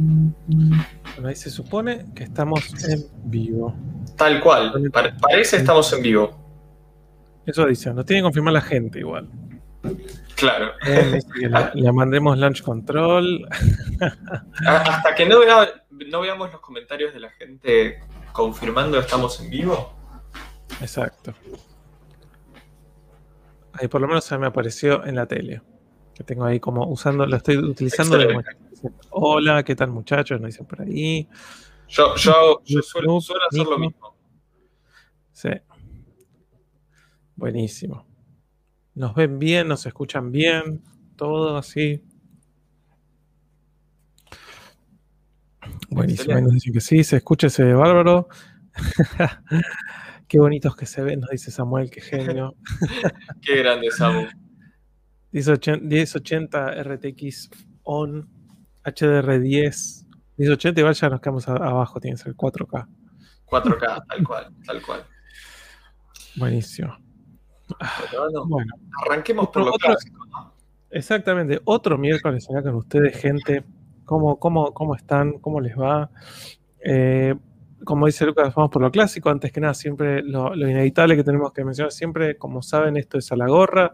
Bueno, ahí se supone que estamos en vivo. Tal cual. Pa- parece estamos en vivo. Eso dice, nos tiene que confirmar la gente igual. Claro. Eh, mandemos launch control. Hasta que no, vea- no veamos los comentarios de la gente confirmando que estamos en vivo. Exacto. Ahí por lo menos se me apareció en la tele. Que tengo ahí como usando, lo estoy utilizando de. Hola, ¿qué tal muchachos? Nos dicen por ahí. Yo, yo, yo suelo, hacer lo mismo. Sí. Buenísimo. Nos ven bien, nos escuchan bien, todo así. Buenísimo. Excelente. nos dicen que sí, se escucha, se ve bárbaro. Qué bonitos que se ven, nos dice Samuel, qué genio. Qué grande, Samu. 1080, 1080 RTX on, HDR10. 1080 igual ya nos quedamos a- abajo, tiene que ser 4K. 4K, tal cual, tal cual. Buenísimo. Bueno, Bueno, arranquemos por lo Otro- clásico, ¿no? exactamente. Otro miércoles acá con ustedes, gente. ¿Cómo, cómo, cómo están? ¿Cómo les va? Eh, como dice Lucas, vamos por lo clásico. Antes que nada, siempre lo, lo inevitable que tenemos que mencionar siempre, como saben, esto es a la gorra.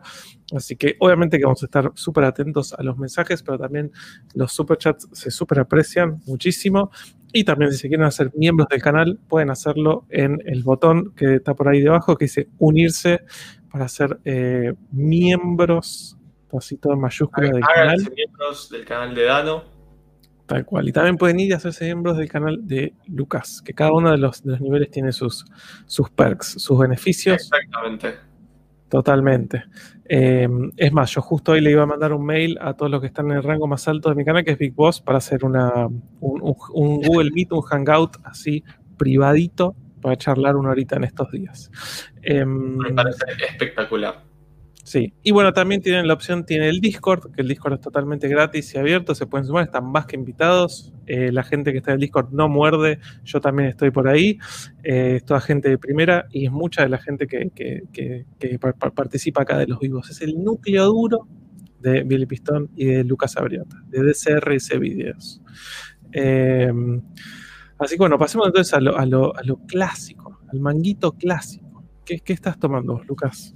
Así que obviamente que vamos a estar súper atentos a los mensajes, pero también los superchats se súper aprecian muchísimo. Y también si se quieren hacer miembros del canal, pueden hacerlo en el botón que está por ahí debajo, que dice unirse para ser eh, miembros, así todo en mayúscula del canal. Miembros del canal de Dano. Tal cual. Y también pueden ir y hacerse miembros del canal de Lucas, que cada uno de los, de los niveles tiene sus, sus perks, sus beneficios. Exactamente. Totalmente. Eh, es más, yo justo hoy le iba a mandar un mail a todos los que están en el rango más alto de mi canal, que es Big Boss, para hacer una, un, un- un Google Meet, un Hangout así privadito, para charlar una horita en estos días. Em, Me parece espectacular. Sí, y bueno, también tienen la opción, tiene el Discord, que el Discord es totalmente gratis y abierto, se pueden sumar, están más que invitados. Eh, la gente que está en el Discord no muerde, yo también estoy por ahí. Eh, es toda gente de primera y es mucha de la gente que, que- que- que par- par- participa acá de los vivos. Es el núcleo duro de Billy Pistón y de Lucas Abriata, de DCRS Videos. Eh, así que bueno, pasemos entonces a lo, a lo- a lo clásico, al manguito clásico. ¿Qué, qué estás tomando, Lucas?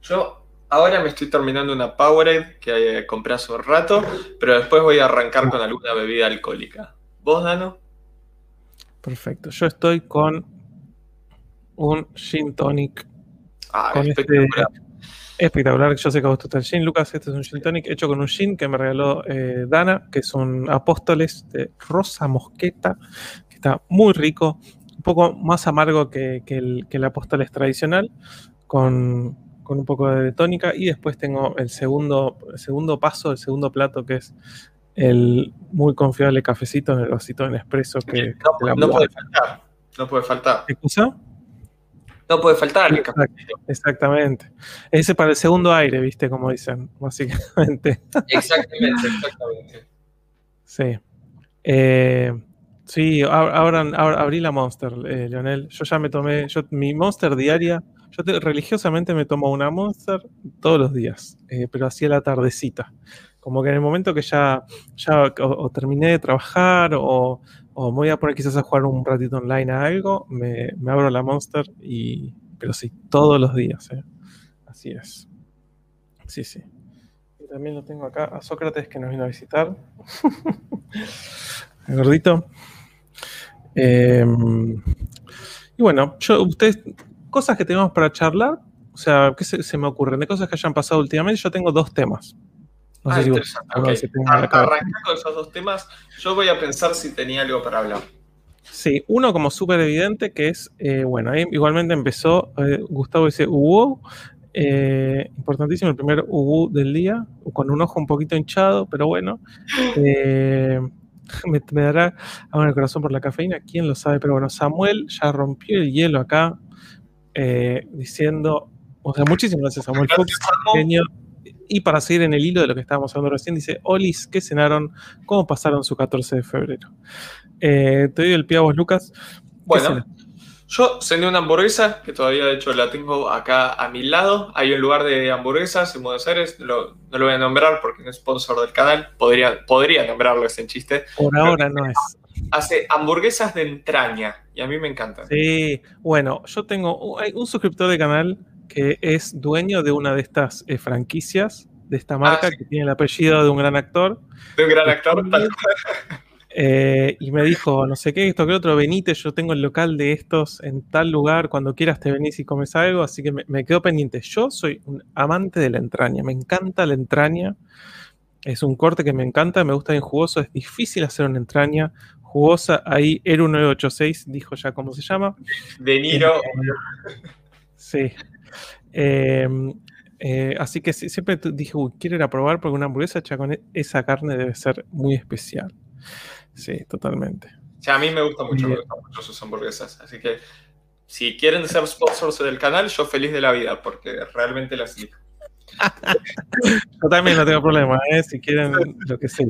Yo ahora me estoy terminando una Powerade que eh, compré hace un rato, pero después voy a arrancar con alguna bebida alcohólica. ¿Vos, Dano? Perfecto. Yo estoy con un gin tonic Ah, Con este- espectacular. espectacular. Yo sé que a vos te gusta el gin, Lucas. Este es un gin tonic hecho con un gin que me regaló eh, Dana, que es un Apóstoles de rosa mosqueta, que está muy rico, un poco más amargo que, que el, que el Apóstoles tradicional, con, con un poco de tónica. Y después tengo el segundo, el segundo paso, el segundo plato, que es el muy confiable cafecito en el vasito en espresso que, No, puede faltar. No puede faltar. ¿Qué cosa? No puede faltar el cafecito. Exactamente. Ese para el segundo aire, ¿viste? Como dicen, básicamente. Exactamente, exactamente. Sí. Eh, sí, ab- abrí la Monster, eh, Leonel. Yo ya me tomé, yo, mi Monster diaria, yo te- religiosamente me tomo una Monster todos los días, eh, pero así a la tardecita. Como que en el momento que ya, ya o, o terminé de trabajar o, o me voy a poner quizás a jugar un ratito online a algo, me, me abro la Monster y. Pero sí, todos los días, eh. Así es. Sí, sí. Y también lo tengo acá a Sócrates que nos vino a visitar. Gordito. Eh, y bueno, yo, ustedes, cosas que tenemos para charlar, o sea, ¿qué se, se me ocurren? De cosas que hayan pasado últimamente, yo tengo dos temas. No Ah, sé si vos- interesante. alguno ok. se tenga en la Ar- cabeza. Arrancar con esos dos temas. Yo voy a pensar si tenía algo para hablar. Sí, uno como súper evidente que es, eh, bueno, ahí igualmente empezó, eh, Gustavo dice, hubo, eh, importantísimo el primer Ubu del día, con un ojo un poquito hinchado, pero bueno, eh, me, me dará en el corazón por la cafeína, quién lo sabe, pero bueno, Samuel ya rompió el hielo acá, eh, diciendo, o sea, muchísimas gracias Samuel Fox, genio. Y para seguir en el hilo de lo que estábamos hablando recién, dice, Olis, ¿qué cenaron? ¿Cómo pasaron su 14 de febrero? Eh, te doy el pie a vos, Lucas. ¿Qué Bueno, cenaste? Yo cené una hamburguesa, que todavía de hecho la tengo acá a mi lado. Hay un lugar de hamburguesas en Buenos Aires, no lo, no lo voy a nombrar porque no es sponsor del canal. Podría, podría nombrarlo, es en chiste. Por ahora no es. Hace hamburguesas de entraña y a mí me encantan. Sí, bueno, yo tengo hay un suscriptor de canal que es dueño de una de estas eh, franquicias, de esta marca, Ah, sí. que tiene el apellido de un gran actor. De un gran actor. tal Eh, y me dijo, no sé qué, esto que otro, venite, yo tengo el local de estos en tal lugar, cuando quieras te venís y comes algo, así que me, me quedo pendiente. Yo soy un amante de la entraña, me encanta la entraña, es un corte que me encanta, me gusta bien jugoso, es difícil hacer una entraña jugosa, ahí Eru 986 dijo ya cómo se llama. De Niro. Sí. Eh, eh, así que siempre dije, uy, quiero ir a probar porque una hamburguesa hecha con e- esa carne debe ser muy especial. Sí, totalmente. O sea, a mí me gusta mucho, me Bien. gustan mucho sus hamburguesas. Así que si quieren ser sponsors del canal, yo feliz de la vida, porque realmente las elijo. Yo también no tengo problema, ¿eh? si quieren lo que sea.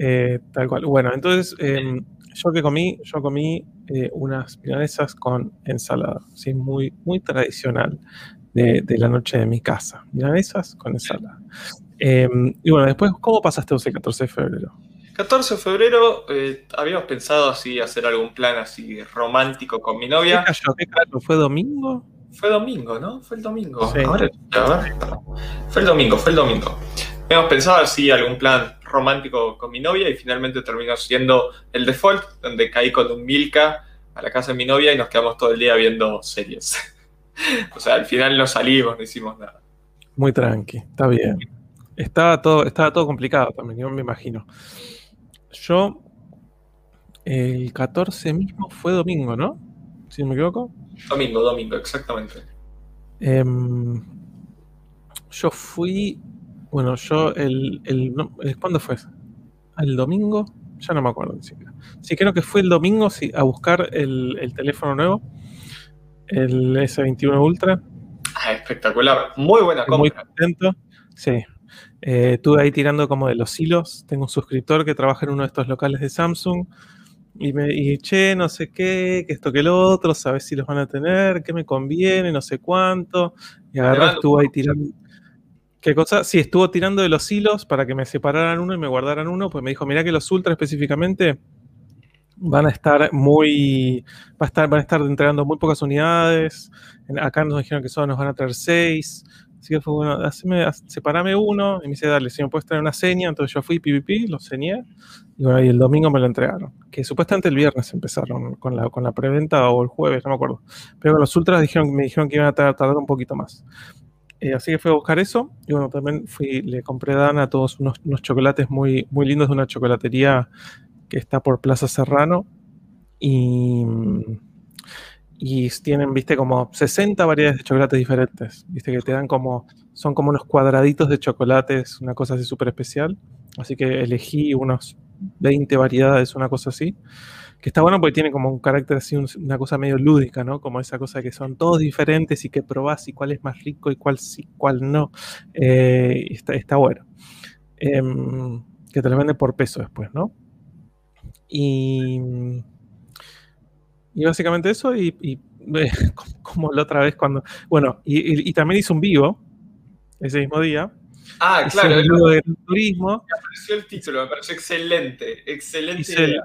Eh, tal cual. Bueno, entonces, eh, yo que comí, yo comí eh, unas milanesas con ensalada, ¿sí? muy, muy tradicional de, de la noche de mi casa. Milanesas con ensalada. Eh, y bueno, después, ¿cómo pasaste vos el 14 de febrero? 14 de febrero eh, habíamos pensado así hacer algún plan así romántico con mi ¿Qué novia. cayó? ¿Qué cayó? ¿Fue domingo? Fue domingo, ¿no? Fue el domingo. Sí. Ahora, a ver. Fue el domingo, fue el domingo. Hemos pensado así algún plan romántico con mi novia y finalmente terminó siendo el default, donde caí con un Milka a la casa de mi novia y nos quedamos todo el día viendo series. o sea, al final no salimos, no hicimos nada. Muy tranqui, está bien. Estaba todo, estaba todo complicado también, yo me imagino. Yo, el 14 mismo fue domingo, ¿no? Si no me equivoco. Domingo, domingo, exactamente. Em, yo fui, bueno, yo el, el, el- ¿cuándo fue? ¿El domingo? Ya no me acuerdo ni siquiera. Sí, creo que fue el domingo sí, a buscar el, el teléfono nuevo, el S21 Ultra. Ah, espectacular. Muy buena Estoy muy compra. contento. Sí. Eh, estuve ahí tirando como de los hilos. Tengo un suscriptor que trabaja en uno de estos locales de Samsung. Y me y che, no sé qué, que esto que lo otro, sabes si los van a tener, qué me conviene, no sé cuánto. Y mando estuvo ahí tirando. ¿Qué cosa? Sí, estuvo tirando de los hilos para que me separaran uno y me guardaran uno. Pues me dijo, mirá que los Ultra específicamente van a estar muy. Va a estar, van a estar entregando muy pocas unidades. Acá nos dijeron que solo nos van a traer seis. Así que fue bueno, separame uno. Y me dice, dale, si me puedes traer una seña. Entonces yo fui PvP, lo señé. Y bueno, y el domingo me lo entregaron. Que supuestamente el viernes empezaron con la, con la preventa o el jueves, no me acuerdo. Pero los ultras me dijeron que iban a tar- tardar un poquito más. Eh, así que fui a buscar eso. Y bueno, también fui, le compré a Dan a todos unos, unos chocolates muy, muy lindos de una chocolatería que está por Plaza Serrano. Y, y tienen, viste, como 60 variedades de chocolates diferentes. Viste que te dan como, son como unos cuadraditos de chocolates, una cosa así súper especial. Así que elegí unos 20 variedades, una cosa así. Que está bueno porque tiene como un carácter así, un- una cosa medio lúdica, ¿no? Como esa cosa que son todos diferentes y que probás y cuál es más rico y cuál sí, cuál no. Eh, está, está bueno. Em, que te lo venden por peso después, ¿no? Y, y básicamente eso, y, y, eh, como- la otra vez cuando. Bueno, y, también hice un vivo ese mismo día. Ah, claro, me vivo de Gran turismo. pareció el título, me pareció excelente. Excelente el,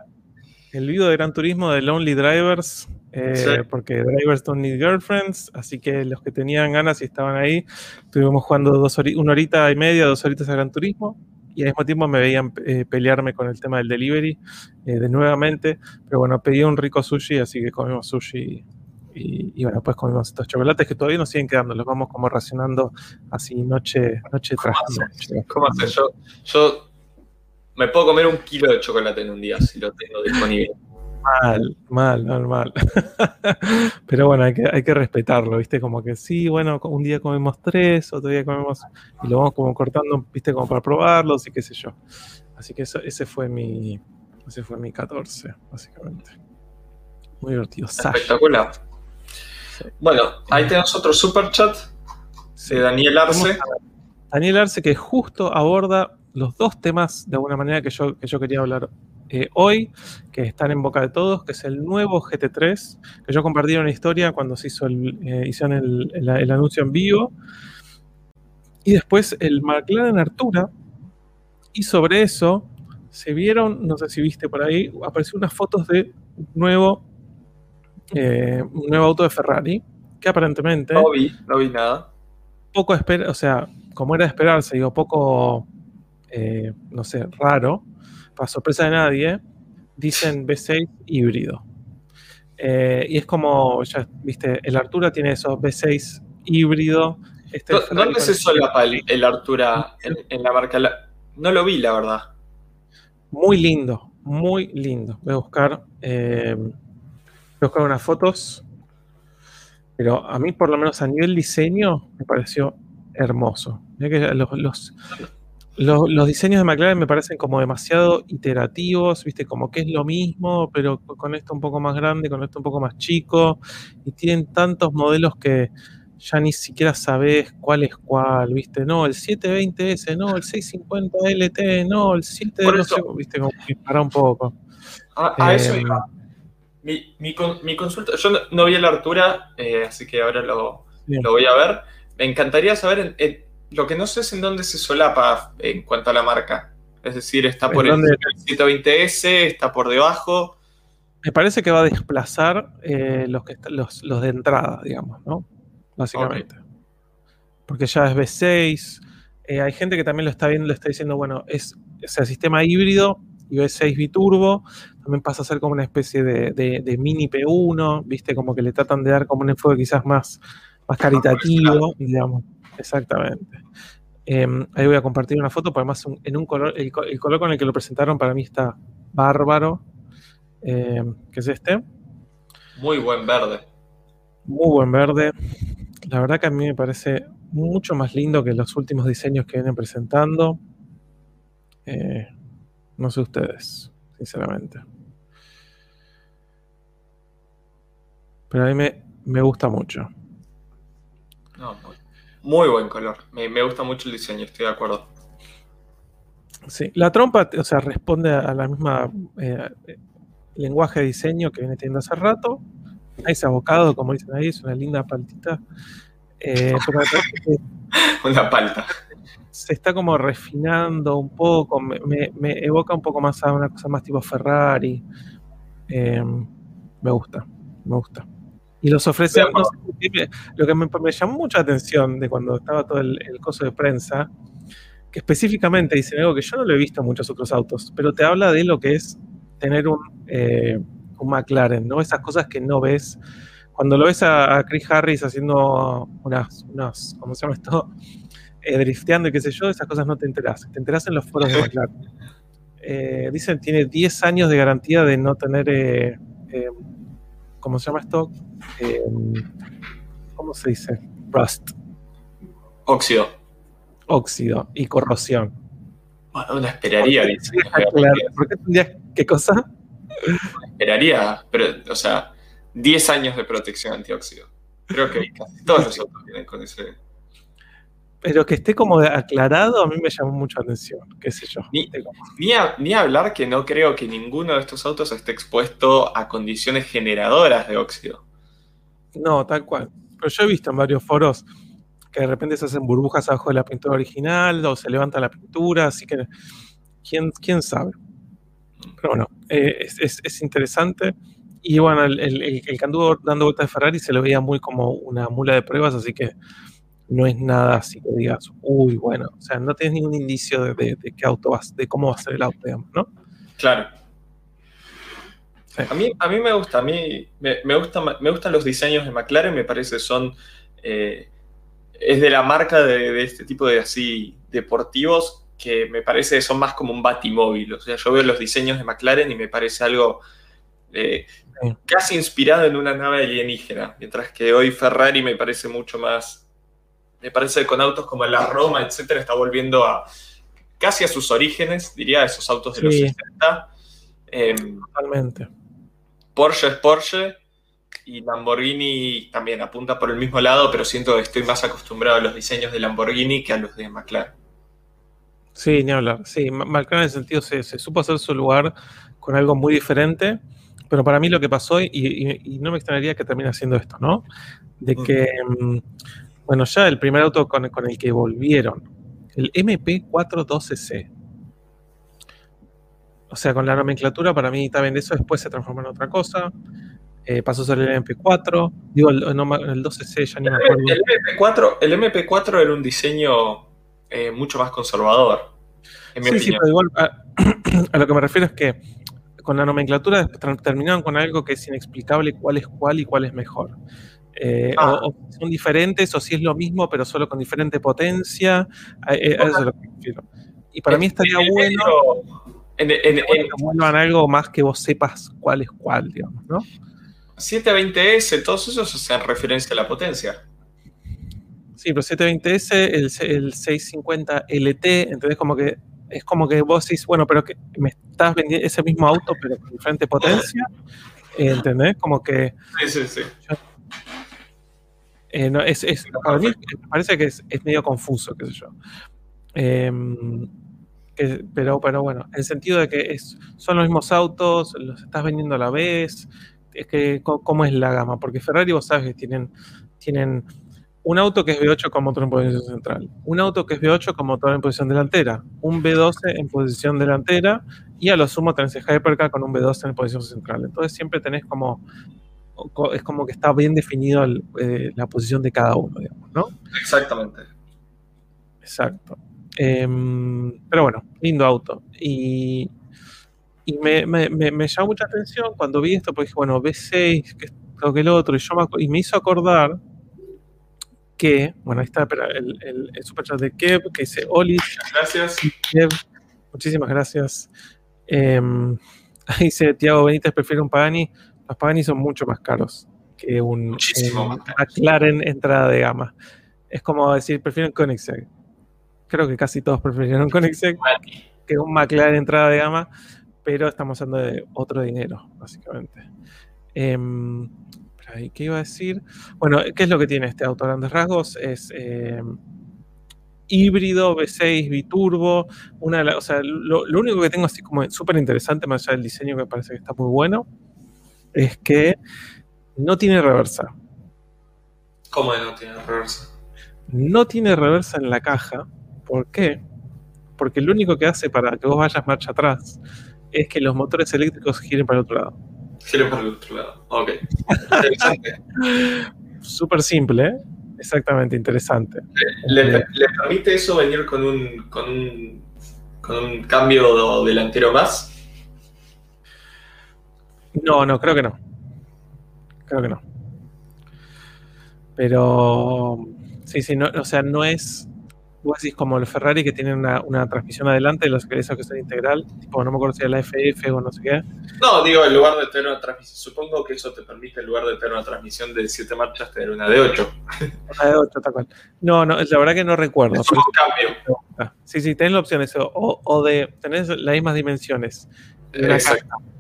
el video de Gran Turismo de Lonely Drivers, eh, Sí. porque Drivers don't need girlfriends, así que los que tenían ganas y estaban ahí, estuvimos jugando dos hori- una horita y media, dos horitas a Gran Turismo, y al mismo tiempo me veían eh, pelearme con el tema del delivery eh, de nuevamente, pero bueno, pedí un rico sushi, así que comimos sushi. Y, y bueno, pues comimos estos chocolates que todavía nos siguen quedando, los vamos como racionando así noche, noche tras noche. ¿Cómo haces? Yo, yo me puedo comer un kilo de chocolate en un día si lo tengo disponible. Mal, mal, mal, mal. Pero bueno, hay que, hay que respetarlo, ¿viste? Como que sí, bueno, un día comemos tres, otro día comemos y lo vamos como cortando, ¿viste? Como para probarlos y qué sé yo. Así que eso, ese fue mi ese fue mi 14, básicamente. Muy divertido. Espectacular. Sí. Bueno, ahí tenemos otro super chat Sí. de Daniel Arce. Daniel Arce que justo aborda los dos temas de alguna manera que yo, que yo quería hablar eh, hoy, que están en boca de todos, que es el nuevo GT3, que yo compartí una historia cuando se hizo el, eh, hicieron el, anuncio en vivo. Y después el McLaren Artura. Y sobre eso se vieron, no sé si viste por ahí, apareció unas fotos de un nuevo, eh, un nuevo auto de Ferrari, que aparentemente... No vi, no vi nada. Poco espera, o sea, como era de esperarse, digo, poco, no sé, raro para sorpresa de nadie, dicen V6 híbrido. Eh, y es como, ya viste, el Artura tiene esos V6 híbrido. Este ¿Dónde se solapa el, el Artura en, la marca? no lo vi, la verdad. Muy lindo, muy lindo. Voy a buscar, eh, voy a buscar unas fotos. Pero a mí, por lo menos a nivel diseño, me pareció hermoso. que los, los, diseños de McLaren me parecen como demasiado iterativos, viste, como que es lo mismo, pero con esto un poco más grande, con esto un poco más chico, y tienen tantos modelos que ya ni siquiera sabes cuál es cuál, viste, no, el 720S, no, el 650 LT, no, el 7, no sé, viste, como que para un poco. A, eso em, iba. Mi, mi, consulta, yo no, vi la altura, eh, así que ahora lo, lo, voy a ver. Me encantaría saber lo que no sé es en dónde se solapa en cuanto a la marca. Es decir, está por el 120S, está por debajo. Me parece que va a desplazar eh, los, que los, los, de entrada, digamos, ¿no? Básicamente. Porque ya es V6. Eh, hay gente que también lo está viendo, le está diciendo, bueno, es o sea, sistema híbrido y V6 biturbo. También pasa a ser como una especie de, de, mini P1, ¿viste? Como que le tratan de dar como un enfoque quizás más, más caritativo, digamos. Exactamente. Em, ahí voy a compartir una foto, porque además en un color, el, color con el que lo presentaron para mí está bárbaro, em, que es este. Muy buen verde. Muy buen verde. La verdad que a mí me parece mucho más lindo que los últimos diseños que vienen presentando. Eh, no sé ustedes, sinceramente. Pero a mí me, me gusta mucho. No, no muy buen color. Me, gusta mucho el diseño, estoy de acuerdo. Sí, la trompa, o sea, responde a la misma eh, lenguaje de diseño que viene teniendo hace rato. Ahí se abocado, como dicen ahí, es una linda paltita. Eh, una palta. Se está como refinando un poco, me, evoca un poco más a una cosa más tipo Ferrari. Eh, me gusta, me gusta. Y los ofrece, lo que me, llamó mucha atención de cuando estaba todo el, coso de prensa, que específicamente dice algo que yo no lo he visto en muchos otros autos, pero te habla de lo que es tener un, eh, un McLaren, ¿no? Esas cosas que no ves. Cuando lo ves a, Chris Harris haciendo unas, unas, ¿cómo se llama esto? Eh, drifteando y qué sé yo, esas cosas no te enteras. Te enteras en los foros de McLaren. Eh, dicen tiene 10 años de garantía de no tener ¿cómo se llama esto? Em, ¿Cómo se dice? Rust. Óxido. Óxido y corrosión. Bueno, una esperaría, dice. ¿Por qué tendrías qué cosa? esperaría, pero, o sea, 10 años de protección antióxido. Creo que casi todos los otros vienen con ese pero que esté como aclarado a mí me llamó mucho la atención, qué sé yo. Ni, hablar que no creo que ninguno de estos autos esté expuesto a condiciones generadoras de óxido. No, tal cual. Pero yo he visto en varios foros que de repente se hacen burbujas abajo de la pintura original o se levanta la pintura, así que quién, quién sabe. Pero bueno, eh, es, interesante. Y bueno, el, el, el, que anduvo dando vueltas de Ferrari se lo veía muy como una mula de pruebas, así que no es nada así que digas, uy, bueno, o sea, no tienes ningún indicio de, qué auto vas, de cómo va a ser el auto, digamos, ¿no? Claro. A, mí, a mí me gusta, a mí me, gusta, me gustan los diseños de McLaren, me parece son, eh, es de la marca de, este tipo de así deportivos que me parece son más como un batimóvil, o sea, yo veo los diseños de McLaren y me parece algo eh, casi inspirado en una nave alienígena, mientras que hoy Ferrari me parece mucho más me parece que con autos como la Roma, etcétera, está volviendo a casi a sus orígenes, diría, esos autos de los 60. Em, Totalmente. Porsche es Porsche y Lamborghini también apunta por el mismo lado, pero siento que estoy más acostumbrado a los diseños de Lamborghini que a los de McLaren. Sí, ni hablar. Sí, McLaren en ese sentido se, supo hacer su lugar con algo muy diferente, pero para mí lo que pasó, y, no me extrañaría que termine haciendo esto, ¿no? De que, mm, bueno, ya el primer auto con, con el que volvieron, el MP412C, o sea, con la nomenclatura para mí también eso después se transformó en otra cosa. Eh, pasó a ser el MP4. Digo, el, el 12C ya ni me acuerdo. El MP4, el MP4 era un diseño eh, mucho más conservador. sí, sí, pero igual a, lo que me refiero es que con la nomenclatura terminaron con algo que es inexplicable cuál es cuál y cuál es mejor. Eh, ah. o, son diferentes o si es lo mismo pero solo con diferente potencia. A, eso es lo que me refiero. Y para mí estaría bueno en, en, en, algo más que vos sepas cuál es cuál, digamos, ¿no? 720S, todos esos hacen referencia a la potencia. Sí, pero 720S, el, el 650 LT, entonces como que es como que vos decís, bueno, pero que me estás vendiendo ese mismo auto, pero con diferente potencia, ¿entendés? Como que... Sí, sí, sí. Eh, no, es, es, para mí me parece que es, es medio confuso, qué sé yo. Eh, pero, pero bueno, en el sentido de que es, son los mismos autos, los estás vendiendo a la vez, es que cómo es la gama, porque Ferrari vos sabes que tienen, tienen un auto que es V8 con motor en posición central, un auto que es V8 con motor en posición delantera, un V12 en posición delantera y a lo sumo tenés el Hypercar con un V12 en posición central. Entonces siempre tenés como, es como que está bien definido eh, la posición de cada uno, digamos, ¿no? Exactamente. Exacto. Em, pero bueno, lindo auto. Y, y me, me, me, llamó mucha atención cuando vi esto, porque dije, bueno, B6, que esto, que el otro, y, yo me, y me hizo acordar que, bueno, ahí está el, el, el superchat de Kev, que dice, Oli. Gracias. Kev, muchísimas gracias. Eh, ahí dice, Tiago Benítez prefiere un Pagani. Los Pagani son mucho más caros que un, Muchísimo McLaren entrada de gama. Es como decir, prefiero un Koenigsegg creo que casi todos prefirieron Koenigsegg que un McLaren entrada de gama, pero estamos hablando de otro dinero, básicamente. Eh, ¿Qué iba a decir? Bueno, ¿qué es lo que tiene este auto? Grandes rasgos es eh, híbrido, V6, biturbo. Una, o sea, lo, lo, único que tengo así como súper interesante, más allá del diseño que me parece que está muy bueno, es que no tiene reversa. ¿Cómo no tiene reversa? No tiene reversa en la caja, ¿Por qué? Porque lo único que hace para que vos vayas marcha atrás es que los motores eléctricos giren para el otro lado. Giren para el otro lado, ok. Súper simple, ¿eh? Exactamente, interesante. ¿Le, ¿Le, permite eso venir con un, con un, con un cambio delantero más? No, no, creo que no. Creo que no. Pero sí, sí, no, o sea, no es vos decís como el Ferrari que tiene una, una transmisión adelante de los que que son integral, tipo, no me acuerdo si es la FF o no sé qué. No, digo, en lugar de tener una transmisión, supongo que eso te permite, en lugar de tener una transmisión de 7 marchas, tener una de 8. Una de 8, tal cual. No, no, la verdad que no recuerdo. Es un cambio. Sí, sí, tenés la opción eso, o, o de tener las mismas dimensiones. Exacto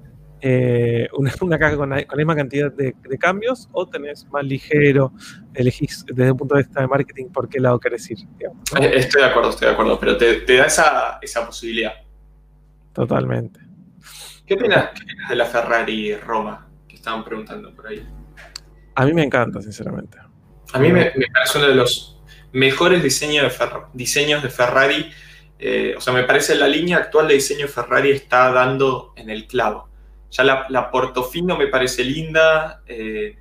eh, una, una, caja con la, con la misma cantidad de, de, cambios o tenés más ligero, elegís desde un punto de vista de marketing por qué lado querés ir. Digamos, ¿no? Eh, estoy de acuerdo, estoy de acuerdo, pero te, te da esa, esa, posibilidad. Totalmente. ¿Qué opinas, ¿Qué opinas de la Ferrari Roma? Que estaban preguntando por ahí. A mí me encanta, sinceramente. A mí me, me parece uno de los mejores diseños de, Fer diseños de Ferrari. Eh, o sea, me parece la línea actual de diseño de Ferrari está dando en el clavo. Ya la, la Portofino me parece linda. Eh...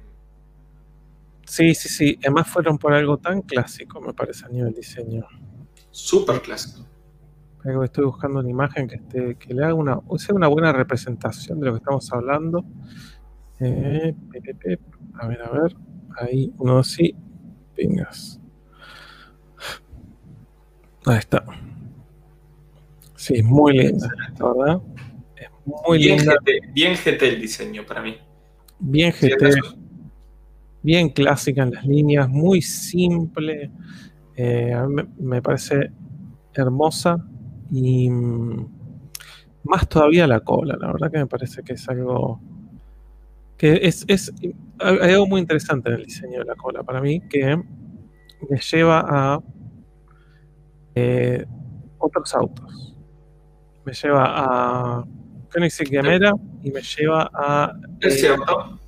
Sí, sí, sí. Además fueron por algo tan clásico, me parece, a nivel diseño. Súper clásico. Estoy buscando una imagen que, esté, que le haga una, sea una buena representación de lo que estamos hablando. Eh, a ver, a ver. Ahí, uno sí. Vengas. Ahí está. Sí, muy linda, ¿verdad? Muy bien linda. GT, bien GT el diseño para mí. Bien GT. Bien clásica en las líneas, muy simple. Eh, a mí me, parece hermosa y mm, más todavía la cola. La verdad que me parece que es algo que es, es hay algo muy interesante en el diseño de la cola para mí que me lleva a eh, otros autos. Me lleva a Koenigsegg Gemera y me lleva a Es eh, cierto.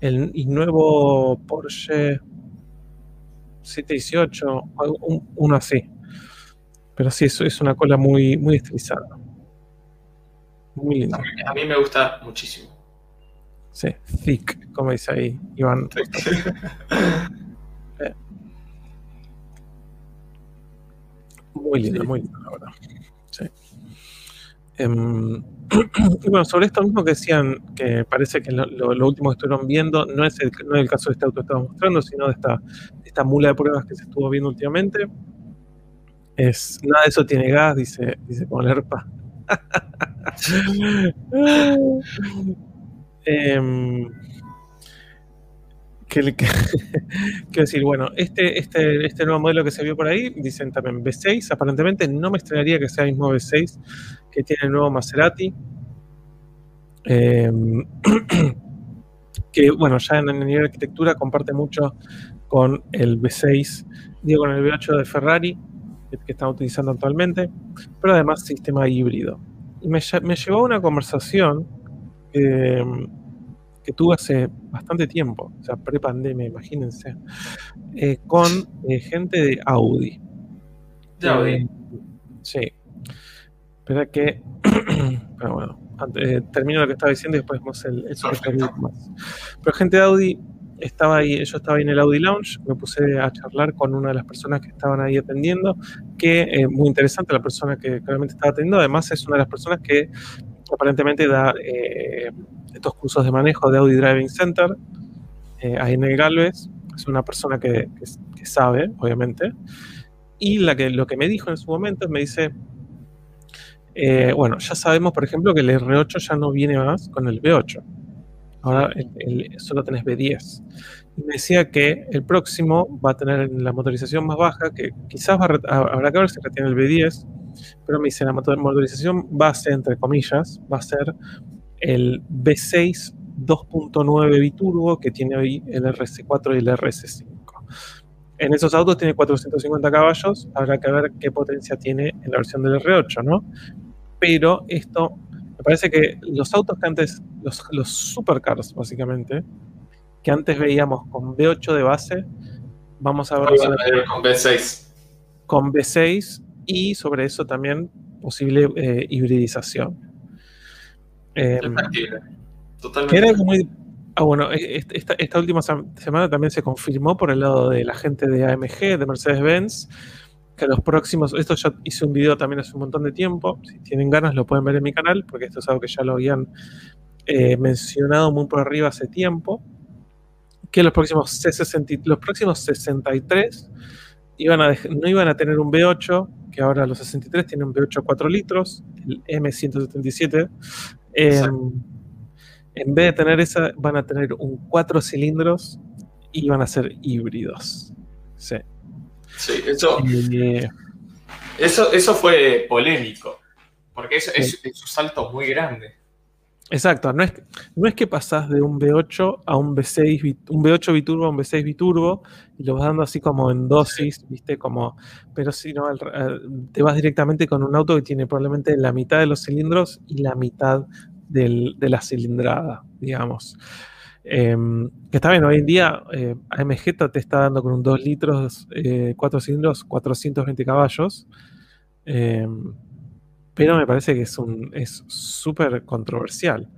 el, el nuevo Porsche 718, algo- un- uno así. Pero sí, eso es una cola muy, muy estilizada. Muy linda. A mí me gusta muchísimo. Sí, thick, como dice ahí Iván. Muy linda, Sí. muy linda, la verdad. Sí. Em, y bueno, sobre esto mismo que decían, que parece que lo, lo- lo último que estuvieron viendo no es, el, no es el caso de este auto que estamos mostrando, sino de esta, esta mula de pruebas que se estuvo viendo últimamente. Es, nada de eso tiene gas, dice, dice con Lerpa. Em, que, quiero decir, bueno, este, este, este nuevo modelo que se vio por ahí, dicen también V6, aparentemente no me extrañaría que sea el mismo V6 que tiene el nuevo Maserati. Em, que bueno, ya en el nivel arquitectura comparte mucho con el V6, digo, con el V8 de Ferrari, que, que están utilizando actualmente, pero además sistema híbrido. Y me, me llevó a una conversación em, que tuve hace bastante tiempo, o sea, pre-pandemia, imagínense, eh, con eh, gente de Audi. De Audi. Eh, sí. Espera que. Pero bueno, ante- eh, termino lo que estaba diciendo y después vemos el, el más. Pero gente de Audi estaba ahí, yo estaba ahí en el Audi Lounge, me puse a charlar con una de las personas que estaban ahí atendiendo, que eh, muy interesante la persona que claramente estaba atendiendo, además es una de las personas que aparentemente da eh, estos cursos de manejo de Audi Driving Center, eh, ahí en el Galvez, es una persona que, sabe, obviamente, y lo que me dijo en su momento me dice, eh, bueno, ya sabemos, por ejemplo, que el R8 ya no viene más con el V8. Ahora solo tenés V10. Y me decía que el próximo va a tener la motorización más baja, que quizás va a ha- habrá que ver si retiene el V10, pero me dice la motor- motorización base, entre comillas, va a ser el V6 2.9 biturbo que tiene hoy el RS4 y el RS5. En esos autos tiene 450 caballos, habrá que ver qué potencia tiene en la versión del R8, ¿no? Pero esto, me parece que los autos que antes, los, los supercars básicamente, que antes veíamos con V8 de base, vamos a ver con B6. con V6 y sobre eso también posible eh, hibridización. Eh, Totalmente. era algo muy- Ah, bueno, est- esta, esta última sem- semana también se confirmó por el lado de la gente de AMG, de Mercedes-Benz, que los próximos, esto ya hice un video también hace un montón de tiempo, si tienen ganas lo pueden ver en mi canal, porque esto es algo que ya lo habían eh, mencionado muy por arriba hace tiempo, que los próximos, C60 los próximos 63 iban a no iban a tener un V8, que ahora los 63 tienen un V8 4 litros, el M177. eh, Exacto. en vez de tener esa, van a tener un 4 cilindros y van a ser híbridos. Sí. Sí, eso, Eh, eso, eso fue polémico. Porque es, es, es un salto muy grande. Exacto, no es, no es que pasás de un V8 a un V6, bit- un V8 biturbo a un V6 biturbo y lo vas dando así como en dosis, ¿viste? Como, pero si no, te vas directamente con un auto que tiene probablemente la mitad de los cilindros y la mitad del- de la cilindrada, digamos. Em, que está bien, hoy en día eh, AMG te está dando con un 2 litros, 4 cilindros, 420 caballos. Pero me parece que es un es súper controversial.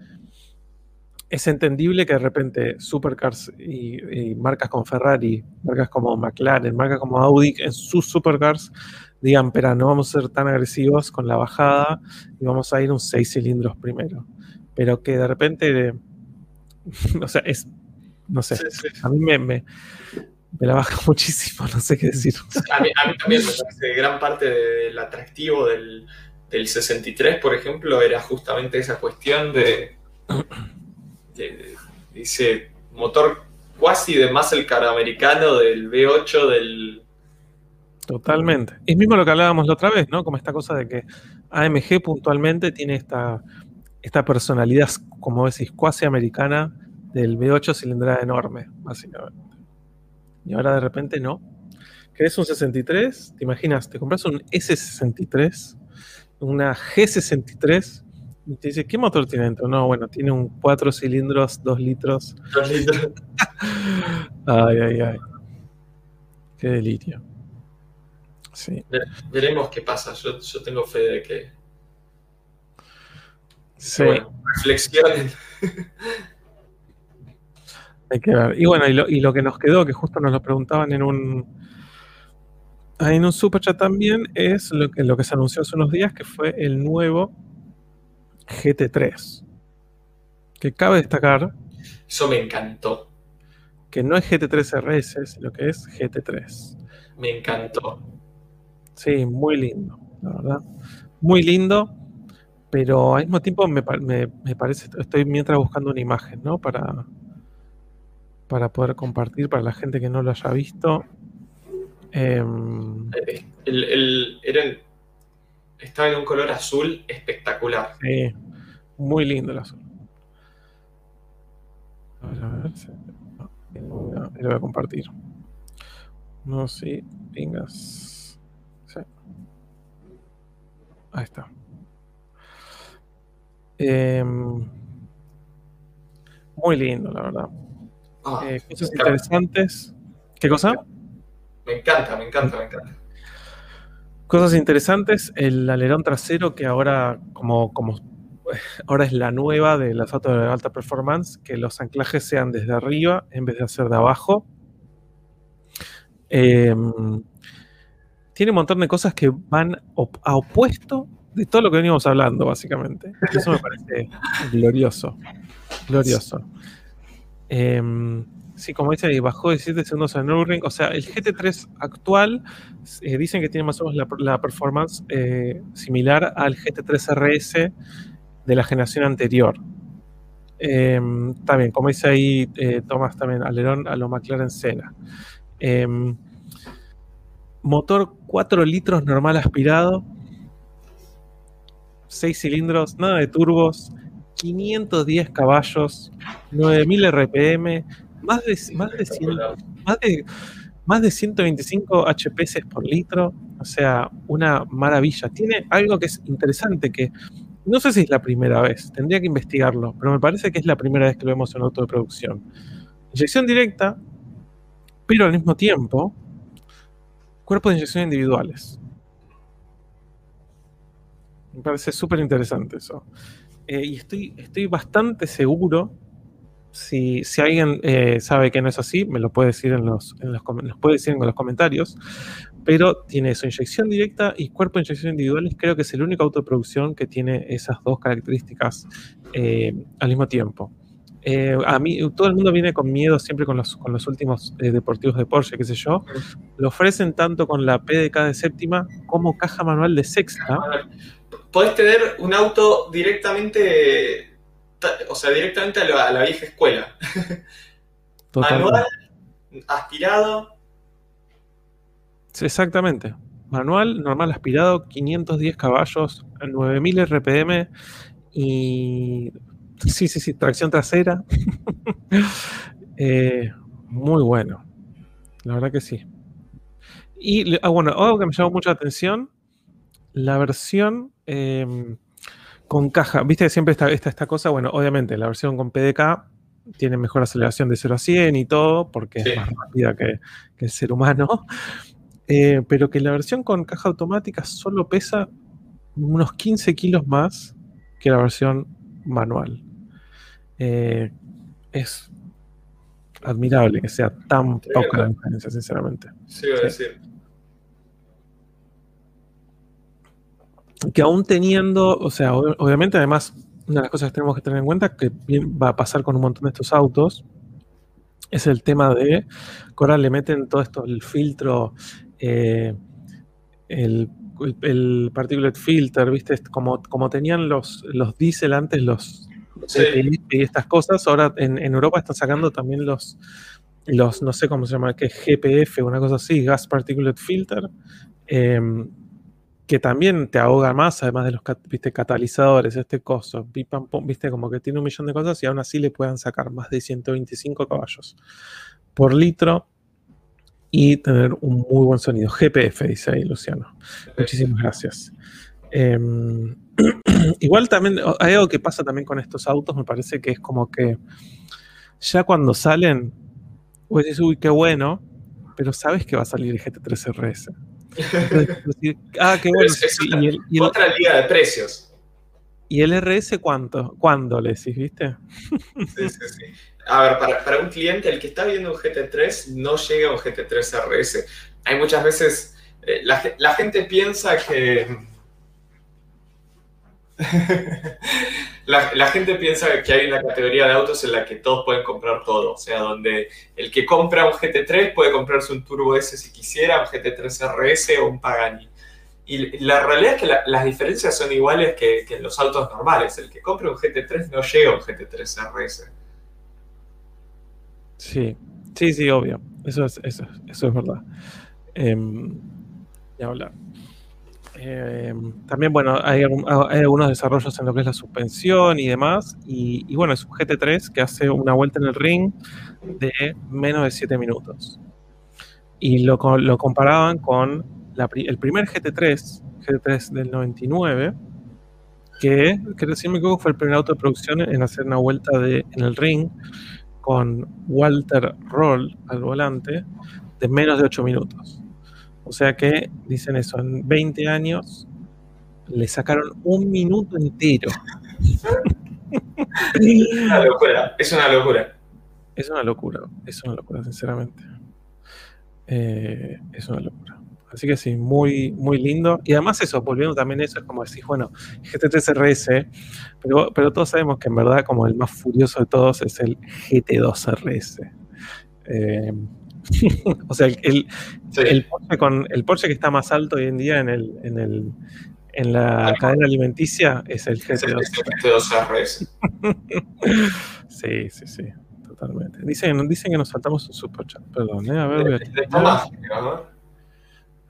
Es entendible que de repente supercars y, y marcas como Ferrari, marcas como McLaren, marcas como Audi en sus supercars digan, pero no vamos a ser tan agresivos con la bajada y vamos a ir un 6 cilindros primero. Pero que de repente, o sea, es, no sé, Sí, sí. a mí me, me, me la baja muchísimo, no sé qué decir. A mí, a mí también me parece gran parte del atractivo del, del 63, por ejemplo, era justamente esa cuestión de, de- de ese motor cuasi de muscle car americano del V8 del... Totalmente. Es mismo lo que hablábamos la otra vez, ¿no? Como esta cosa de que AMG puntualmente tiene esta, esta personalidad, como decís, cuasi americana del V8 cilindrada enorme, básicamente. Y ahora de repente no. ¿Querés un 63? ¿Te imaginas? Te compras un S63, una G63 Y te dice, ¿qué motor tiene dentro? No, bueno, tiene un 4 cilindros, 2 litros. 2 litros. ay, ay, ay. Qué delirio. Sí. Veremos qué pasa. Yo, yo tengo fe de que. Sí. Bueno, reflexionen. Hay que ver. Y bueno, y lo, y lo, que nos quedó, que justo nos lo preguntaban en un en un super chat también, es lo que, lo que se anunció hace unos días, que fue el nuevo GT3. Que cabe destacar. Eso me encantó. Que no es GT3 RS, sino que es GT3. Me encantó. Sí, muy lindo, la verdad. Muy lindo, pero al mismo tiempo me, me, me parece, estoy mientras buscando una imagen, ¿no? Para, para poder compartir para la gente que no lo haya visto. Eh, el, el, era, estaba en un color azul espectacular. Sí, muy lindo el azul. A ver, a ver. No, lo voy a compartir. No, sí, vengas. Sí. Ahí está. Eh, muy lindo, la verdad. Ah, eh, cosas interesantes. ¿Qué cosa? Me encanta, me encanta, me encanta. Cosas interesantes, el alerón trasero que ahora como, como ahora es la nueva de las autos de alta performance, que los anclajes sean desde arriba en vez de hacer de abajo. Eh, tiene un montón de cosas que van op a opuesto de todo lo que venimos hablando, básicamente. Eso me parece glorioso. Glorioso. Eh, Sí, como dice bajó de 7 segundos en Nürburgring. O sea, el GT3 actual eh, dicen que tiene más o menos la, performance eh, similar al GT3 RS de la generación anterior. Eh, también, como dice ahí Tomás, también alerón a lo McLaren Senna. motor 4 litros normal aspirado. 6 cilindros, nada de turbos. 510 caballos, 9000 RPM, más de, más de, 100, más de, más de 125 HPS por litro, o sea, una maravilla. Tiene algo que es interesante, que no sé si es la primera vez, tendría que investigarlo, pero me parece que es la primera vez que lo vemos en auto de producción. Inyección directa, pero al mismo tiempo, cuerpos de inyección individuales. Me parece súper interesante eso. Eh, y estoy, estoy bastante seguro si, alguien eh, sabe que no es así, me lo puede decir en los, en los, nos puede decir en los comentarios. Pero tiene su inyección directa y cuerpo de inyección individuales. Creo que es el único auto de producción que tiene esas dos características eh, al mismo tiempo. Eh, a mí, todo el mundo viene con miedo siempre con los, con los últimos deportivos de Porsche, qué sé yo. Lo ofrecen tanto con la PDK de séptima como caja manual de sexta. Podés tener un auto directamente o sea, directamente a la, a la vieja escuela. Manual, aspirado. Sí, exactamente. Manual, normal aspirado, 510 caballos, 9000 RPM y. Sí, sí, sí, tracción trasera. eh, muy bueno. La verdad que sí. Y ah, bueno, algo que me llamó mucha atención, la versión eh, con caja, viste que siempre está esta, esta cosa, bueno, obviamente la versión con PDK tiene mejor aceleración de 0 a 100 y todo, porque sí. es más rápida que, que el ser humano, eh, pero que la versión con caja automática solo pesa unos 15 kilos más que la versión manual. Eh, es admirable que sea tan sí, poca la diferencia, sinceramente. Sí, voy a decir. Que aún teniendo, o sea, obviamente además, una de las cosas que tenemos que tener en cuenta, que va a pasar con un montón de estos autos, es el tema de, ahora le meten todo esto, el filtro, eh, el, el, el, particulate filter, ¿viste? Como, como tenían los, los diésel antes, los sí. y estas cosas, ahora en, en, Europa están sacando también los, los, no sé cómo se llama, que es GPF, una cosa así, Gas Particulate Filter, eh, que también te ahoga más, además de los viste, catalizadores, este coso, viste, como que tiene un millón de cosas y aún así le puedan sacar más de 125 caballos por litro y tener un muy buen sonido. GPF, dice ahí Luciano. Muchísimas gracias. Em, igual también hay algo que pasa también con estos autos, me parece que es como que ya cuando salen, pues dices, uy, qué bueno, pero sabes que va a salir el GT3 RS. ah, qué bueno. y otra liga de precios. ¿Y el RS cuánto? ¿Cuándo le decís, viste? Sí, sí, sí. A ver, para, un cliente, el que está viendo un GT3 no llega a un GT3 RS. Hay muchas veces, eh, la, gente piensa que... la, gente piensa que hay una categoría de autos en la que todos pueden comprar todo. O sea, donde el que compra un GT3 puede comprarse un Turbo S si quisiera, un GT3 RS o un Pagani. Y la realidad es que las diferencias son iguales que, en los autos normales. El que compre un GT3 no llega a un GT3 RS. Sí, sí, sí, obvio. Eso es, eso, eso es verdad. Eh, ya hablar. Em, también, bueno, hay, algunos desarrollos en lo que es la suspensión y demás. Y, bueno, es un GT3 que hace una vuelta en el ring de menos de 7 minutos. Y lo, lo comparaban con el primer GT3, GT3 del 99, que, que recién me equivoco fue el primer auto de producción en hacer una vuelta de, en el ring con Walter Roll al volante de menos de 8 minutos. O sea que dicen eso, en 20 años le sacaron un minuto entero. es una locura, es una locura. Es una locura, es una locura, sinceramente. Eh, es una locura. Así que sí, muy, muy lindo. Y además eso, volviendo también a eso, es como decir, bueno, GT3 RS, pero, pero todos sabemos que en verdad como el más furioso de todos es el GT2 RS. Eh, o sea, el, el, Porsche con, el Porsche que está más alto hoy en día en, el, en, el, en la cadena alimenticia es el GT2, RS. sí, sí, sí, totalmente. Dicen, dicen que nos saltamos un superchat, perdón, ¿eh? a ver, voy a...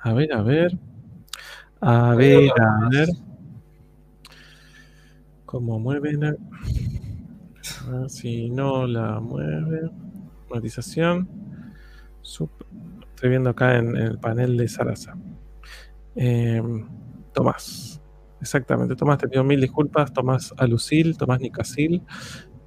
A ver, a ver. A ver, a ver. ¿Cómo mueven? Si no la mueve. Estoy viendo acá en, el panel de Sarasa. Em, Tomás. Exactamente. Tomás, te pido mil disculpas. Tomás Alucil, Tomás Nicasil.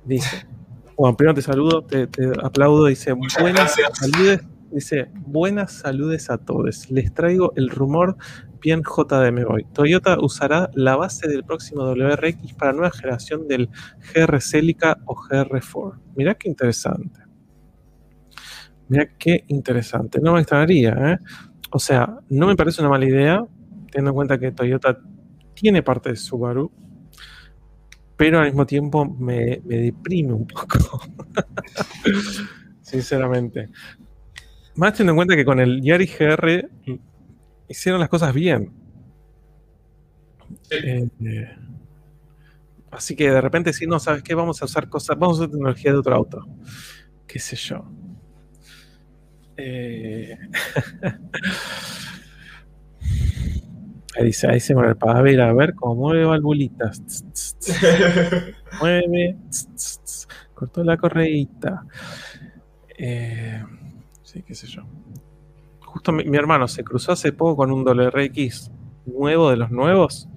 Dice. Bueno, primero te saludo, te, aplaudo. Dice, buenas saludes Dice, buenas saludes a todos. Les traigo el rumor bien JDM hoy. Toyota usará la base del próximo WRX para nueva generación del GR Celica o GR4. Mirá qué interesante. Mirá qué interesante. No me extrañaría, ¿eh? O sea, no me parece una mala idea, teniendo en cuenta que Toyota tiene parte de Subaru, pero al mismo tiempo me, me deprime un poco. Sinceramente. Más teniendo en cuenta que con el Yari GR hicieron las cosas bien. Eh, así que de repente si no, ¿sabes qué? Vamos a usar cosas, vamos a usar tecnología de otro auto. Qué sé yo. Eh, ahí dice, ahí se mueve para ver, a ver cómo mueve valvulitas. mueve. Cortó la correita. Eh, Sí, qué sé yo. Justo mi, hermano se cruzó hace poco con un WRX nuevo de los nuevos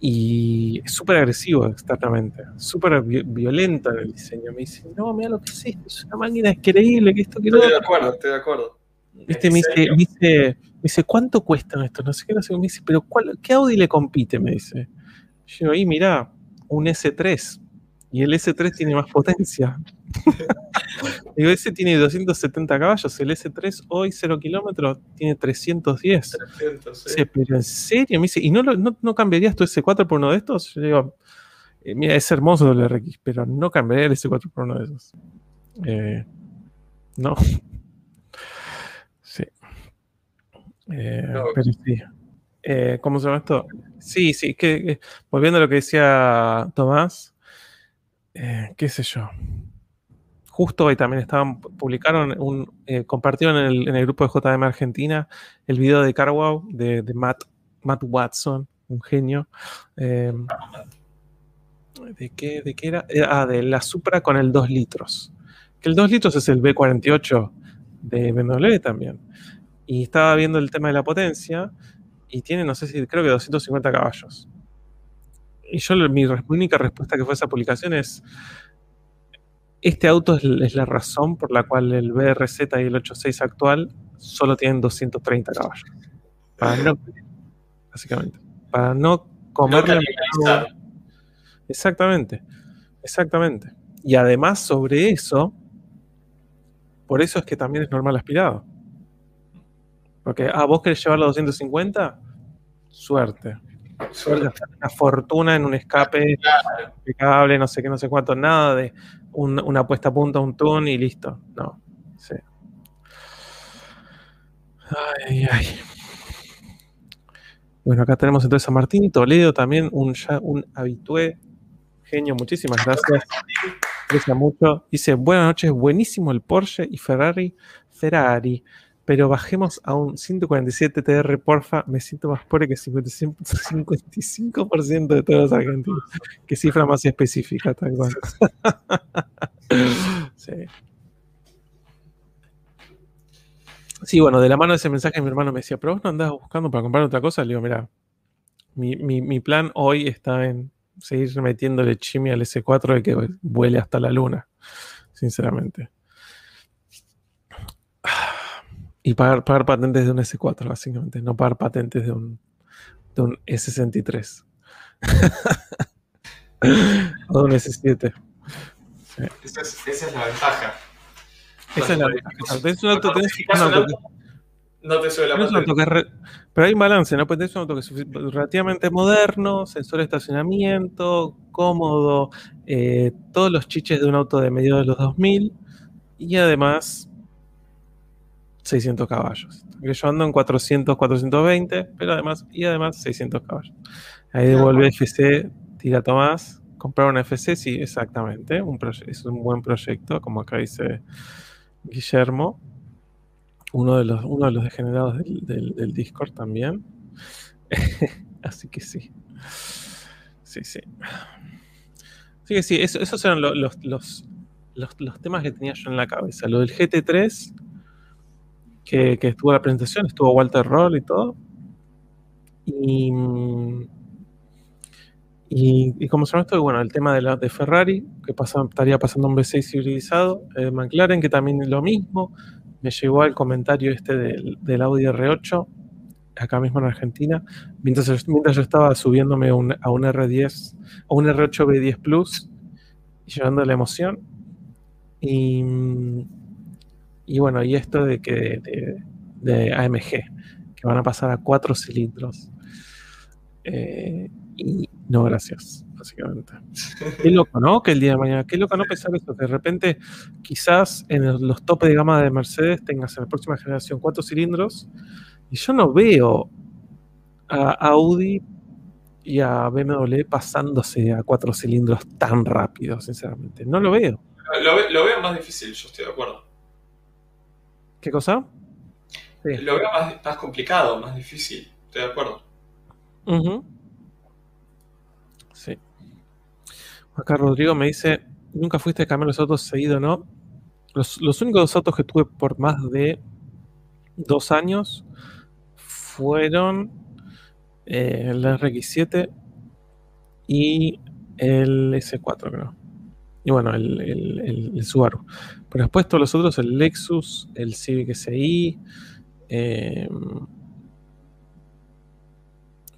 y es súper agresivo externamente, súper violento en el diseño. Me dice, no, mira lo que es esto, es una máquina increíble, que esto que Estoy de acuerdo, estoy de acuerdo. me, dice, me, dice, me dice, ¿cuánto cuestan estos? No sé qué, no sé, me dice, pero ¿qué Audi le compite? Me dice. Yo ahí mira, un S3. Y el S3 tiene más potencia. Digo, ese tiene 270 caballos, el S3 hoy 0 kilómetros tiene 310. 300, sí. pero en serio, me dice, ¿y no, no, no, cambiarías tu S4 por uno de estos? Yo digo, eh, mira, es hermoso el RX, pero no cambiaría el S4 por uno de esos. Eh, no. Sí. Eh, pero sí. ¿Cómo se llama esto? Sí, sí, que, volviendo a lo que decía Tomás, qué sé yo justo hoy también estaban, publicaron, un, eh, compartieron en el, grupo de JM Argentina el video de Carwow de, Matt, Watson, un genio. Eh, ¿de, qué, ¿De qué era? Eh, ah, de la Supra con el 2 litros. Que el 2 litros es el B48 de BMW también. Y estaba viendo el tema de la potencia y tiene, no sé si, creo que 250 caballos. Y yo, mi única respuesta que fue a esa publicación es, este auto es, la razón por la cual el BRZ y el 86 actual solo tienen 230 caballos. Para no, básicamente, para no comerle... exactamente, exactamente. Y además sobre eso, por eso es que también es normal aspirado. Porque, ah, vos querés llevarlo a 250, suerte. Una fortuna en un escape cable, no sé qué, no sé cuánto, nada de una puesta a punto, un tune y listo. No. Sí. Ay, ay. Bueno, acá tenemos entonces a Martín Toledo, también un, ya un habitué. Genio, muchísimas gracias. Gracias mucho. Dice, buenas noches, buenísimo el Porsche y Ferrari. Ferrari pero bajemos a un 147 TR, porfa. Me siento más pobre que 55% de todos los argentinos. Qué cifra más específica, tal cual. sí. Sí, bueno, de la mano de ese mensaje mi hermano me decía, pero vos no andás buscando para comprar otra cosa. Le digo, mira, mi, mi plan hoy está en seguir metiéndole chimia al S4 de que vuele hasta la luna, sinceramente. Y pagar, pagar patentes de un S4, básicamente, no pagar patentes de un, de un S63. o de un S7. Esa, es, la ventaja. Esa es la ventaja. Tenés un auto, tenés un auto que, no te sube la patente. pero hay un balance, ¿no? Pues tenés un auto que es relativamente moderno, sensor de estacionamiento, cómodo, eh, todos los chiches de un auto de medio de los 2000 y además 600 caballos. Yo ando en 400, 420, pero además, y además 600 caballos. Ahí devuelve FC, tira Tomás. Comprar una FC, sí, exactamente. Un es un buen proyecto, como acá dice Guillermo. Uno de los, uno de los degenerados del, Discord también. Así que sí. Sí, sí. Así que sí, esos eran los, los, los temas que tenía yo en la cabeza. Lo del GT3 que, estuvo la presentación, estuvo Walter Roll y todo. Y, y, como se llama esto, bueno, el tema de, la, de Ferrari, que estaría pasando un V6 hibridizado, eh, McLaren, que también es lo mismo, me llegó el comentario este del, Audi R8, acá mismo en Argentina, mientras, mientras yo estaba subiéndome a un R10, a un R8 B10 Plus, y llevando la emoción. Y, y bueno, y esto de que de, AMG, que van a pasar a cuatro cilindros. Eh, y no, gracias, básicamente. Qué loco, ¿no? Que el día de mañana, qué loco no pensar que de repente quizás en los topes de gama de Mercedes tengas en la próxima generación cuatro cilindros. Y yo no veo a Audi y a BMW pasándose a cuatro cilindros tan rápido, sinceramente. No lo veo. lo veo más difícil, yo estoy de acuerdo. ¿Qué cosa? Lo veo más, complicado, más difícil, estoy de acuerdo. Sí. Acá Rodrigo me dice, nunca fuiste a cambiar los autos seguido, ¿no? Los, los únicos autos que tuve por más de dos años fueron eh, el RX7 y el S4, creo. Y bueno, el, el, el, Subaru. Pero después todos los otros, el Lexus, el Civic SI, eh,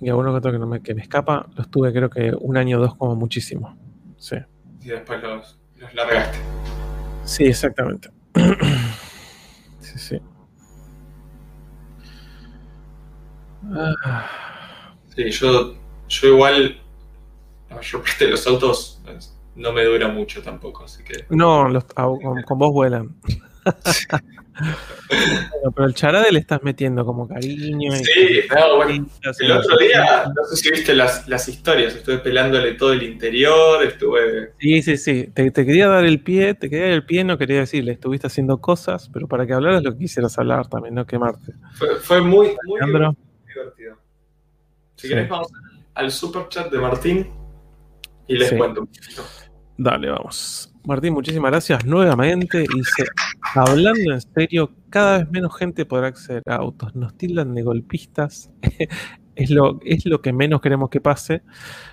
y alguno que otro que, no me, que me escapa, los tuve creo que un año o dos como muchísimo. Sí. Y después los, los largaste. Sí, exactamente. sí, sí. Ah. Sí, yo, yo igual, la mayor parte de los autos no me dura mucho tampoco, así que. No, ah, con, vos vuelan. pero el charade le estás metiendo como cariño. Sí, no, bueno. El otro día, no sé si viste las, las, historias, estuve pelándole todo el interior, estuve. Sí, sí, sí. Te, quería dar el pie, te quería dar el pie, no quería decirle, estuviste haciendo cosas, pero para que hablaras lo que quisieras hablar también, no quemarte. Fue, fue muy, muy divertido. Si querés, vamos al super chat de Martín y les cuento un poquito. Dale, vamos. Martín, muchísimas gracias nuevamente. Dice, hablando en serio, cada vez menos gente podrá acceder a autos. Nos tildan de golpistas. es lo, es lo que menos queremos que pase,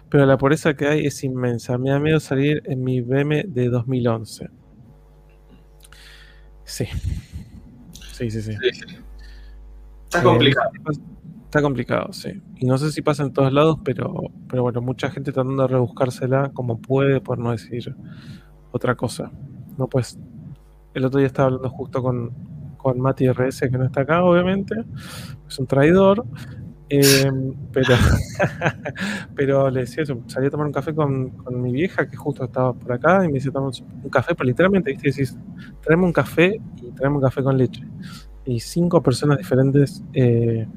pero la pobreza que hay es inmensa. Me da miedo salir en mi BM de 2011. Sí. Sí, sí, sí. Está complicado. Está complicado, sí. Y no sé si pasa en todos lados, pero, pero bueno, mucha gente tratando de rebuscársela como puede, por no decir otra cosa. No, pues, el otro día estaba hablando justo con, con Mati RS, que no está acá, obviamente. Es un traidor. Em, pero, pero le decía eso, salí a tomar un café con, mi vieja que justo estaba por acá y me dice, tomamos un café, pero literalmente, ¿viste? decís, tráeme un café y tráeme un café con leche. Y cinco personas diferentes eh,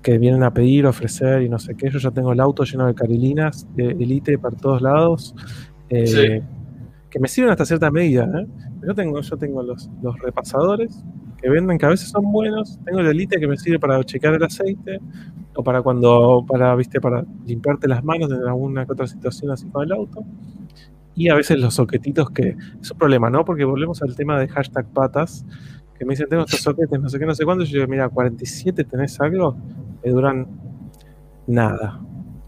que vienen a pedir, ofrecer y no sé qué. Yo ya tengo el auto lleno de carilinas, de elite para todos lados. Eh, que me sirven hasta cierta medida. ¿eh? Yo tengo, yo tengo los, los repasadores, que venden, que a veces son buenos. Tengo la elite que me sirve para checar el aceite o para cuando, para, viste, para limpiarte las manos en alguna otra situación así con el auto. Y a veces los soquetitos que es un problema, ¿no? Porque volvemos al tema de hashtag patas, que me dicen, tengo estos soquetes, no sé qué, no sé cuándo. Y yo digo, mira, 47, ¿tenés algo? Me duran nada,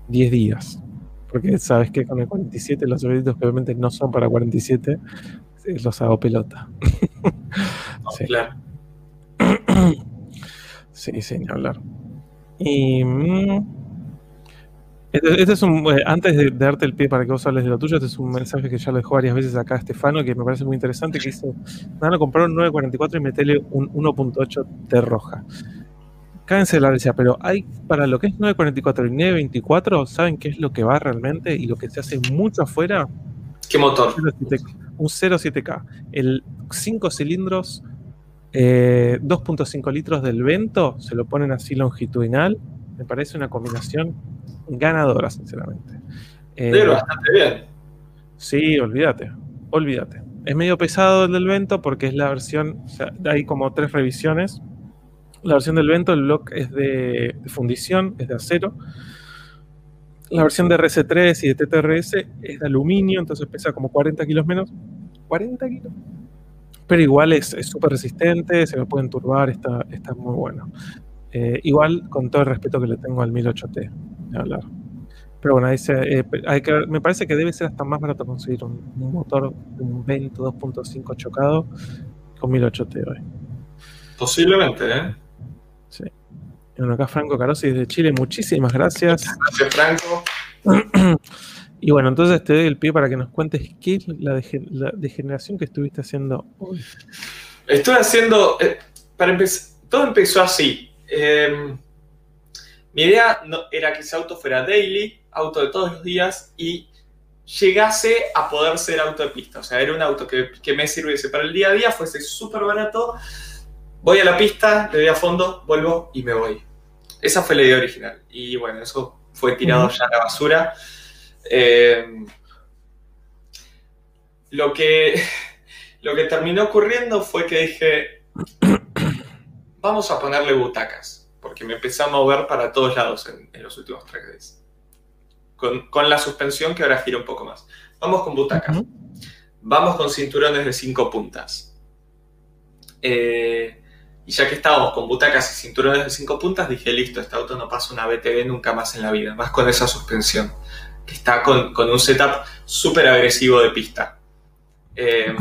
10 días. Porque sabes que con el 47 los soquetitos que obviamente no son para 47, los hago pelota. sí. Claro. sí, sí, hablar. Y. Mm, este, este, es un. Eh, antes de, darte el pie para que vos hables de lo tuyo, este es un mensaje que ya lo dejó varias veces acá Estefano, que me parece muy interesante, que dice: Van a comprar un 944 y metele un 1.8 T roja. Cádense la risa, pero hay para lo que es 944 y 924, ¿saben qué es lo que va realmente y lo que se hace mucho afuera? ¿Qué motor? Un 07K. El 5 cilindros 2.5 eh, litros del Vento, se lo ponen así longitudinal, me parece una combinación ganadora, sinceramente. Eh, Pero bastante bien. Sí, olvídate, olvídate. Es medio pesado el del Vento porque es la versión, o sea, hay como tres revisiones. La versión del Vento, el block es de, fundición, es de acero. La versión de RC3 y de TTRS es de aluminio, entonces pesa como 40 kilos menos. 40 kilos pero igual es súper resistente, se me puede enturbar, está, muy bueno. Eh, igual con todo el respeto que le tengo al 1008T, de hablar. Pero bueno, dice, eh, hay que, me parece que debe ser hasta más barato conseguir un, motor, un Vento 2.5 chocado con 1008T hoy. Posiblemente, ¿eh? Sí. Bueno, acá Franco Carosi desde Chile, muchísimas gracias. Gracias, Franco. Y bueno, entonces te doy el pie para que nos cuentes qué es la, degeneración que estuviste haciendo hoy. Estoy haciendo, eh, para empezar, todo empezó así. Em, mi idea no, era que ese auto fuera daily, auto de todos los días, y llegase a poder ser auto de pista. O sea, era un auto que, que me sirviese para el día a día, fuese súper barato. Voy a la pista, le doy a fondo, vuelvo y me voy. Esa fue la idea original. Y bueno, eso fue tirado ya a la basura. Eh, lo, que, lo que terminó ocurriendo fue que dije, vamos a ponerle butacas, porque me empecé a mover para todos lados en, los últimos tres días. Con, la suspensión que ahora gira un poco más. Vamos con butacas. Vamos con cinturones de cinco puntas. Eh, y ya que estábamos con butacas y cinturones de cinco puntas, dije, listo, este auto no pasa una BTV nunca más en la vida, más con esa suspensión que está con, un setup súper agresivo de pista. Eh,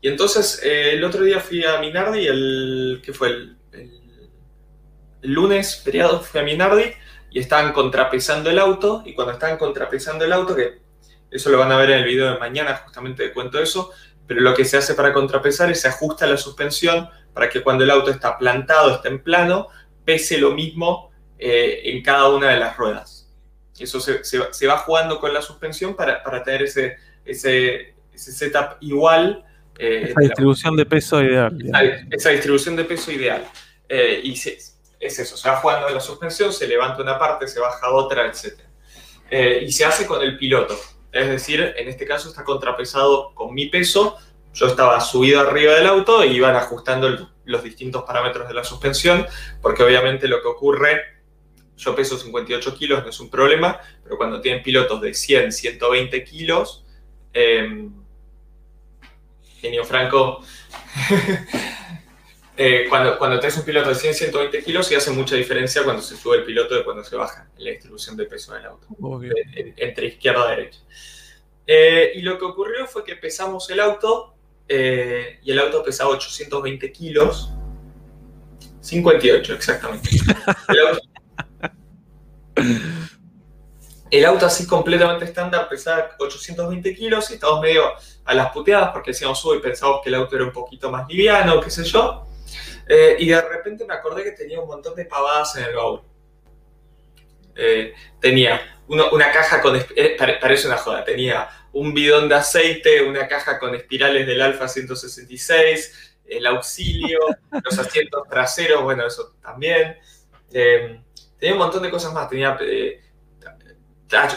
y entonces eh, el otro día fui a Minardi, el que fue el, lunes feriado fui a Minardi y estaban contrapesando el auto y cuando estaban contrapesando el auto, que eso lo van a ver en el video de mañana, justamente cuento eso, pero lo que se hace para contrapesar es se ajusta la suspensión para que cuando el auto está plantado, esté en plano, pese lo mismo eh, en cada una de las ruedas. Eso se, va jugando con la suspensión para, tener ese, ese, setup igual. Eh, esa distribución de peso ideal. Esa, distribución de peso ideal. Eh, y es eso, se va jugando en la suspensión, se levanta una parte, se baja otra, etc. Eh, y se hace con el piloto. Es decir, en este caso está contrapesado con mi peso. Yo estaba subido arriba del auto y iban ajustando los distintos parámetros de la suspensión, porque obviamente lo que ocurre yo peso 58 kilos, no es un problema, pero cuando tienen pilotos de 100, 120 kilos, em, Genio Franco, eh, cuando, cuando tenés un piloto de 100, 120 kilos, y hace mucha diferencia cuando se sube el piloto de cuando se baja en la distribución de peso del auto, entre izquierda y derecha. Eh, y lo que ocurrió fue que pesamos el auto eh, y el auto pesaba 820 kilos. 58, exactamente. El auto, el auto así completamente estándar pesaba 820 kilos y estábamos medio a las puteadas porque decíamos, uy, pensamos que el auto era un poquito más liviano, qué sé yo. Eh, y de repente me acordé que tenía un montón de pavadas en el baúl. Eh, tenía una caja con... Eh, parece una joda. Tenía un bidón de aceite, una caja con espirales del Alfa 166, el auxilio, los asientos traseros, bueno, eso también. tenía un montón de cosas más. Tenía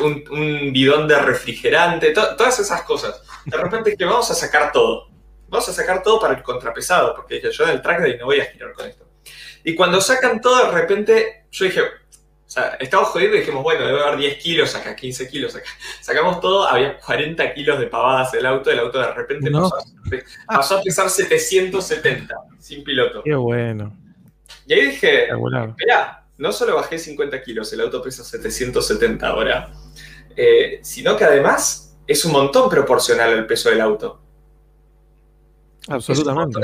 un, un, bidón de refrigerante, todas esas cosas. De repente que vamos a sacar todo vamos a sacar todo para el contrapesado, porque dije, yo en el track no voy a girar con esto. Y cuando sacan todo, de repente, yo dije, o sea, estamos jodiendo y dijimos, bueno, debe haber 10 kilos acá, 15 kilos acá. Sacamos todo, había 40 kilos de pavadas el auto, el auto de repente pasó, a pesar 770 sin piloto. Qué bueno. Y ahí dije, mira, no solo bajé 50 kilos, el auto pesa 770 ahora, eh, sino que además es un montón proporcional al peso del auto. Absolutamente.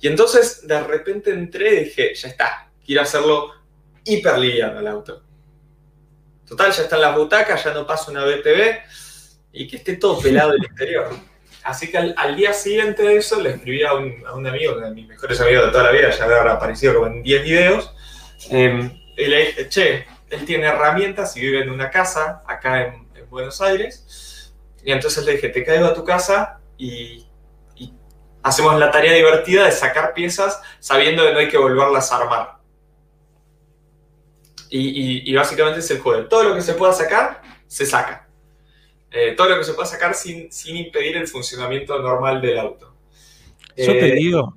Y entonces de repente entré y dije, ya está, quiero hacerlo hiper liviano el auto. Total, ya están las butacas, ya no pasa una BTV y que esté todo pelado el exterior. Así que al, día siguiente de eso le escribí a un, amigo, uno de mis mejores amigos de toda la vida, ya le habrá aparecido como en 10 videos, em, y le dije, che, él tiene herramientas y vive en una casa acá en, en Buenos Aires. Y entonces le dije, te caigo a tu casa y hacemos la tarea divertida de sacar piezas sabiendo que no hay que volverlas a armar. Y, básicamente es el juego. Todo lo que se pueda sacar, se saca. Eh, todo lo que se pueda sacar sin, sin, impedir el funcionamiento normal del auto. Yo te eh, digo,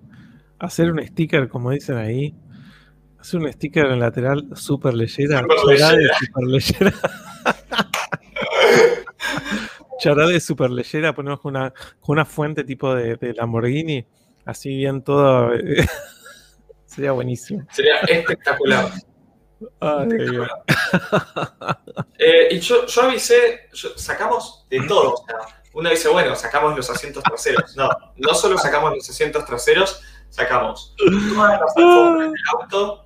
hacer un sticker, como dicen ahí, hacer un sticker en lateral súper leyera, super leyera. charada de super leyera, ponemos con una, con una fuente tipo de, Lamborghini, así bien todo. sería buenísimo. Sería espectacular. Eh, y yo, yo avisé, sacamos de todo. O sea, uno dice, bueno, sacamos los asientos traseros. No, no solo sacamos los asientos traseros, sacamos todas las alfombras del auto,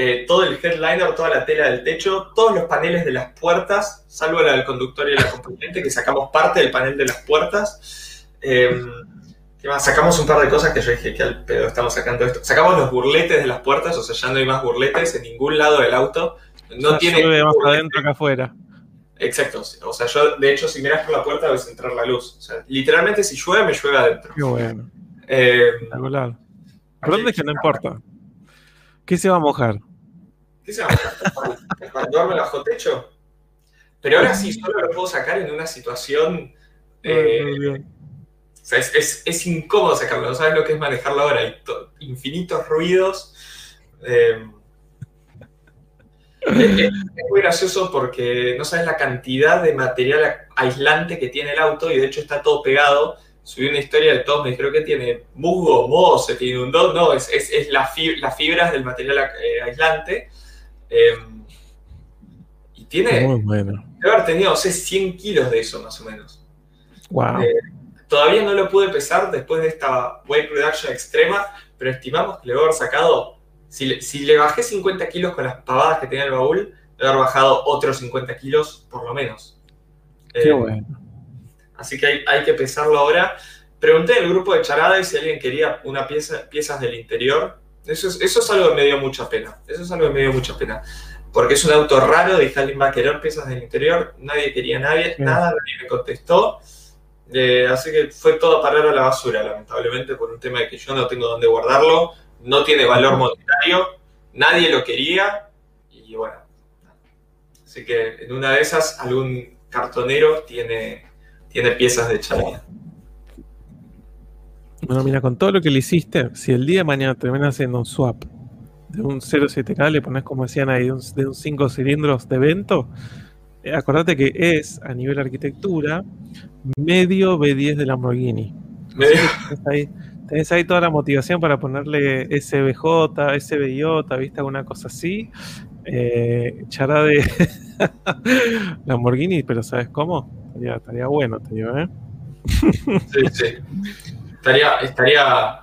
eh, todo el headliner, toda la tela del techo, todos los paneles de las puertas, salvo la del conductor y la componente, que sacamos parte del panel de las puertas. Eh, sacamos un par de cosas que yo dije, que al pedo estamos sacando esto. Sacamos los burletes de las puertas, o sea, ya no hay más burletes en ningún lado del auto. No tiene. más adentro que afuera. Exacto. O sea, yo, de hecho, si miras por la puerta ves entrar la luz. O sea, literalmente, si llueve, me llueve adentro. Qué bueno. Eh, ¿Por dónde es que no importa? ¿Qué se va a mojar? ¿Qué se va a mojar? ¿Cuando duerme bajo techo? Pero ahora sí, solo lo puedo sacar en una situación. Eh, o sea, es, incómodo sacarlo, no sabes lo que es manejarlo ahora. Hay infinitos ruidos. Eh, es, muy gracioso porque no sabes la cantidad de material aislante que tiene el auto y de hecho está todo pegado subí una historia de todos me dijeron que tiene musgo, moho, se tiene un don, no, es, es, es las fibras del material eh, aislante. Em, y tiene, Muy bueno. debe haber tenido, no sé, 100 kilos de eso más o menos. Wow. Eh, todavía no lo pude pesar después de esta weight reduction extrema, pero estimamos que le a haber sacado, si le, si le bajé 50 kilos con las pavadas que tenía el baúl, a haber bajado otros 50 kilos por lo menos. Qué eh, bueno. Así que hay, que pesarlo ahora. Pregunté en el grupo de charada si alguien quería una pieza, piezas del interior. Eso es, eso es algo que me dio mucha pena. Eso es algo que me dio mucha pena. Porque es un auto raro, dije alguien va a querer piezas del interior. Nadie quería nadie, nada, nadie me contestó. Eh, así que fue todo a parar a la basura, lamentablemente, por un tema de que yo no tengo dónde guardarlo. No tiene valor monetario. Nadie lo quería. Y bueno. Así que en una de esas, algún cartonero tiene tiene piezas de charla. Bueno, mira, con todo lo que le hiciste, si el día de mañana terminas haciendo un swap de un 07K, le pones como decían ahí, de un 5 cilindros de evento, eh, acordate que es a nivel arquitectura medio B10 de Lamborghini. Medio. tenés ahí toda la motivación para ponerle SBJ, SBJ, ¿viste? Alguna cosa así. Eh, chará de Lamborghini, pero ¿sabes cómo? Estaría, bueno, te digo, ¿eh? Sí, sí. Estaría, estaría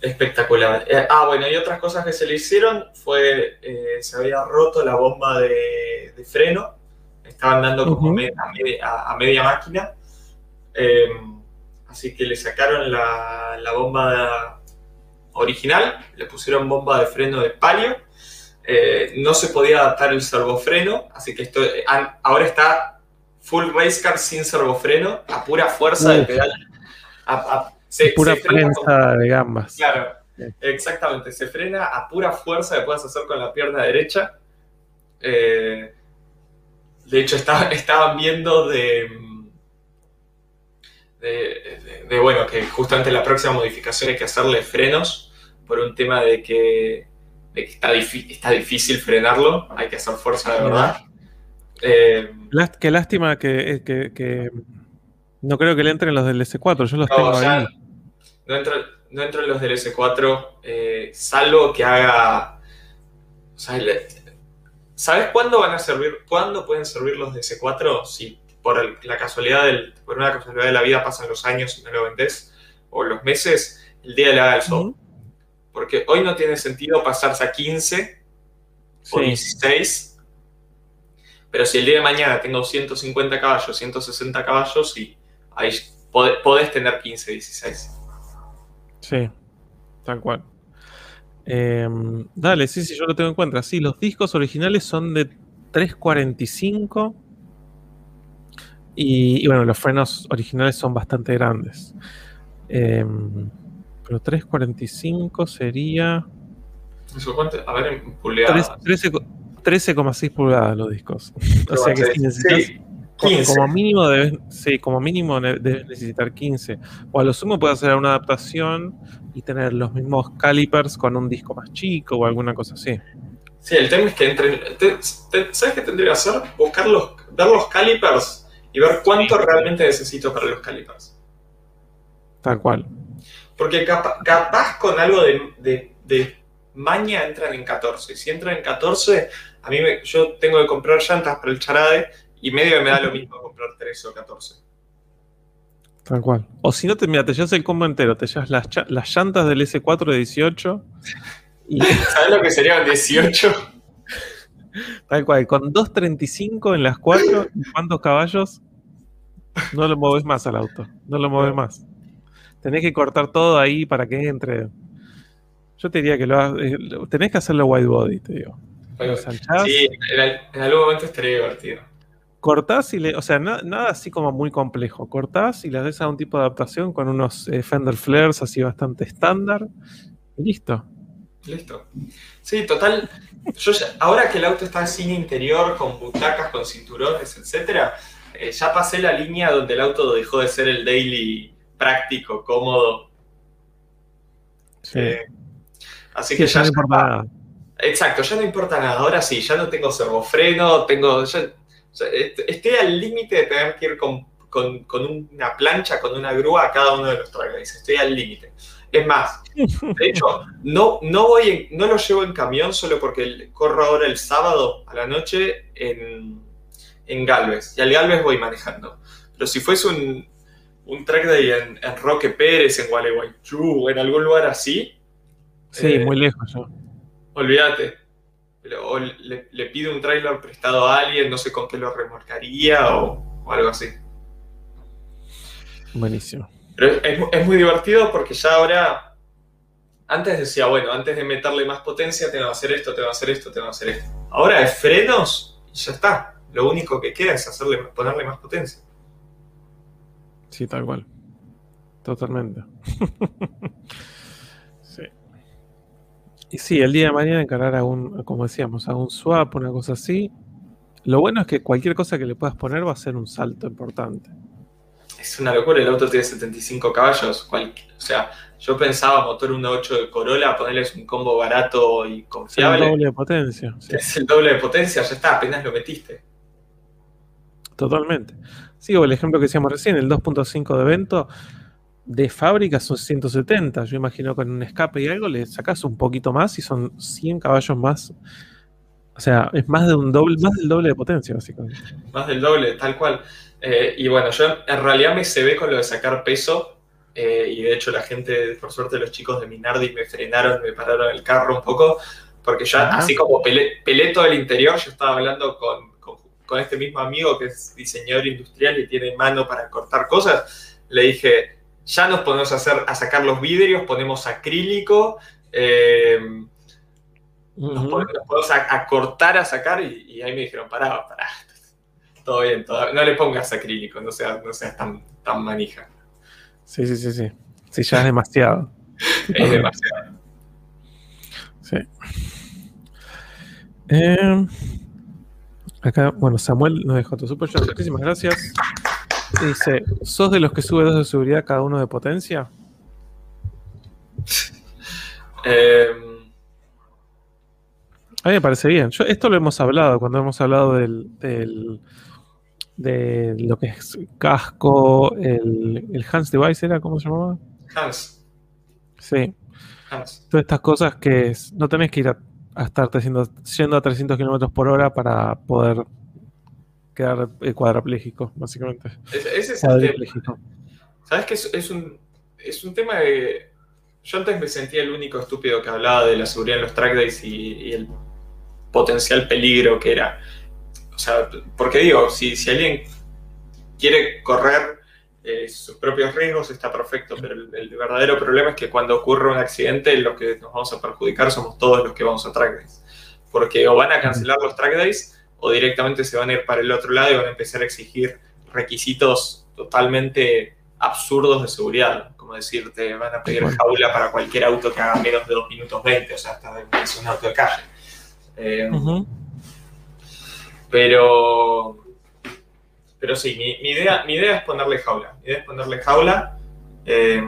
espectacular. Eh, ah, bueno, y otras cosas que se le hicieron fue, eh, se había roto la bomba de, freno, estaban dando como a, media, máquina, em, así que le sacaron la, bomba original, le pusieron bomba de freno de palio, eh, no se podía adaptar el servofreno, así que esto ahora está full race car sin servofreno, a pura fuerza de pedal. Pura prensa de gambas. Claro, exactamente. Se frena a pura fuerza que puedes hacer con la pierna derecha. Eh, de hecho, estaban viendo de, de, bueno, que justamente la próxima modificación hay que hacerle frenos por un tema de que, está, está, difícil frenarlo, hay que hacer fuerza de verdad. Eh, qué lástima que, que, no creo que le entren los del S4, yo los tengo ahí. No, no entro en los del S4, eh, salvo que haga... ¿Sabes cuándo van a servir, cuándo pueden servir los de S4? Si por la casualidad del, por una casualidad de la vida pasan los años y no lo vendés, o los meses, el día de la del sol. Porque hoy no tiene sentido pasarse a 15 o 16 pero si el día de mañana tengo 150 caballos, 160 caballos, y ahí podés tener 15, 16. Sí, tal cual. Em, dale, sí, sí, yo lo tengo en cuenta. Sí, los discos originales son de 345. Y, bueno, los frenos originales son bastante grandes. Em, pero 345 sería. A ver, en pulgadas. 13,6 pulgadas los discos. o sea que si necesitas. Como, mínimo debes, sí, como mínimo debes necesitar 15. O a lo sumo puedes hacer una adaptación y tener los mismos calipers con un disco más chico o alguna cosa así. Sí, el tema es que entre. ¿Sabes qué tendría que hacer? Buscar los, ver los calipers y ver cuánto realmente necesito para los calipers. Tal cual. Porque capaz, con algo de, de, maña entran en 14. Si entran en 14, a mí me, yo tengo que comprar llantas para el charade y medio me da lo mismo comprar 13 o 14. Tal cual. O si no, te, mira, te llevas el combo entero, te llevas las, las llantas del S4 de 18. Y... ¿Sabes lo que sería 18? Tal cual, con 2.35 en las 4, ¿cuántos caballos? No lo mueves más al auto, no lo mueves más. Tenés que cortar todo ahí para que entre. Yo te diría que lo hagas, eh, tenés que hacerlo white body, te digo. Sí, en algún momento estaría divertido cortás y le, o sea, nada así como muy complejo. Cortás y le das a un tipo de adaptación con unos eh, Fender Flares así bastante estándar y listo. Listo. Sí, total. Yo ahora que el auto está sin interior, con butacas, con cinturones, etcétera, eh, ya pasé la línea donde el auto dejó de ser el daily práctico, cómodo. Sí. Eh, así que ya, no importa nada. Exacto, ya no importa nada. Ahora sí, ya no tengo servofreno, tengo. Estoy al límite de tener que ir con, una plancha, con una grúa a cada uno de los trailers. Estoy al límite. Es más, de hecho, no, no, voy no lo llevo en camión solo porque corro ahora el sábado a la noche en, en Galvez. Y al Galvez voy manejando. Pero si fuese un, un track day en, Roque Pérez, en Gualeguaychú, en algún lugar así. Sí, eh, muy lejos. ¿no? Olvídate o le, le, pide un trailer prestado a alguien, no sé con qué lo remolcaría o, algo así. Buenísimo. Pero es, muy divertido porque ya ahora, antes decía, bueno, antes de meterle más potencia, tengo que hacer esto, tengo que hacer esto, tengo que hacer esto. Ahora es frenos y ya está. Lo único que queda es hacerle, ponerle más potencia. Sí, tal cual. Totalmente. Y sí, el día de mañana encarar a un, como decíamos, a un swap, una cosa así. Lo bueno es que cualquier cosa que le puedas poner va a ser un salto importante. Es una locura, el auto tiene 75 caballos. o sea, yo pensaba motor 1.8 de Corolla, ponerles un combo barato y confiable. Es el doble de potencia. Es el doble de potencia, ya está, apenas lo metiste. Totalmente. Sí, o el ejemplo que decíamos recién, el 2.5 de evento de fábrica son 170. Yo imagino con un escape y algo le sacas un poquito más y son 100 caballos más. O sea, es más de un doble, más del doble de potencia, básicamente. Más del doble, tal cual. Eh, y bueno, yo en realidad me se ve con lo de sacar peso. eh, y de hecho la gente, por suerte los chicos de Minardi me frenaron, me pararon el carro un poco. Porque ya, Ajá. así como pelé, pelé todo el interior, yo estaba hablando con, con, con este mismo amigo que es diseñador industrial y tiene mano para cortar cosas. Le dije, ya nos ponemos a, hacer, a sacar los vidrios, ponemos acrílico, eh, nos ponemos a, a cortar, a sacar, y, y ahí me dijeron, pará, pará, todo bien, todo- no le pongas acrílico, no seas, no seas tan, tan manija. Sí, sí, sí, sí. Sí, ya es demasiado. Es demasiado. Sí. Eh, acá, bueno, Samuel nos dejó tu super chat. Muchísimas gracias. Dice, ¿sos de los que sube dos de seguridad cada uno de potencia? Eh, A mí me parece bien. Yo, esto lo hemos hablado cuando hemos hablado del, del- de lo que es casco, el, el Hans Device era, ¿cómo se llamaba? Hans, Sí. Hans. Todas estas cosas que es- no tenés que ir a, a estar 300 yendo a 300 kilómetros por hora para poder quedar eh, cuadrapléjico, básicamente. Ese, ese es el tema. ¿Sabes qué? Es, es un, es un tema de... Yo antes me sentía el único estúpido que hablaba de la seguridad en los track days y, y el potencial peligro que era. O sea, porque digo, si, si alguien quiere correr eh, sus propios riesgos está perfecto, pero el, el verdadero problema es que cuando ocurre un accidente los que nos vamos a perjudicar somos todos los que vamos a track days. Porque o van a cancelar los track days o directamente se van a ir para el otro lado y van a empezar a exigir requisitos totalmente absurdos de seguridad. Como decir, te van a pedir jaula para cualquier auto que haga menos de 2 minutos 20, o sea, hasta es un auto de calle. Eh, Ujú. pero, pero sí, mi, mi idea, mi idea es ponerle jaula. Mi idea es ponerle jaula. eh,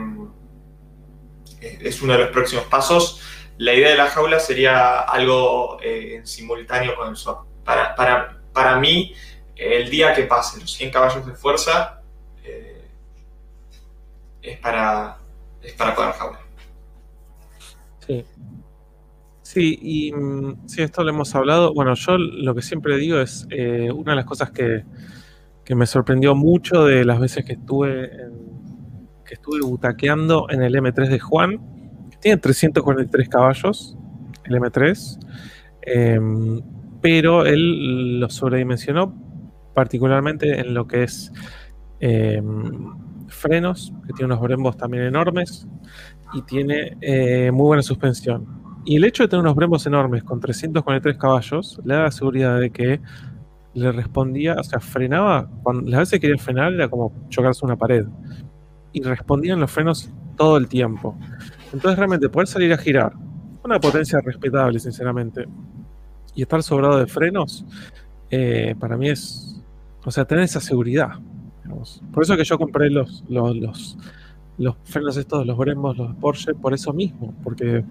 es uno de los próximos pasos. La idea de la jaula sería algo eh, en simultáneo con el swap. Para, para, para mí, el día que pasen los 100 caballos de fuerza eh, es, para, es para poner jaula. Sí. Sí, y mm, sí, esto lo hemos hablado. Bueno, yo lo que siempre digo es eh, una de las cosas que, que me sorprendió mucho de las veces que estuve que estuve butaqueando en el M3 de Juan, que tiene 343 caballos, el M3, em, pero él lo sobredimensionó particularmente en lo que es em, frenos, que tiene unos brembos también enormes y tiene eh, muy buena suspensión. Y el hecho de tener unos brembos enormes con 343 caballos le da la seguridad de que le respondía, o sea, frenaba, cuando, las veces que quería frenar era como chocarse una pared. Y respondían los frenos todo el tiempo. Entonces realmente poder salir a girar, una potencia respetable, sinceramente, y estar sobrado de frenos, eh, para mí es, o sea, tener esa seguridad. digamos. Por eso que yo compré los, los, los, los frenos estos, los Brembos, los Porsche, por eso mismo, porque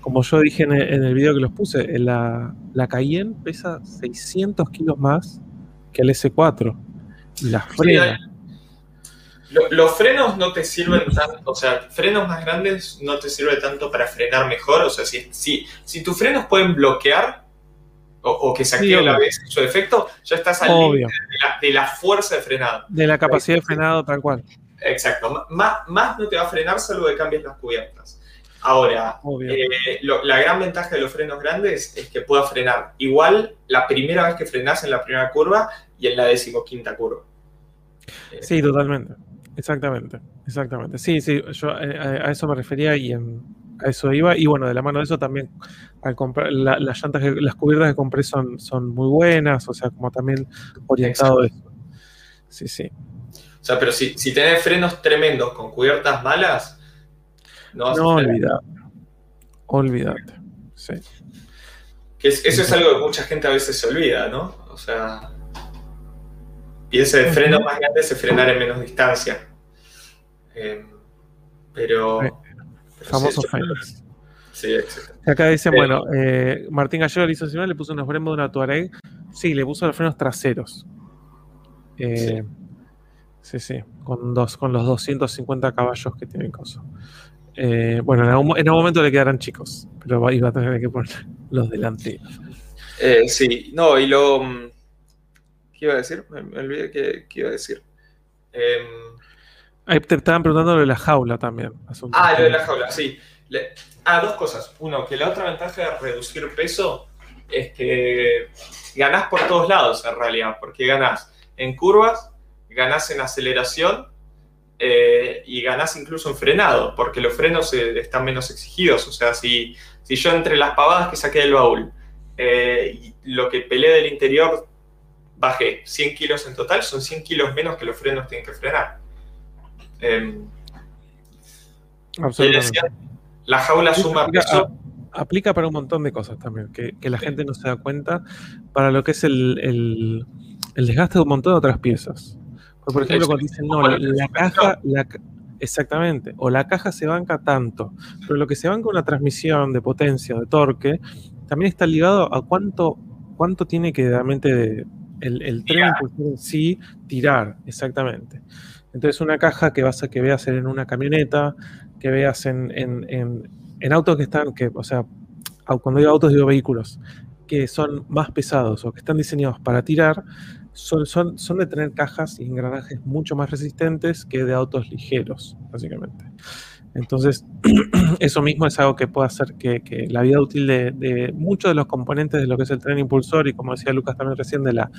como yo dije en el, en el video que los puse, la, la Cayenne pesa 600 kilos más que el S4 y la frena. Lo- los frenos no te sirven tanto, o sea, frenos más grandes no te sirve tanto para frenar mejor. O sea, si, si, si tus frenos pueden bloquear o, o que se active la vez su efecto, ya estás al límite de la, de la fuerza de frenado. De la capacidad de frenado tal cual. Exacto. Más, más no te va a frenar salvo que cambies las cubiertas. Ahora, eh, lo- la gran ventaja de los frenos grandes es que pueda frenar igual la primera vez que frenas en la primera curva y en la decimoquinta curva. Sí, totalmente. Exactamente. Exactamente. Sí, sí, yo eh, a, a eso me refería y en- a eso iba. Y bueno, de la mano de eso también, al comprar, la- las llantas, que- las cubiertas que compré son, son muy buenas, o sea, como también orientado eso. Sí, sí. O sea, pero si, si tenés frenos tremendos con cubiertas malas, no vas No a olvidate. Olvídate. Sí. Que es- eso es algo que mucha gente a veces se olvida, ¿no? O sea, piensa de frenos Ujú. más grandes se frenar en menos distancia. Eh, pero. Pero Famoso sí. Sí, exacto. Acá dicen, Eh, bueno, eh, Martín Gallego le hizo le puso unos brembos de una Touareg. Sí, le puso los frenos traseros. Eh, Sí, sí, con, dos, con los 250 caballos que tiene Coso. Eh, bueno, en algún, momento le quedarán chicos, pero iba a tener que poner los delanteros. Eh, sí, no, y lo. Mm, ¿Qué iba a decir? Me, olvidé qué, iba a decir. Em, Ahí te estaban preguntando lo de la jaula también. Ah, lo de la jaula, sí. Ah, dos cosas. Uno, que la otra ventaja de reducir peso es que ganás por todos lados en realidad, porque ganás en curvas, ganás en aceleración eh, y ganás incluso en frenado, porque los frenos eh, están menos exigidos. O sea, si, si yo entre las pavadas que saqué del baúl eh, y lo que peleé del interior bajé 100 kilos en total, son 100 kilos menos que los frenos tienen que frenar. Em, Absolutamente. La jaula suma peso. Aplica para un montón de cosas también, que, la gente no se da cuenta para lo que es el, desgaste de un montón de otras piezas. Por ejemplo, cuando dicen, no, la, caja, exactamente, o la caja se banca tanto, pero lo que se banca una transmisión de potencia, de torque, también está ligado a cuánto, cuánto tiene que realmente el, el tren en sí tirar, exactamente. Entonces una caja que vas a que veas en una camioneta, que veas en, en, autos que están, que, o sea, cuando digo autos digo vehículos, que son más pesados o que están diseñados para tirar, son, son, son de tener cajas y engranajes mucho más resistentes que de autos ligeros, básicamente. Entonces, eso mismo es algo que puede hacer que, la vida útil de, muchos de los componentes de lo que es el tren impulsor y como decía Lucas también recién, de la,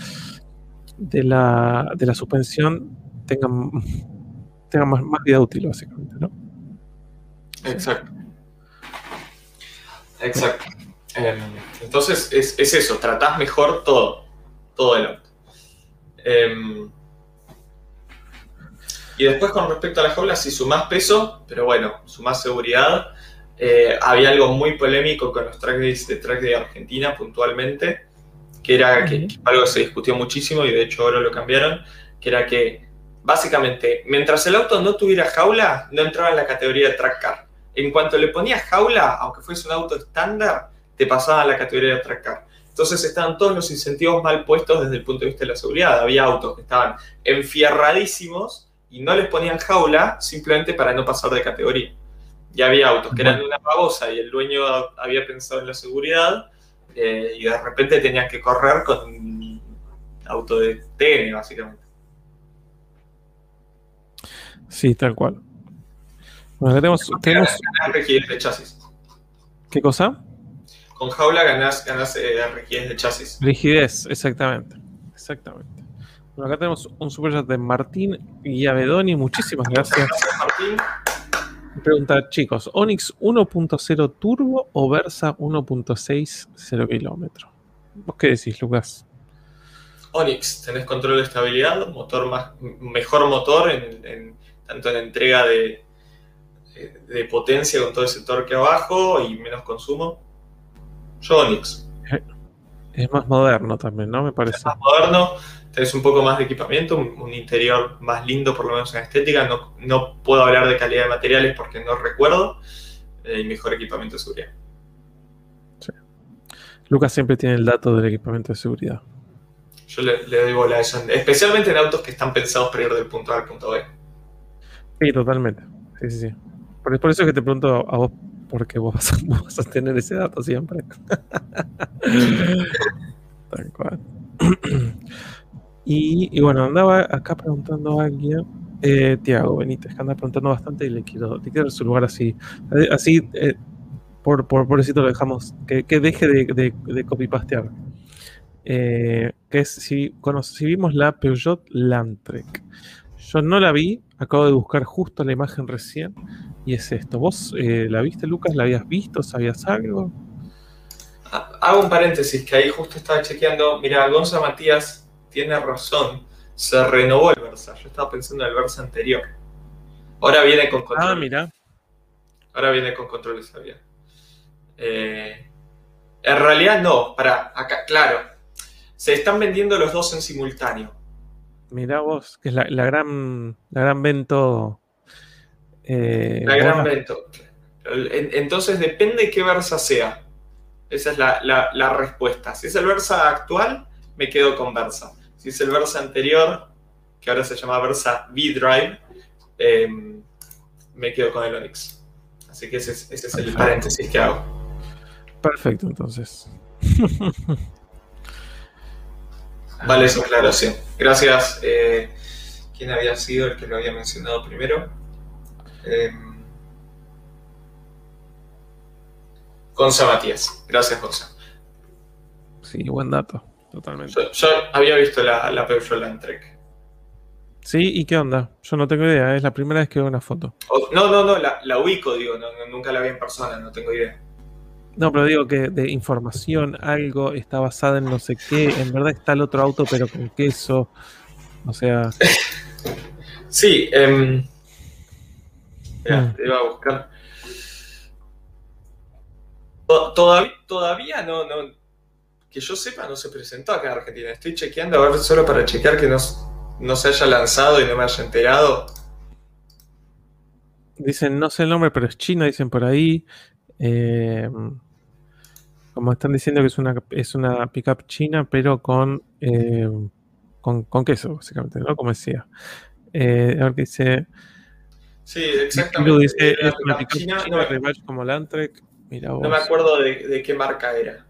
de la, de la suspensión tengan, tengan más, vida útil, básicamente, ¿no? Exacto. Exacto. Em, entonces es, eso, tratás mejor todo, todo el auto. Em, y después con respecto a la jaula, si sumás peso, pero bueno, sumás seguridad. Eh, había algo muy polémico con los track de track de Argentina puntualmente, que era que, algo que se discutió muchísimo y de hecho ahora lo cambiaron, que era que básicamente, mientras el auto no tuviera jaula, no entraba en la categoría de track car. En cuanto le ponías jaula, aunque fuese un auto estándar, te pasaba a la categoría de track car. Entonces estaban todos los incentivos mal puestos desde el punto de vista de la seguridad. Había autos que estaban enfierradísimos y no les ponían jaula simplemente para no pasar de categoría. Y había autos que eran de una babosa y el dueño había pensado en la seguridad eh, y de repente tenían que correr con un auto de TN, básicamente. Sí, tal cual. Bueno, tenemos, tenemos... rigidez de chasis. ¿Qué cosa? Con jaula ganás, eh, rigidez de chasis. Rigidez, exactamente. Exactamente. Bueno, acá tenemos un superchat de Martín Avedoni. Muchísimas gracias. Gracias, Martín. Pregunta, chicos, ¿Onix 1.0 turbo o Versa 1.6 0 kilómetro? ¿Vos qué decís, Lucas? Onix, tenés control de estabilidad, motor más, mejor motor en tanto en entrega de, de potencia con todo ese torque abajo y menos consumo. Yo Es más moderno también, ¿no? Me parece. Es más moderno, tenés un poco más de equipamiento, un, interior más lindo, por lo menos en estética. No, no puedo hablar de calidad de materiales porque no recuerdo. Eh, y mejor equipamiento de seguridad. Lucas siempre tiene el dato del equipamiento de seguridad. Yo le, le doy bola a eso, especialmente en autos que están pensados para ir del punto A al punto B. Sí, totalmente. Sí, sí, sí. Por, eso es que te pregunto a vos, porque vos vas, a, tener ese dato siempre. Tal cual. Y, bueno, andaba acá preguntando a alguien, eh, Tiago Benítez, que anda preguntando bastante y le quiero, le quiero su lugar así. Así, eh, por, por, eso lo dejamos, que, deje de, de, de copypastear. Eh, que es si, si vimos la Peugeot Landtrek. Yo no la vi, acabo de buscar justo la imagen recién y es esto. ¿Vos eh, la viste, Lucas? ¿La habías visto? ¿Sabías algo? Ah, hago un paréntesis que ahí justo estaba chequeando. Mira, Gonza Matías tiene razón. Se renovó el Versa. Yo estaba pensando en el Versa anterior. Ahora viene con control. Ah, mira. Ahora viene con control de eh, en realidad no. Para acá, claro. Se están vendiendo los dos en simultáneo. Mira vos, que es la, gran, la gran vento. Eh, la gran vento. Entonces depende qué Versa sea. Esa es la, respuesta. Si es el Versa actual, me quedo con Versa. Si es el Versa anterior, que ahora se llama Versa V-Drive, eh, me quedo con el Onix. Así que ese es, ese es el paréntesis que hago. Perfecto, entonces. Vale esa aclaración. Gracias. Eh, ¿Quién había sido el que lo había mencionado primero? Eh, Gonza Matías. Gracias, Gonza. Sí, buen dato, totalmente. Yo, yo había visto la, la Peugeot Landtrek. Sí, ¿y qué onda? Yo no tengo idea, es la primera vez que veo una foto. No, no, no, la, la ubico, digo, no, no, nunca la vi en persona, no tengo idea. No, pero digo que de información, algo está basada en no sé qué, en verdad está el otro auto, pero con queso. O sea, Sí, eh, espera, te iba a buscar. To- todav- todavía no, no, que yo sepa, no se presentó acá en Argentina. Estoy chequeando a ver solo para chequear que no se haya lanzado y no me haya enterado. dicen, no sé el nombre, pero es chino, dicen por ahí. Eh, como están diciendo que es una, es una pickup china, pero con, eh, con, con queso, básicamente, ¿no? Como decía. Eh, a ver qué dice. Sí, exactamente. dice, Era es una una pickup china, china, no, me- como Landtrek. Vos. no me acuerdo de, de qué marca era.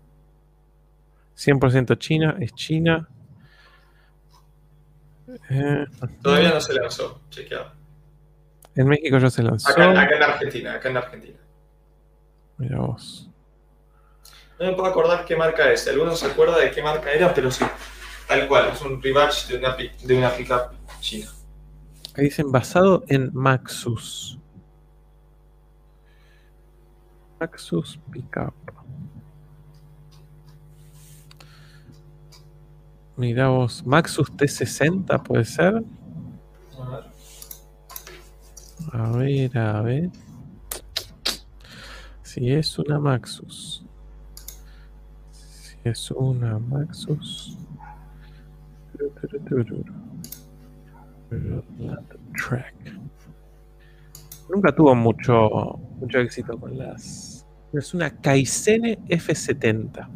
100% china, es china. Eh, Todavía no se lanzó, chequeado. en México ya se lanzó. Acá, acá en Argentina, acá en Argentina. Mira vos. No me puedo acordar qué marca es. Alguno se acuerda de qué marca era, pero sí. Tal cual, es un rebatch de una, de una pickup china. Ahí dicen basado en Maxus. Maxus Pickup. Mira vos, Maxus T60 puede ser. A ver. A ver, a ver. Si es una Maxus. Si es una Maxus. Track. Nunca tuvo mucho, mucho éxito con las. Es una Kaizen F70.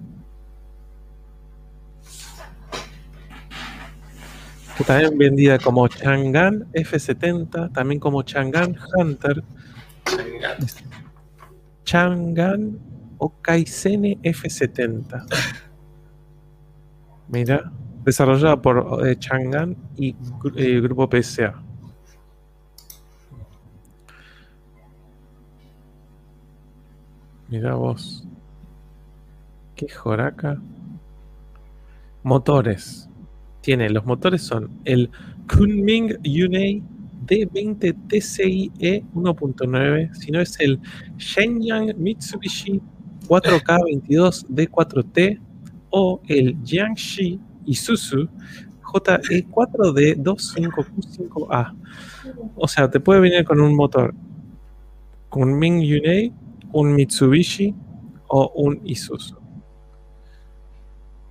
Que también vendida como Chang'an F70, también como Chang'an Hunter. Chang'an o Kaizen F70. Mira, desarrollada por eh, Chang'an y eh, Grupo PSA. Mira vos. Qué joraca. Motores. Tiene, los motores son el Kunming Yunei D20 TCIe 1.9, si no es el Shenyang Mitsubishi 4K22 D4T o el Jiangxi Isuzu JE4D 25Q5A. O sea, te puede venir con un motor Kunming Yunei, un Mitsubishi o un Isuzu.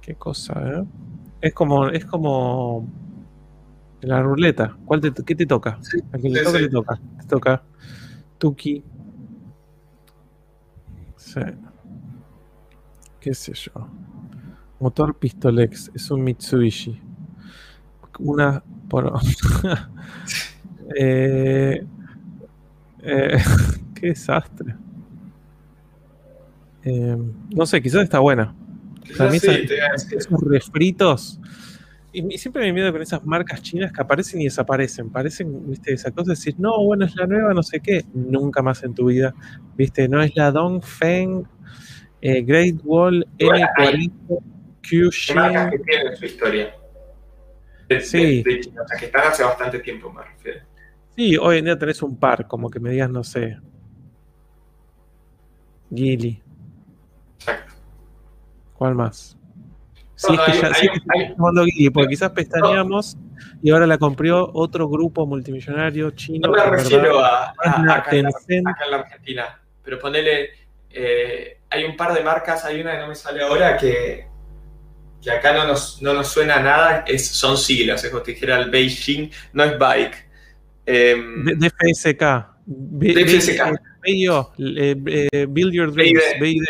Qué cosa, ¿eh? Es como, es como la ruleta. ¿Cuál te, ¿Qué te toca? Sí, A quien le toca, le toca. Te toca Tuki. Sí. ¿Qué sé yo? Motor Pistolex. Es un Mitsubishi. Una por. Eh, eh, qué desastre. Eh, no sé, quizás está buena. Para mí Sí, decir. esos refritos. Y siempre me miedo con esas marcas chinas que aparecen y desaparecen. Parecen, viste, esa cosa de decir, no, bueno, es la nueva, no sé qué. Nunca más en tu vida. Viste, no es la Dongfeng eh, Great Wall Bueno, N40 Hay marcas que Qshin. tienen su historia. De, Sí. de- de China, o sea, que están hace bastante tiempo, me refiero. Sí, hoy en día tenés un par, como que me digas, no sé. Gili. Exacto. ¿Cuál más? No, es que ya hay- sí que Gili, porque quizás pestañeamos y ahora la compró otro grupo multimillonario chino. No me refiero a, es acá, en la, acá en la Argentina, pero ponele, eh, hay un par de marcas, hay una que no me sale ahora que, que acá no nos, no nos suena a nada, es, son siglas, es como si dijera el Beijing, no es bike. Em, D- DFSK. DFSK. Eh, eh, Build Your Dreams. BID.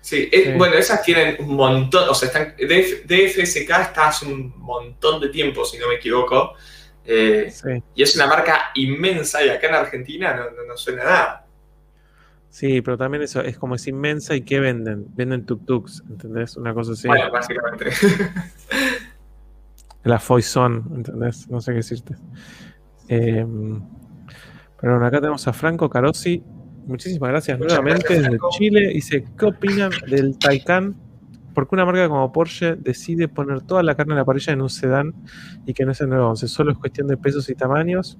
Sí, es- sí. bueno, esas tienen un montón, o sea, están, DF- DFSK está hace un montón de tiempo, si no me equivoco, Eh, y es una marca inmensa y acá en Argentina no, suena nada. Sí, pero también eso es como es inmensa y ¿qué venden? Venden tuk-tuks, ¿entendés? Una cosa así. Bueno, básicamente. La Foison, ¿entendés? No sé qué decirte. Em, pero bueno, acá tenemos a Franco Carosi. Muchísimas gracias nuevamente desde Chile. Dice, ¿qué opinan del Taycan? Porque una marca como Porsche decide poner toda la carne en la parrilla en un sedán y que no es el 911. Solo es cuestión de pesos y tamaños.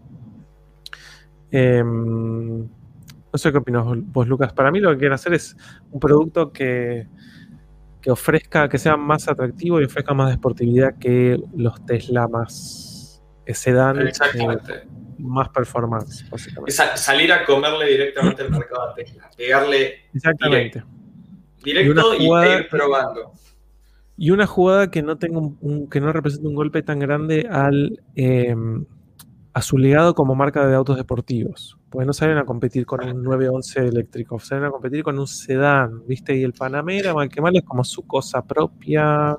Em, no sé qué opinas vos, Lucas. Para mí lo que quieren hacer es un producto que, que ofrezca, que sea más atractivo y ofrezca más deportividad que los Tesla más sedán. Exactamente más performance, básicamente. salir a comerle directamente al mercado a Tesla, pegarle Exactamente. directo y, ir probando. Y una jugada que no tenga un, que no represente un golpe tan grande al em, a su legado como marca de autos deportivos. Porque no salen a competir con un 911 eléctrico, salen a competir con un sedán, ¿viste? Y el Panamera, mal que mal, es como su cosa propia.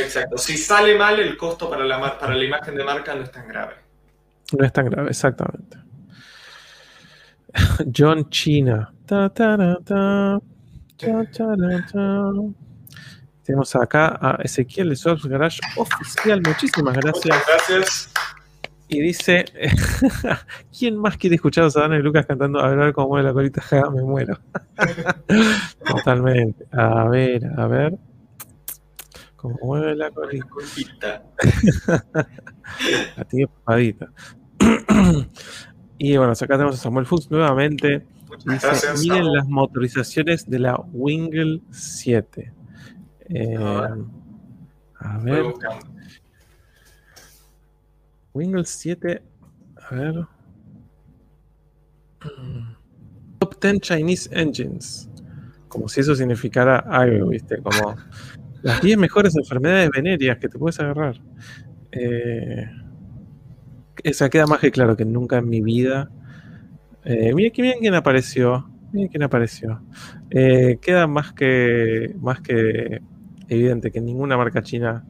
Exacto. Si sale mal, el costo para la, para la imagen de marca no es tan grave. No es tan grave, exactamente. John China. Tenemos acá a Ezequiel de Source Garage Oficial. Muchísimas gracias. Muchas gracias. Y dice: ¿Quién más quiere escuchar a Sadana y Lucas cantando? A ver, cómo mueve la colita. me muero. Totalmente. A ver, a ver. ¿Cómo mueve la colita? la tiene papadita. y bueno, acá tenemos a Samuel Fuchs nuevamente. Dice, miren las motorizaciones de la Wingle 7. Eh, a ver. Wingle 7. A ver. Top 10 Chinese Engines. Como si eso significara algo, ¿viste? Como las 10 mejores enfermedades venéreas que te puedes agarrar. Eh, esa queda más que claro que nunca en mi vida. Eh, mira bien quién apareció. Miren quién apareció. Eh, queda más que, más que evidente que ninguna marca china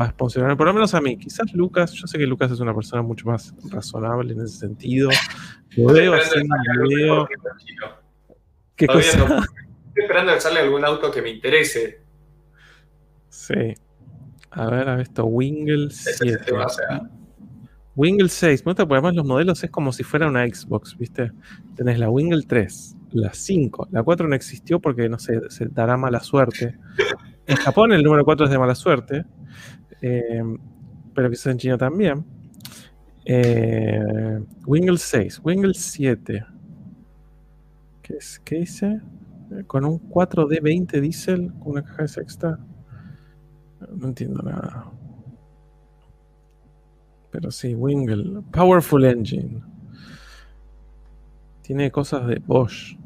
va a sponsorar, por lo menos a mí. Quizás Lucas, yo sé que Lucas es una persona mucho más razonable en ese sentido. Lo veo haciendo un video. ¿Qué cosa? estoy esperando que salga algún auto que me interese. Sí. A ver, a ver esto, Wingle 7. Wingle 6, me gusta porque además los modelos es como si fuera una Xbox, ¿viste? Tenés la Wingle 3, la 5, la 4 no existió porque no sé, se dará mala suerte. En Japón el número 4 es de mala suerte, eh, pero quizás en China también. Eh, Wingle 6, Wingle 7. ¿Qué, es, ¿Qué dice? Con un 4D20 diésel con una caja de sexta. No entiendo nada. Pero sí, Wingle. Powerful Engine. Tiene cosas de Bosch.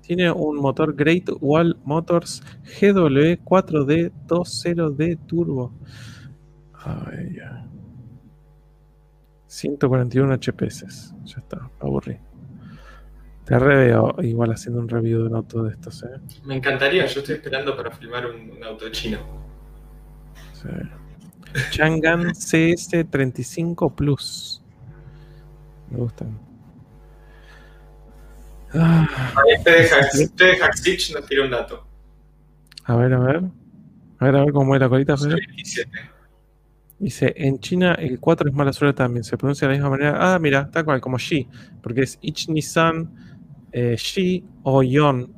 Tiene un motor Great Wall Motors GW4D 20D Turbo. Ay, 141 HPS. Ya está, aburrí. Te reveo igual haciendo un review de un auto de estos, ¿eh? Me encantaría, yo estoy esperando para filmar un auto chino. Sí. Chang'an CS35 Plus. Me gustan. Ah, este de Hackstitch nos tira un dato. A ver, a ver. A ver, a ver cómo es la colita. Dice, en China el 4 es mala suerte también, se pronuncia de la misma manera. Ah, mira, tal cual, como Xi, porque es Ich Nissan, eh, Xi o Yon.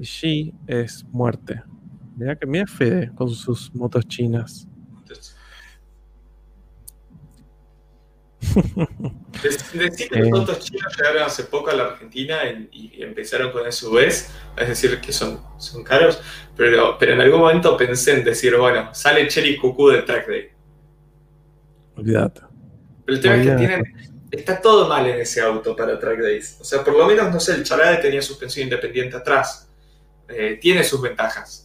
Xi es muerte. Mira que mira Fede con sus motos chinas. Decir que los autos chinos llegaron hace poco a la Argentina y, empezaron con SUVs, es decir, que son, son caros, pero, pero en algún momento pensé en decir, bueno, sale Cherry Cuckoo de Track Day. Olvídate. Pero el tema es que tienen, está todo mal en ese auto para Track Days. O sea, por lo menos, no sé, el Charade tenía suspensión independiente atrás. Eh, tiene sus ventajas.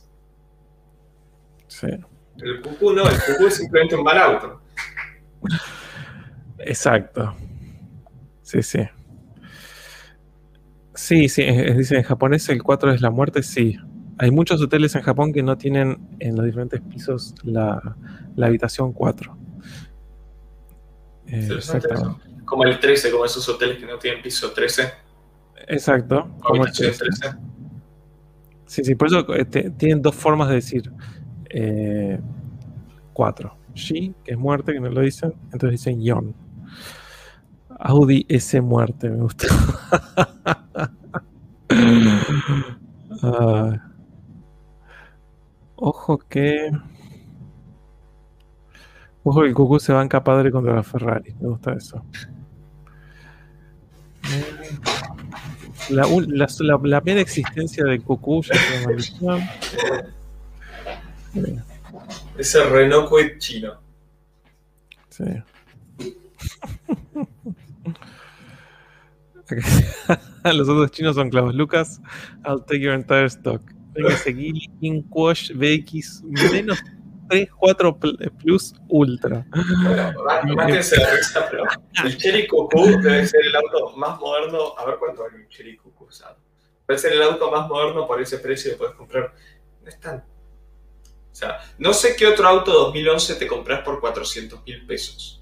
Sí. El Cuckoo no, el Cuckoo es simplemente un mal auto. Exacto. Sí, sí. Sí, sí, dice en japonés el 4 es la muerte, sí. Hay muchos hoteles en Japón que no tienen en los diferentes pisos la, habitación 4. Eh. Como el 13, como esos hoteles que no tienen piso 13. Exacto. como el- 13. Sí, sí, por eso eh, te- tienen dos formas de decir eh, cuatro. Shi, que es muerte, que no lo dicen, entonces dicen Yon. Audi S muerte, me gusta. Ojo que. Ojo que el Cucú se banca padre contra la Ferrari. Me gusta eso. La, la, la, la mera existencia del Cucú ya es una maldición. Ese Renault Kwid chino. sí. Los otros chinos son clavos. Lucas, I'll take your entire stock. Venga, seguí Inquash BX menos 3, 4 Plus Ultra. Bueno, má- mátense la risa, pero el Cherry Cuckoo debe ser el auto más moderno. A ver cuánto vale un Cherry Cuckoo usado. Debe ser el auto más moderno por ese precio que puedes comprar. No es tan. O sea, no sé qué otro auto 2011 te compras por 400 mil pesos.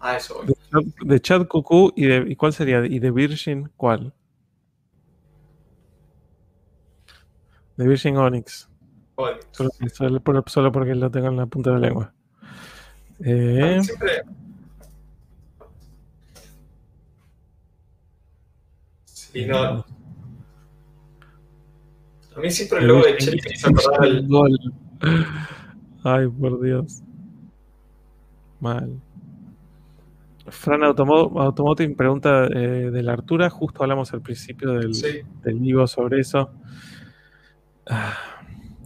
Ah, eso voy. De Chad- Cucú y de ¿y cuál sería? ¿Y de Virgin cuál? De Virgin Onyx. Bueno, Solo, solo por- solo porque lo tengo en la punta de la lengua. Eh, Siempre. Sí, no. A mí siempre el logo de Cherry me hizo acordar al. Gol. Ay, por Dios. Mal. Fran Automo- Automotive pregunta eh, de la altura. Justo hablamos al principio del, Sí. del vivo sobre eso. Ah,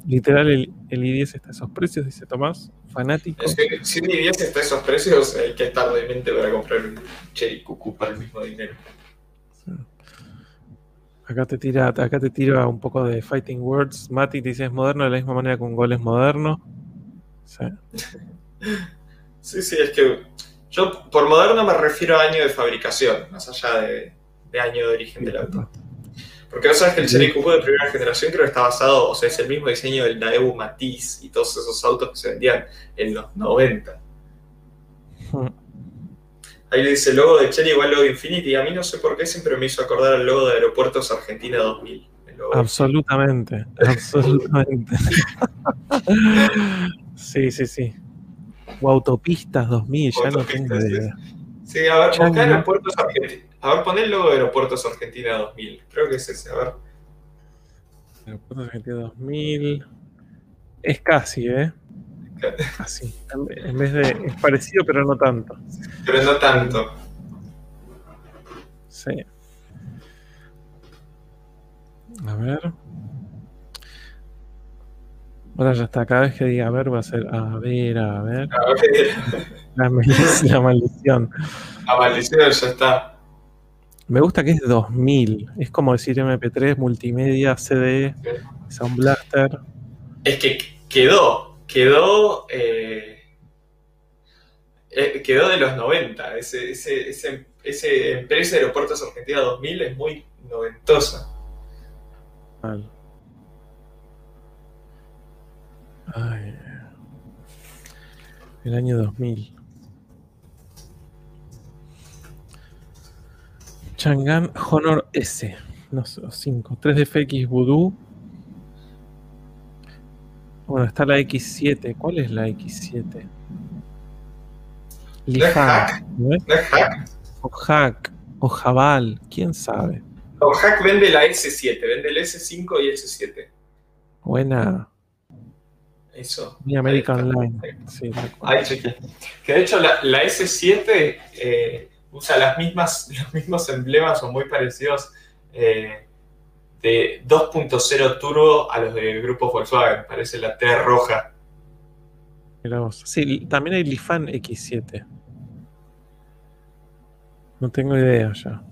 literal, el, el i10 está a esos precios, dice Tomás. Fanático. Es que si un i10 está a esos precios, hay que estar de mente para comprar un Cherry Cuckoo para el mismo dinero. Acá te tira, acá te tira un poco de Fighting Words. Mati te dice es moderno de la misma manera que un gol es moderno. Sí. Sí, sí, es que yo por moderno me refiero a año de fabricación, más allá de, de año de origen del auto. Porque vos sabes que el Cherry Cuckoo de primera generación creo que está basado, o sea, es el mismo diseño del Daewoo Matiz y todos esos autos que se vendían en los 90. Ahí le dice logo de Cherry igual logo de Infinity. A mí no sé por qué siempre me hizo acordar al logo de Aeropuertos Argentina 2000. el logo de Absolutamente, absolutamente. sí, sí, sí. O Autopistas 2000, ya no tengo Autopistas, idea. Sí, a ver, no. Aeropuertos Argentina. A ver, pon el logo de Aeropuertos Argentina 2000. Creo que es ese, a ver. Aeropuertos Argentina 2000. Es casi, ¿eh? Casi. En- vez de. Es parecido, pero no tanto. Pero no tanto. Sí. A ver. Ahora ya está. Cada vez que diga a ver, va a ser a ver, a ver. A ver, La, maldición- la maldición. la maldición ya está. Me gusta que es 2000. Es como decir MP3, multimedia, CD, Sound Blaster. Es que quedó, quedó, eh, eh, quedó de los 90. Ese, ese, ese, ese empresa de Aeropuertos Argentina 2000 es muy noventosa. Mal. Ay. El año 2000. Chang'an Honor S. No sé, 5. 3DFX Voodoo. Bueno, está la X7. ¿Cuál es la X7? ¿No es Lifan, Hack? ¿no es Hack? O Hack. O Jabal. ¿Quién sabe? No, Hack vende la S7, vende el S5 y S7. Buena. Eso. Mi American. Online. Sí. Ahí. Que de hecho la, la S7 eh, usa las mismas, los mismos emblemas o muy parecidos eh, de 2.0 turbo a los del grupo Volkswagen. Parece la T roja. Mirá vos. Sí, también hay Lifan X7. No tengo idea ya.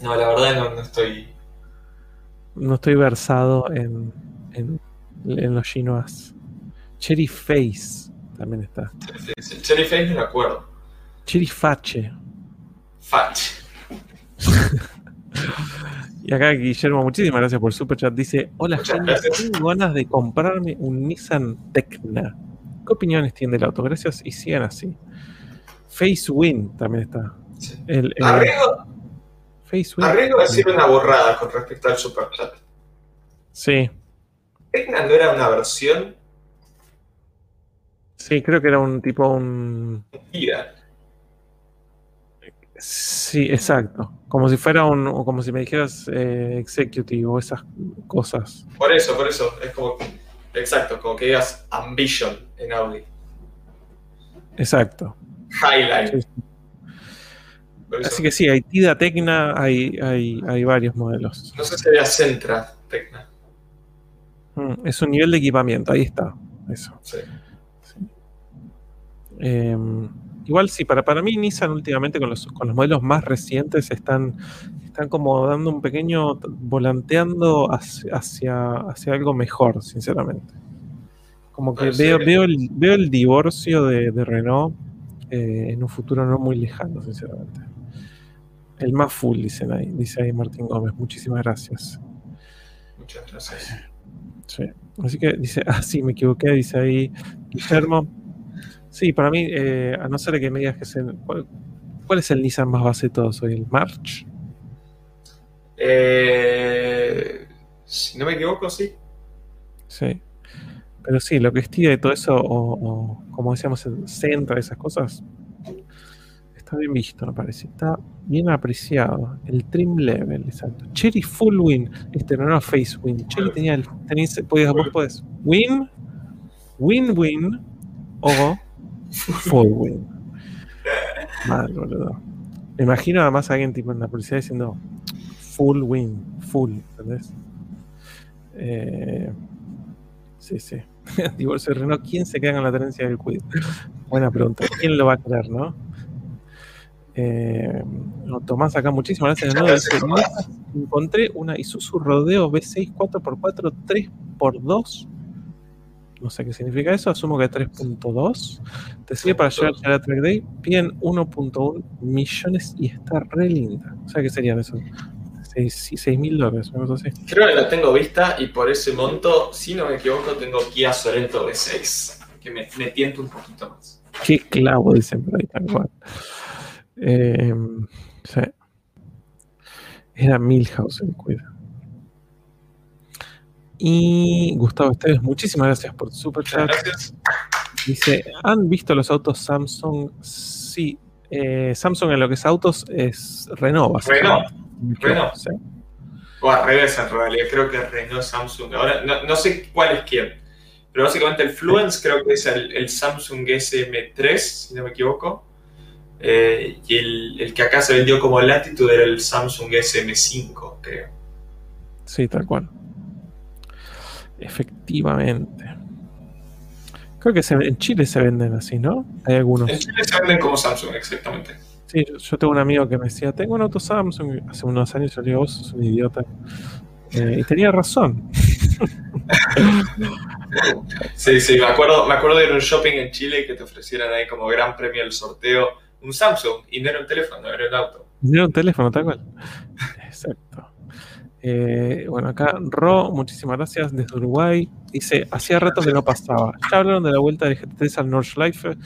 No, la verdad no, no estoy. No estoy versado en, en, en los chinois. Cherry Face también está. Cherry Face no me acuerdo. Cherry Fache. Fach. Y acá Guillermo, muchísimas gracias por el super chat. Dice: Hola, gracias. tengo ganas de comprarme un Nissan Tecna. ¿Qué opiniones tiene del auto? Gracias y sigan así. Face Win también está. El, el- Arriesgo, Face Win. arriesgo a decir una borrada con respecto al Superchat. Sí, ¿Tecna no era una versión sí, creo que era un tipo un. gira? Sí, exacto. Como si fuera un. o como si me dijeras eh, executive o esas cosas. Por eso, por eso. Es como. Exacto, como que digas Ambition en Audi. Exacto. Sí. Eso. Así que sí, hay Tida Tecna, hay, hay, hay varios modelos. No sé si había Centra Tecna. Mm, Es un nivel de equipamiento, ahí está. Eso. Sí. Eh, igual sí, para, para mí Nissan últimamente con los, con los modelos más recientes están, están como dando un pequeño, volanteando hacia, hacia, hacia algo mejor, sinceramente. Como que ser. veo, veo, el, veo el divorcio de, de Renault eh, en un futuro no muy lejano, sinceramente. El más full, dicen ahí, dice ahí Martín Gómez. Muchísimas gracias. Muchas gracias. Sí. Así que dice, ah, sí, me equivoqué, dice ahí Guillermo. Sí, para mí, eh, a no ser que me digas que es el, ¿cuál, cuál es el Nissan más base de todos hoy? ¿El March? Eh, si no me equivoco, sí. Sí. Pero sí, lo que es de todo eso, o, o como decíamos, el Centra, esas cosas, está bien visto, me parece. Está bien apreciado. El trim level, exacto. Cherry Full Win. Este no era Face Win. Cherry tenía el. Tenés, podías, vos podés Win, Win Win o Full Win. Mal, boludo. Me imagino además a alguien tipo en la policía diciendo Full Win, Full, ¿entendés? Eh, sí, sí. Divorcio de Renault, ¿quién se queda con la tenencia del Quid? Buena pregunta. ¿Quién lo va a creer, no? Eh, no, Tomás acá, muchísimas gracias. Dice, Tomás. encontré una Isuzu Rodeo V6 4x4 3x2. No sé qué significa eso, asumo que 3.2. Te sirve para llevar a la track day. Piden 1.1 millones y está re linda. O sea, ¿qué serían esos? 6 mil dólares, una cosa así. Creo que la tengo vista y por ese monto, si no me equivoco, tengo Kia Sorento V6. Que me, me tienta un poquito más. Qué clavo, dicen por ahí, tal cual. Eh, sí. Era Milhouse el cuida. Y Gustavo Esteves, muchísimas gracias por tu super chat. gracias. Dice, ¿han visto los autos Samsung? Sí. Eh, Samsung en lo que es autos es Renault. Renault. Sí. O al revés, en realidad. Creo que Renault Samsung. Ahora, no, no sé cuál es quién. Pero básicamente el Fluence creo que es el, el Samsung SM3, si no me equivoco. Eh, y el, el que acá se vendió como Latitude era el Samsung SM5, creo. Sí, tal cual. Efectivamente. Creo que se- en Chile se venden así, ¿no? Hay algunos. En Chile se venden como Samsung, exactamente. Sí, yo, tengo un amigo que me decía, tengo un auto Samsung. Hace unos años yo le digo, vos sos un idiota. Eh, y tenía razón. Sí, sí, me acuerdo, me acuerdo de ir a un shopping en Chile que te ofrecieran ahí como gran premio del sorteo un Samsung y no era un teléfono, era un auto. Tenía un teléfono, tal cual. Exacto. Eh, bueno, acá Ro, muchísimas gracias desde Uruguay. Dice, hacía rato que no pasaba. ¿Ya hablaron de la vuelta del GT3 al Nordschleife?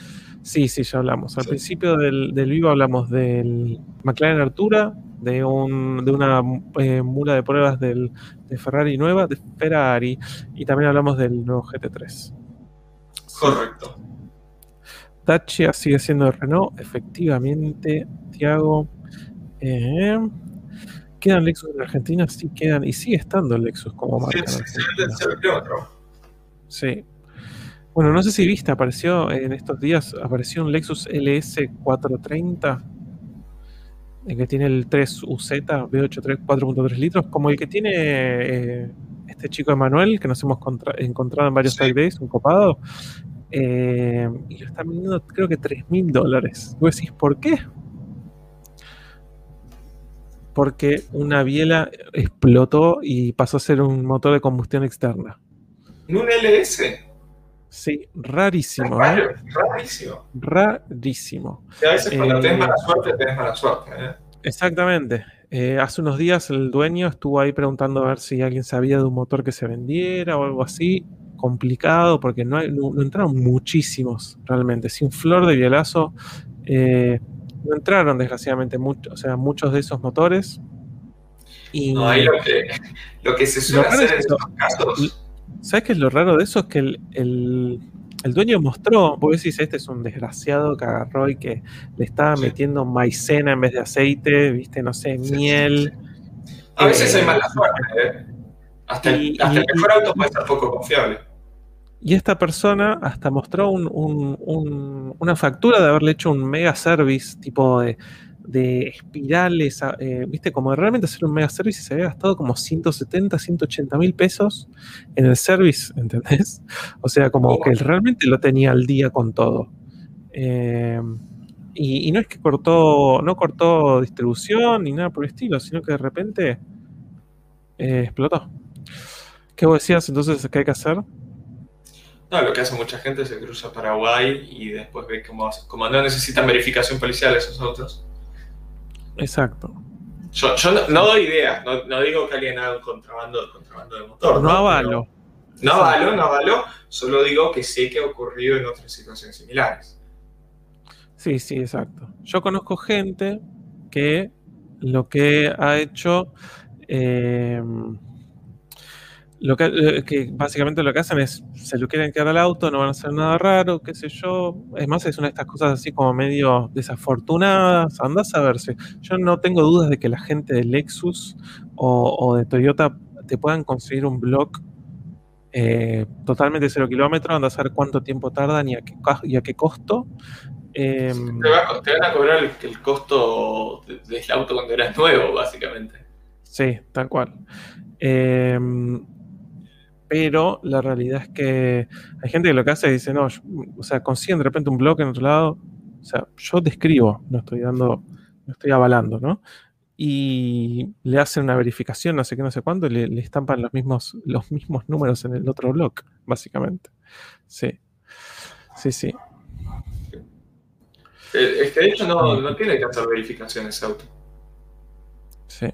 Sí, sí, ya hablamos. Al Sí. principio del, del vivo hablamos del McLaren Artura, de, un, de una eh, mula de pruebas del, de Ferrari nueva, de Ferrari, y también hablamos del nuevo GT3. Correcto. Dacia sigue siendo de Renault, efectivamente, Tiago. Eh, ¿Quedan Lexus en Argentina? Sí, quedan. Y sigue estando Lexus como marca. sí, sí, kilómetros. Sí. Bueno, no sé si viste, apareció en estos días, apareció un Lexus LS 430, el que tiene el 3UZ V8 4.3 litros, como el que tiene eh, este chico Emanuel, que nos hemos contra- encontrado en varios Sí. days, un copado, eh, y lo están vendiendo creo que 3 mil dólares. Vos decís, ¿por qué? Porque una biela explotó y pasó a ser un motor de combustión externa. ¿En un LS? Sí, rarísimo, ¿eh? Rarísimo. Rarísimo. A veces cuando Eh, tenés mala suerte, tenés mala suerte. ¿eh? Exactamente. Eh, hace unos días el dueño estuvo ahí preguntando a ver si alguien sabía de un motor que se vendiera o algo así. complicado porque no, hay- no- no entraron muchísimos realmente. Sin Flor de Bielazo eh, no entraron desgraciadamente muchos, o sea, muchos de esos motores. Y No, ahí lo que, lo que se suele hacer en es eso. estos casos. ¿sabes qué es lo raro de eso? Es que el, el- el dueño mostró, vos decís, este es un desgraciado que agarró y que le estaba Sí. metiendo maicena en vez de aceite, viste, no sé, Sí, sí, miel. A veces Eh, hay mala suerte, ¿eh? Hasta, el- y- el mejor auto puede ser poco confiable. Y esta persona hasta mostró un- un- un- una factura de haberle hecho un mega service, tipo de, de espirales, eh, viste, como de realmente hacer un mega service y se había gastado como 170, 180 mil pesos en el service, ¿entendés? O sea, como que realmente lo tenía al día con todo. Eh, y, y no es que cortó, no cortó distribución ni nada por el estilo, sino que de repente eh, explotó. ¿Qué vos decías entonces que hay que hacer? No, lo que hace mucha gente se cruza a Paraguay y después ve cómo, como no necesitan verificación policial esos autos. Exacto. Yo, yo no, no doy ideas, no, no digo que alguien haga un contrabando, contrabando de motor. No avalo. No avalo, no avalo, solo digo que sé que ha ocurrido en otras situaciones similares. Sí, sí, exacto. Yo conozco gente que lo que ha hecho, eh, lo que, eh, que básicamente lo que hacen es, se lo quieren quedar al auto, no van a hacer nada raro, qué sé yo. Es más, es una de estas cosas así como medio desafortunadas. Andás a verse. Yo no tengo dudas de que la gente de Lexus o, o de Toyota te puedan conseguir un blog eh, totalmente cero kilómetros, andás a ver cuánto tiempo tardan y a qué, y a qué costo. Em, Te, va van a cobrar el, el costo de- del auto cuando eras nuevo, básicamente. Sí, tal cual. Em, pero la realidad es que hay gente que lo que hace es dice, no, yo- o sea, consiguen de repente un blog en otro lado. O sea, yo describo, no estoy dando, no estoy avalando, ¿no? Y le hacen una verificación, no sé qué, no sé cuánto, y le, le estampan los mismos, los mismos números en el otro blog, básicamente. Sí. Sí, sí. Eh, Es que de hecho no, no tiene que hacer verificación ese auto. Sí.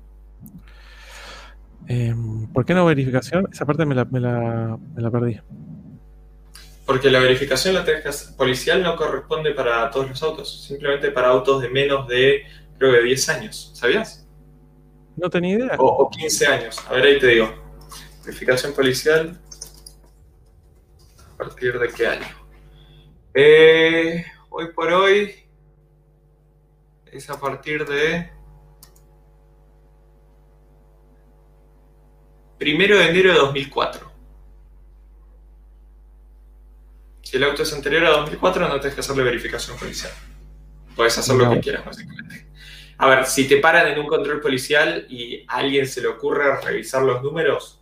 Em, ¿por qué no verificación? Esa parte me la, me la, me la perdí. Porque la verificación la tenés policial no corresponde para todos los autos, simplemente para autos de menos de, creo que 10 años, ¿sabías? No tenía idea. O, o 15 años. A ver, ahí te digo. Verificación policial. ¿A partir de qué año? Eh, hoy por hoy es a partir de... Primero de enero de 2004. Si el auto es anterior a 2004, no tienes que hacerle verificación policial. Puedes hacer lo que quieras, básicamente. A ver, si te paran en un control policial y a alguien se le ocurre revisar los números,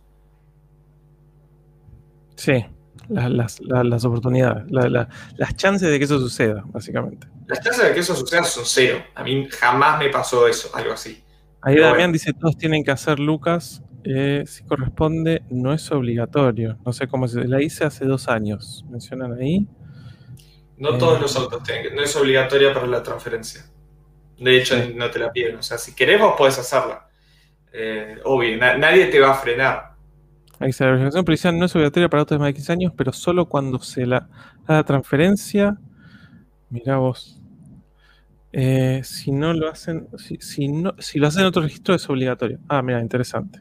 Sí, las, las- las- las oportunidades, la- la- las chances de que eso suceda, básicamente. las chances de que eso suceda son cero. A mí jamás me pasó eso, algo así. Ahí Pero Damián bueno. dice, todos tienen que hacer Lucas, eh, si corresponde, no es obligatorio. No sé cómo se la hice hace dos años. Mencionan ahí. No Eh. todos los autos tienen que- no es obligatoria para la transferencia. De hecho, Sí. no te la piden. O sea, si querés, vos podés hacerla. Eh, obvio, na- nadie te va a frenar. Ahí dice, la verificación policial no es obligatoria para autos de más de 15 años, pero solo cuando se la haga transferencia. Mirá vos. Eh, si no lo hacen, si, si no, si lo hacen en otro registro es obligatorio. Ah, mira, interesante.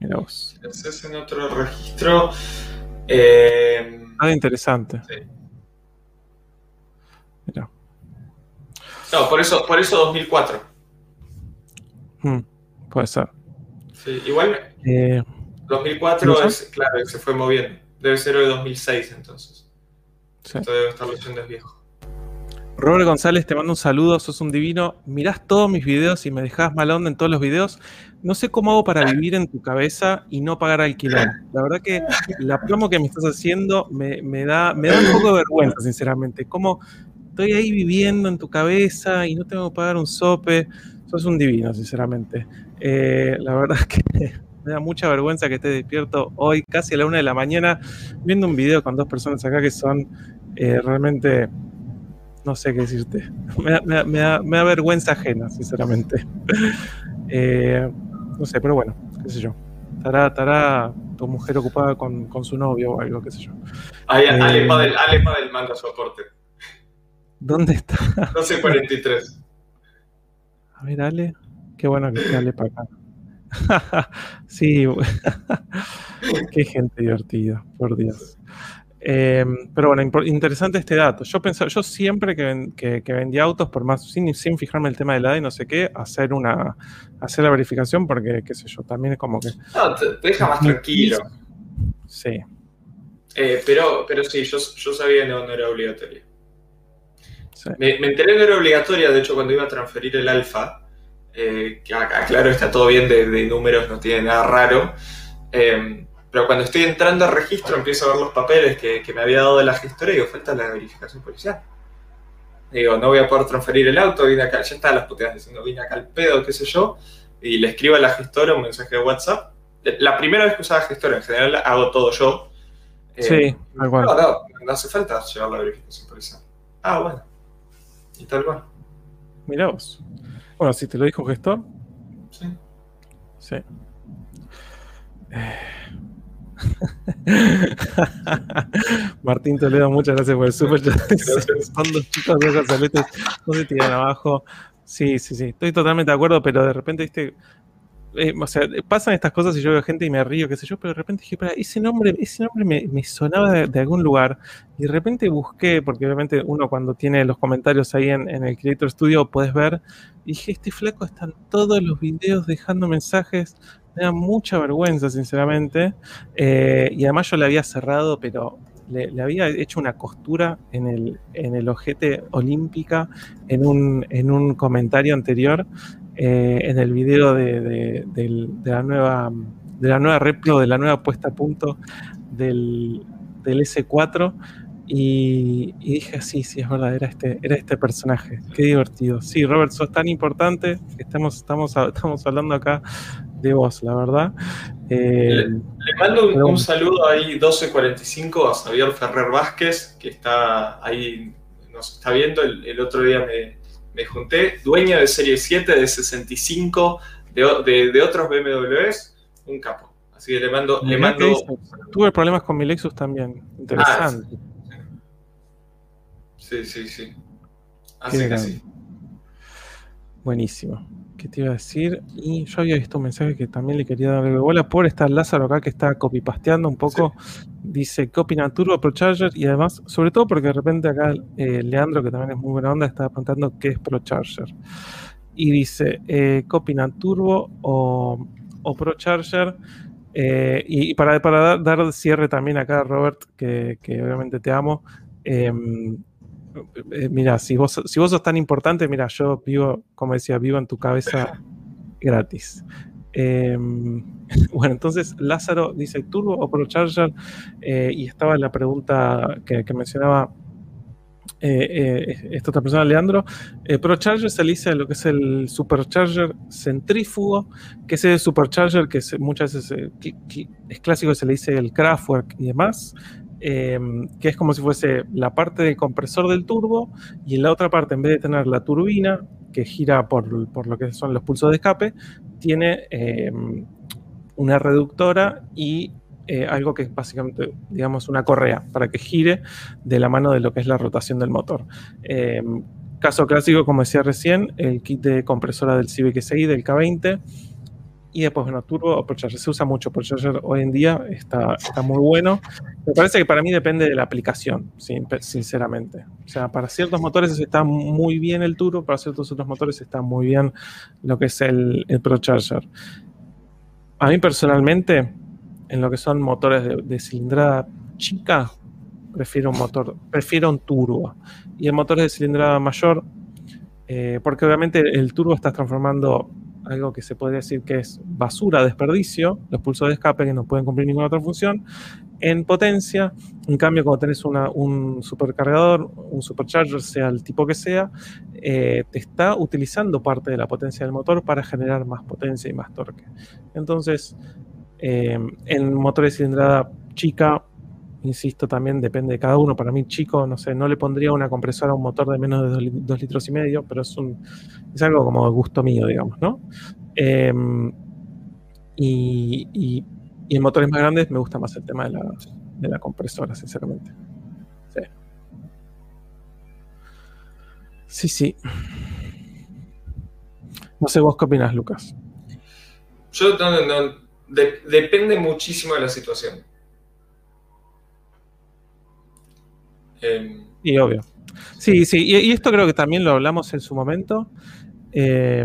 Mirá vos. Haces en otro registro. eh, Nada interesante. Sí. Mirá. no, por eso, por eso 2004. Hmm, puede ser. Sí, igual Eh, 2004 ¿No es, claro, se fue moviendo. Debe ser de 2006 entonces. sí. Esto debe estar leyendo es viejo. Robert González, te mando un saludo, sos un divino. Mirás todos mis videos y me dejás mal onda en todos los videos. No sé cómo hago para vivir en tu cabeza y no pagar alquiler. La verdad que la promo que me estás haciendo me, me da, me da un poco de vergüenza, sinceramente. Como estoy ahí viviendo en tu cabeza y no tengo que pagar un sope. Sos un divino, sinceramente. Eh, la verdad que me da mucha vergüenza que estés despierto hoy, casi a la una de la mañana, viendo un video con dos personas acá que son eh, realmente no sé qué decirte. Me da, me da- me da- me da vergüenza ajena, sinceramente. Eh, no sé, pero bueno, qué sé yo. Estará, estará, tu mujer ocupada con, su novio o algo, qué sé yo. Ahí, Ale, Padel, Ale Padel manda su aporte. ¿Dónde está? 12.43. A ver, Ale. Qué bueno que esté Ale para acá. sí, qué gente divertida, por Dios. Em, pero bueno, interesante este dato. Yo pensaba, yo siempre que, vendía autos, por más, sin, sin fijarme el tema de la edad y no sé qué, hacer una, hacer la verificación, porque qué sé yo, también es como que. No, te, deja más tranquilo. Sí. Eh, pero, pero sí, yo, sabía que no, era obligatoria. Me, me, enteré que no era obligatoria, de hecho, cuando iba a transferir el alfa, eh, que acá, claro, está todo bien de, de números, no tiene nada raro. Eh, pero cuando estoy entrando al registro empiezo a ver los papeles que, me había dado de la gestora y digo, falta la verificación policial. Digo, no voy a poder transferir el auto, vine acá, ya está las puteadas diciendo, vine acá al pedo, qué sé yo, y le escribo a la gestora un mensaje de WhatsApp. La primera vez que usaba gestora, en general hago todo yo. Eh, sí, tal cual. No, no, no hace falta llevar la verificación policial. Ah, bueno. Y tal cual. Mirá vos. Bueno, si te lo dijo gestor. Sí. Sí. Eh. Martín Toledo, muchas gracias por el super Son dos chicos de Gonzaletes, no se tiran abajo. Sí, sí, sí, estoy totalmente de acuerdo, pero de repente, viste, eh, o sea, pasan estas cosas y yo veo gente y me río, qué sé yo, pero de repente dije, ese nombre, ese nombre me, sonaba de, algún lugar. Y de repente busqué, porque obviamente uno cuando tiene los comentarios ahí en, en el Creator Studio puedes ver, y dije, este flaco está en todos los videos dejando mensajes, me mucha vergüenza, sinceramente. Eh, y además yo le había cerrado, pero le, había hecho una costura en el, en el ojete olímpica en un, en un comentario anterior, eh, en el video de, la nueva de la nueva replo, de la nueva puesta a punto del, del S4. Y, dije, sí, sí, es verdad, era este, era este personaje. Qué divertido. Sí, Robert, sos tan importante estamos, estamos, estamos hablando acá de vos, la verdad. Eh, le, mando un, saludo ahí 1245 a Xavier Ferrer Vázquez, que está ahí, nos está viendo. El, otro día me, junté, dueño de Serie 7 de 65 de, de, otros BMWs, un capo. Así que le mando. Le mando... Tuve problemas con mi Lexus también. Interesante. Ah, sí, sí, sí. Así que sí. Buenísimo. ¿Qué te iba a decir? Y yo había visto un mensaje que también le quería darle bola por estar Lázaro acá que está copypasteando un poco. Dice, ¿qué Turbo ProCharger? Y además, sobre todo porque de repente acá eh, Leandro, que también es muy buena onda, está preguntando qué es ProCharger. Y dice, eh, ¿qué opina Turbo o, o ProCharger? Eh, y, para, para dar, cierre también acá, Robert, que, que obviamente te amo. Eh, mira, si vos, si vos sos tan importante, mira, yo vivo, como decía, vivo en tu cabeza gratis. Em, bueno, entonces Lázaro dice Turbo o ProCharger eh, y estaba la pregunta que, mencionaba eh, esta otra persona, Leandro. ProCharger se le dice lo que es el Supercharger centrífugo, que es el Supercharger que muchas veces es clásico, se le dice el Kraftwerk y demás. Em, que es como si fuese la parte del compresor del turbo y en la otra parte, en vez de tener la turbina que gira por, lo que son los pulsos de escape, tiene em, una reductora y eh, algo que es básicamente, digamos, una correa para que gire de la mano de lo que es la rotación del motor. Em, caso clásico, como decía recién, el kit de compresora del Civic SI del K20 y después, bueno, Turbo o ProCharger. Se usa mucho ProCharger hoy en día, está, está muy bueno. Me parece que para mí depende de la aplicación, sinceramente. O sea, para ciertos motores está muy bien el Turbo, para ciertos otros motores está muy bien lo que es el, el ProCharger. A mí personalmente, en lo que son motores de, cilindrada chica, prefiero un motor, prefiero un turbo. Y en motores de cilindrada mayor, eh, porque obviamente el turbo está transformando algo que se podría decir que es basura, desperdicio, los pulsos de escape que no pueden cumplir ninguna otra función, en potencia. En cambio, cuando tenés un supercargador, un supercharger, sea el tipo que sea, eh, te está utilizando parte de la potencia del motor para generar más potencia y más torque. Entonces, eh, en motores de cilindrada chica, insisto, también depende de cada uno. Para mí, chico, no sé, no le pondría una compresora a un motor de menos de 2 litros y medio, pero es, un, es algo como gusto mío, digamos, ¿no? Em, y, Y en motores más grandes me gusta más el tema de la, de la compresora, sinceramente. Sí. Sí. No sé vos qué opinas, Lucas. Yo no, de- depende muchísimo de la situación. Em, Y obvio. Sí, sí, y, y esto creo que también lo hablamos en su momento. Eh,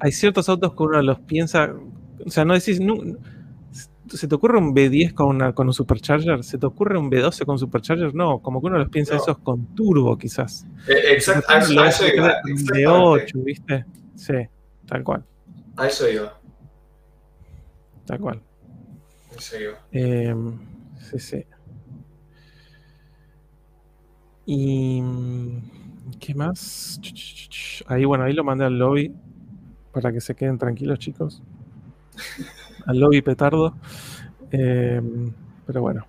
hay ciertos autos que uno los piensa, o sea, no decís, ¿se te ocurre un B10 con, una, con un supercharger? ¿Se te ocurre un B12 con supercharger? No, como que uno los piensa No. esos con turbo quizás. eh, exact- a eso- a eso iba, Un exactamente. B8, ¿viste? Sí, tal cual, A eso iba. tal cual. a eso iba. Eh, sí, sí. Y. ¿Qué más? Ahí, bueno, ahí lo mandé al lobby para que se queden tranquilos, chicos. Al lobby petardo. Eh, pero bueno.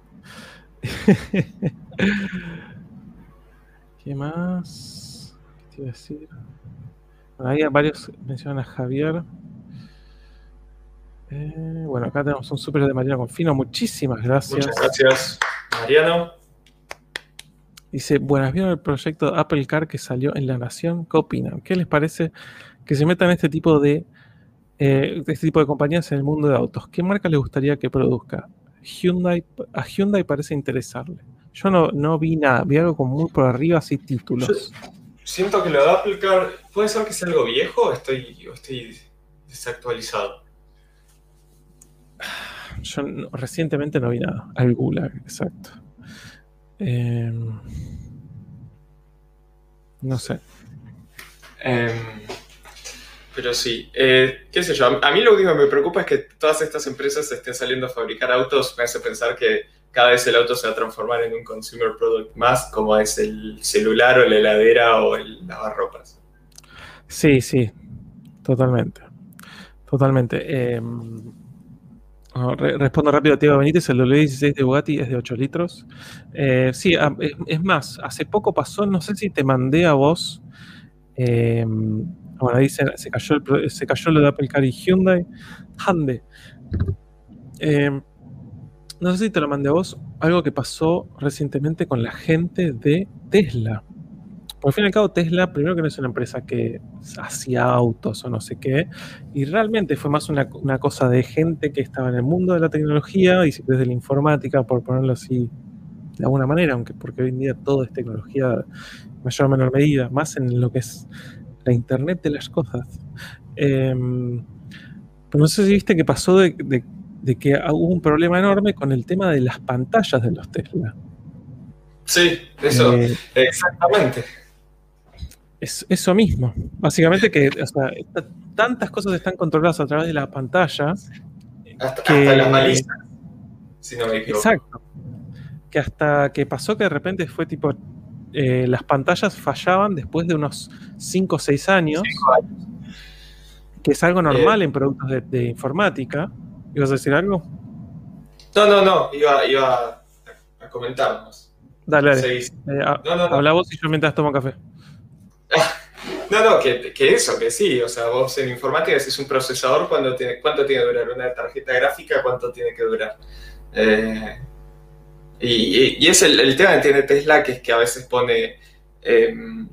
¿Qué más? ¿Qué te iba a decir? Bueno, ahí varios mencionan a Javier. Eh, bueno, acá tenemos un súper de Mariano Confino. Muchísimas gracias. Muchas gracias, Mariano. Dice, buenas, ¿vieron el proyecto Apple Car que salió en La Nación? ¿Qué opinan? ¿Qué les parece que se metan este tipo de, eh, este tipo de compañías en el mundo de autos? ¿Qué marca les gustaría que produzca? Hyundai, a Hyundai parece interesarle. Yo no, no vi nada, vi algo como muy por arriba, así títulos. Siento que lo de Apple Car puede ser que sea algo viejo o estoy, estoy desactualizado. Yo no- recientemente no vi nada. Al Gulag, exacto. Eh, no sé. Em, pero sí, eh, qué sé yo, a a mí lo único que me preocupa es que todas estas empresas estén saliendo a fabricar autos, me hace pensar que cada vez el auto se va a transformar en un consumer product más, como es el celular o la heladera o el lavarropas. Sí, sí, totalmente. Totalmente. Eh, respondo rápido a Tiago Benítez, el W16 de Bugatti es de 8 litros. Eh, sí, a- es, es más, hace poco pasó, no sé si te mandé a vos, eh, bueno, ahí se, cayó el se cayó lo de Apple Car y Hyundai. Hyundai. Eh, no sé si te lo mandé a vos, algo que pasó recientemente con la gente de Tesla. Por fin y al cabo, Tesla, primero que no es una empresa que hacía autos o no sé qué, y realmente fue más una, una cosa de gente que estaba en el mundo de la tecnología y si querés de la informática, por ponerlo así de alguna manera, aunque porque hoy en día todo es tecnología mayor o menor medida, más en lo que es la Internet de las cosas. Em, pero no sé si viste que pasó de, de- de que hubo un problema enorme con el tema de las pantallas de los Tesla. Sí, eso, Eh, exactamente. Es eso mismo. Básicamente que o sea, tantas cosas están controladas a través de la pantalla. Hasta, que- hasta las balizas, si no me equivoco. Exacto. Que hasta que pasó que de repente fue tipo. eh, las pantallas fallaban después de unos 5 o 6 años, que es algo normal en productos de, de informática. ¿Ibas a decir algo? No, no, no, iba, iba a, a comentarnos. Dale. Eh, ha- No, no, no. Habla vos y yo mientras tomo café. No, no, que, que eso, que sí. O sea, vos en informática decís un procesador, ¿cuánto tiene, cuánto tiene que durar? Una tarjeta gráfica, ¿cuánto tiene que durar? Eh, y, y- es el, el tema que tiene Tesla, que es que a veces pone em,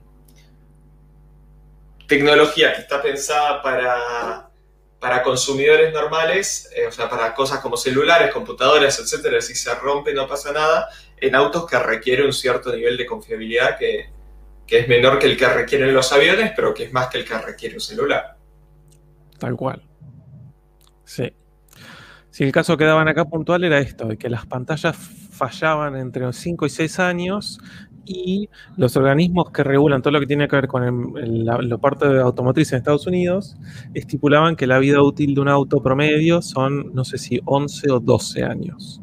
tecnología que está pensada para, para consumidores normales, eh, o sea, para cosas como celulares, computadoras, etcétera, si se rompe no pasa nada, en autos que requiere un cierto nivel de confiabilidad que, que es menor que el que requieren los aviones, pero que es más que el que requiere un celular. Tal cual. Sí. Si el caso que daban acá puntual era esto, de que las pantallas fallaban entre los 5 y 6 años y los organismos que regulan todo lo que tiene que ver con el- el- la, la parte de automotriz en Estados Unidos estipulaban que la vida útil de un auto promedio son, no sé si 11 o 12 años.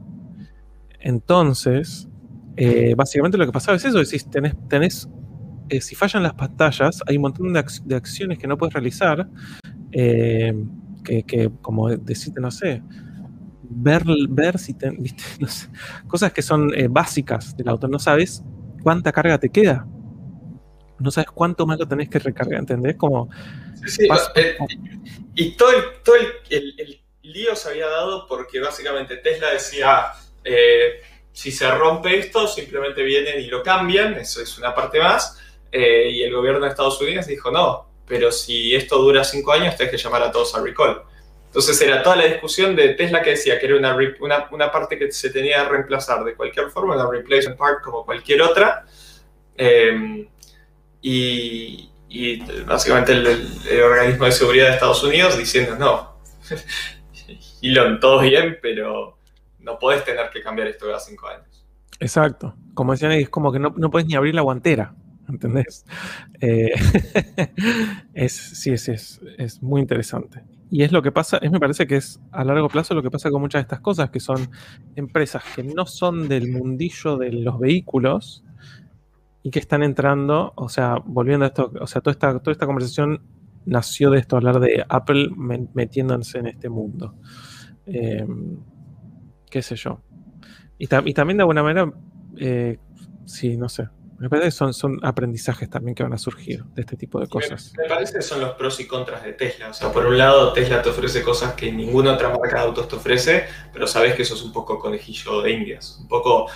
Entonces, eh, básicamente lo que pasaba es eso, decís, tenés, tenés eh, si fallan las pantallas, hay un montón de, ac- de acciones que no puedes realizar, eh, que, que, como decirte, no sé, ver, ver si te, viste, no sé, cosas que son eh, básicas del auto, no sabes cuánta carga te queda, no sabes cuánto más lo tenés que recargar, ¿entendés? Como, Sí, sí, Paso- y todo, el, todo el, lío se había dado porque básicamente Tesla decía, si se rompe esto, simplemente vienen y lo cambian, eso es una parte más, eh, y el gobierno de Estados Unidos dijo, no, pero si esto dura cinco años, tienes que llamar a todos a recall. Entonces era toda la discusión de Tesla que decía que era una, una, una parte que se tenía que reemplazar de cualquier forma, una replacement part como cualquier otra. Eh, y, y, básicamente el, organismo de seguridad de Estados Unidos diciendo, no, Elon, todo bien, pero no podés tener que cambiar esto cada cinco años. Exacto. Como decían, es como que no, no puedes ni abrir la guantera. ¿Entendés? Eh, es, sí, es, es, es, muy interesante. Y es lo que pasa, es, me parece que es a largo plazo lo que pasa con muchas de estas cosas, que son empresas que no son del mundillo de los vehículos y que están entrando, o sea, volviendo a esto, o sea, toda esta, toda esta conversación nació de esto, hablar de Apple metiéndose en este mundo. Em, qué sé yo. Y, y, también de alguna manera, eh, sí, no sé, me parece que son, son aprendizajes también que van a surgir de este tipo de cosas. Me, parece que son los pros y contras de Tesla. O sea, por un lado, Tesla te ofrece cosas que ninguna otra marca de autos te ofrece, pero sabes que eso es un poco conejillo de indias. Un poco,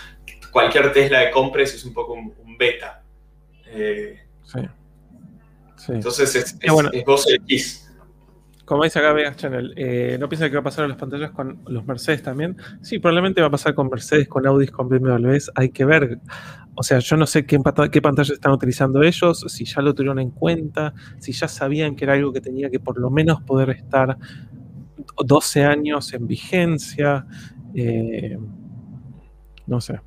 cualquier Tesla que compres es un poco un, beta. Eh, sí. Entonces es, es, bueno. es vos como dice acá Vegas Channel, eh, ¿no piensa que va a pasar en las pantallas con los Mercedes también? Sí, probablemente va a pasar con Mercedes, con Audi, con BMWs. Hay que ver. O sea, yo no sé qué, qué pantalla están utilizando ellos, si ya lo tuvieron en cuenta, si ya sabían que era algo que tenía que por lo menos poder estar 12 años en vigencia. Eh, no sé.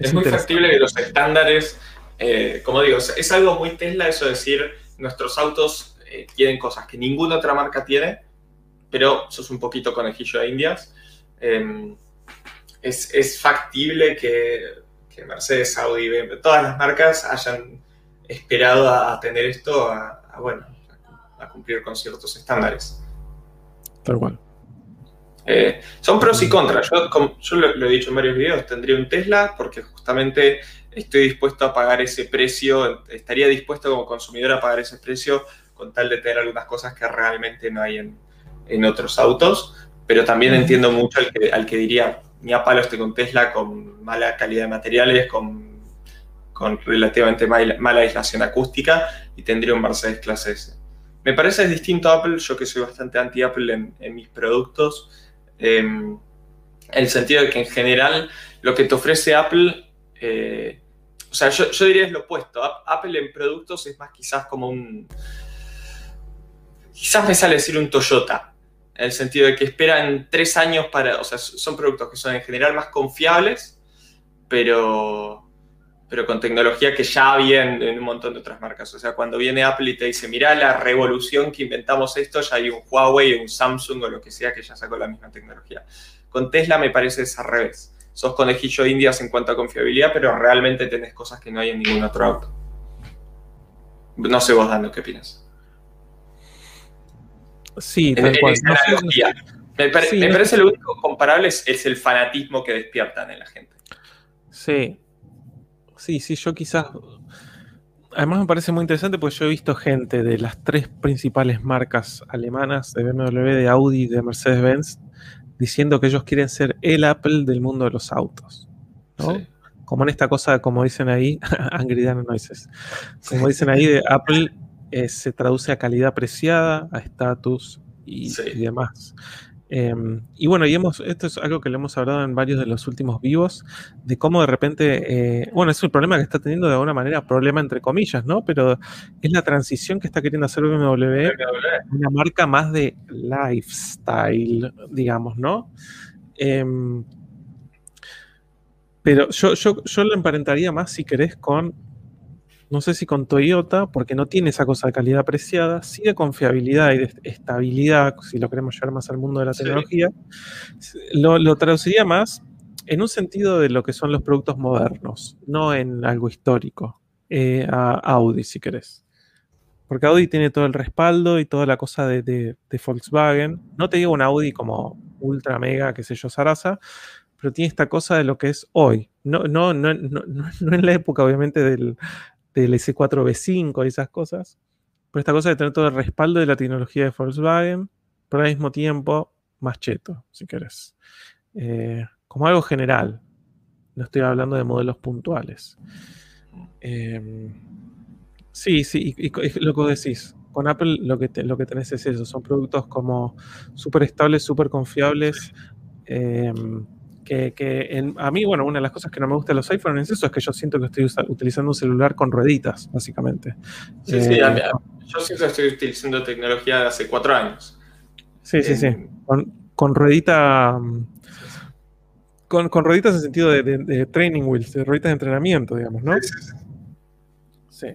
Es, es muy factible que los estándares, eh, como digo, es algo muy Tesla eso de decir, nuestros autos eh, tienen cosas que ninguna otra marca tiene, pero sos un poquito conejillo de indias. Em, es, factible que, Mercedes, Audi, BMW, todas las marcas hayan esperado a, tener esto, a, bueno, a cumplir con ciertos estándares. Tal cual. Eh, son pros y contras. Yo, lo, lo, he dicho en varios videos, tendría un Tesla porque justamente estoy dispuesto a pagar ese precio, estaría dispuesto como consumidor a pagar ese precio con tal de tener algunas cosas que realmente no hay en, otros autos, pero también entiendo mucho al que, al que diría, ni a palo estoy con Tesla con mala calidad de materiales, con, con relativamente mala, aislación acústica y tendría un Mercedes clase S. Me parece distinto a Apple, yo que soy bastante anti-Apple en, mis productos, em, en el sentido de que en general lo que te ofrece Apple, eh, o sea, yo diría es lo opuesto. Apple en productos es más quizás como un, quizás me sale decir un Toyota, en el sentido de que esperan tres años para, o sea, son productos que son en general más confiables, pero, pero con tecnología que ya había en, un montón de otras marcas. O sea, cuando viene Apple y te dice, mira la revolución que inventamos esto, ya hay un Huawei, un Samsung o lo que sea que ya sacó la misma tecnología. Con Tesla me parece es al revés. Sos conejillo de indias en cuanto a confiabilidad, pero realmente tenés cosas que no hay en ningún otro auto. No sé vos, Dando, ¿qué opinas? Sí, tal cual. Me, parece lo único comparable es, el fanatismo que despiertan en la gente. Sí. Sí, sí, yo quizás. Además me parece muy interesante porque yo he visto gente de las tres principales marcas alemanas, de BMW, de Audi de Mercedes-Benz, diciendo que ellos quieren ser el Apple del mundo de los autos. Como en esta cosa, como dicen ahí, Angry Dan Noises. Como dicen ahí, de Apple eh, se traduce a calidad apreciada, a estatus y, demás. Em, y bueno, y hemos, esto es algo que le hemos hablado en varios de los últimos vivos, de cómo de repente, eh, bueno, es un problema que está teniendo de alguna manera, problema entre comillas, ¿no? Pero es la transición que está queriendo hacer BMW, una marca más de lifestyle, digamos, ¿no? Em, pero yo, yo, yo lo emparentaría más, si querés, con no sé si con Toyota, porque no tiene esa cosa de calidad apreciada, sí de confiabilidad y de estabilidad, si lo queremos llevar más al mundo de la tecnología, lo, traduciría más en un sentido de lo que son los productos modernos, no en algo histórico, eh, a Audi, si querés. Porque Audi tiene todo el respaldo y toda la cosa de, Volkswagen. No te digo un Audi como ultra mega, qué sé yo, Sarasa, pero tiene esta cosa de lo que es hoy. No, no, no, no, no en la época, obviamente, del, del S4B5 y esas cosas. Pero esta cosa de tener todo el respaldo de la tecnología de Volkswagen, pero al mismo tiempo más cheto, si querés. Eh, como algo general. No estoy hablando de modelos puntuales. Em, sí, sí, y, lo que decís. Con Apple lo que, lo que tenés es eso. Son productos como súper estables, súper confiables. Em, que, a mí, bueno, una de las cosas que no me gusta de los iPhones es eso, es que yo siento que estoy utilizando un celular con rueditas, básicamente. Sí, sí, eh, yo siento que estoy utilizando tecnología de hace cuatro años. Sí, sí, sí. Con, con ruedita. Con, con, rueditas en sentido de, training wheels, de rueditas de entrenamiento, digamos, ¿no? Sí.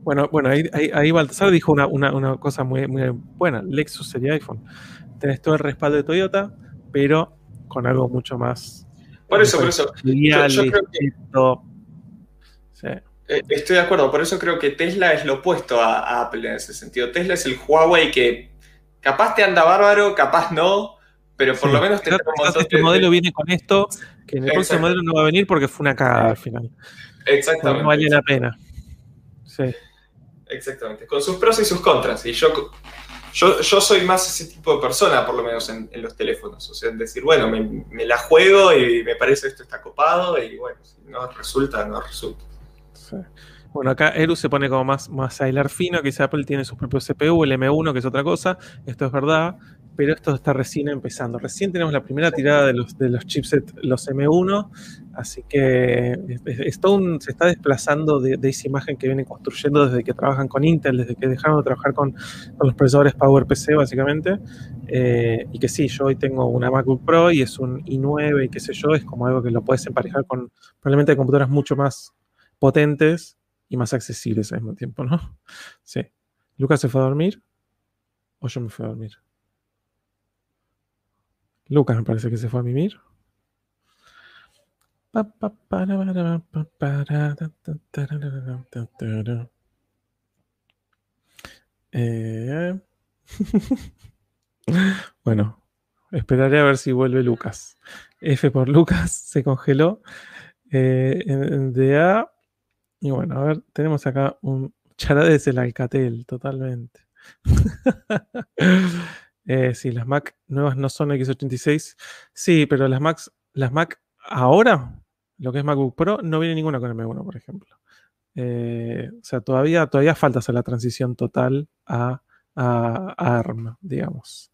Bueno, bueno ahí, ahí, Baltasar dijo una, una, cosa muy, muy buena. Lexus sería iPhone. Tenés todo el respaldo de Toyota, pero con algo mucho más. Por eso, por eso. Yo, creo que, eh, Estoy de acuerdo, por eso creo que Tesla es lo opuesto a, Apple en ese sentido. Tesla es el Huawei que capaz te anda bárbaro, capaz no, pero por lo menos te Este modelo viene con esto, que en el próximo modelo no va a venir porque fue una cagada al final. Exactamente. No vale la pena. Sí. Exactamente. Con sus pros y sus contras. Y yo yo, soy más ese tipo de persona, por lo menos en, los teléfonos. O sea, decir, bueno, me, la juego y me parece esto está copado y bueno, si no resulta, no resulta. Bueno, acá Eru se pone como más, más a hilar fino, que Apple tiene su propio CPU, el M1, que es otra cosa. Esto es verdad pero esto está recién empezando. Recién tenemos la primera tirada de los, de los chipsets, los M1, así que se está desplazando de, esa imagen que vienen construyendo desde que trabajan con Intel, desde que dejaron de trabajar con, los procesadores PowerPC, básicamente. Eh, y que sí, yo hoy tengo una MacBook Pro y es un i9 y qué sé yo, es como algo que lo puedes emparejar con probablemente computadoras mucho más potentes y más accesibles al mismo tiempo, ¿no? Sí. ¿Lucas se fue a dormir? ¿O yo me fui a dormir? Lucas me parece que se fue a mimir. Eh, bueno, esperaré a ver si vuelve Lucas. F por Lucas se congeló. Eh, en DA. Y bueno, a ver, tenemos acá un charades el Alcatel, totalmente. Eh, sí, las Mac nuevas no son x86. Sí, pero las Macs, las Mac ahora, lo que es MacBook Pro, no viene ninguna con M1, por ejemplo. Eh, o sea, todavía, todavía falta hacer la transición total a, ARM, digamos.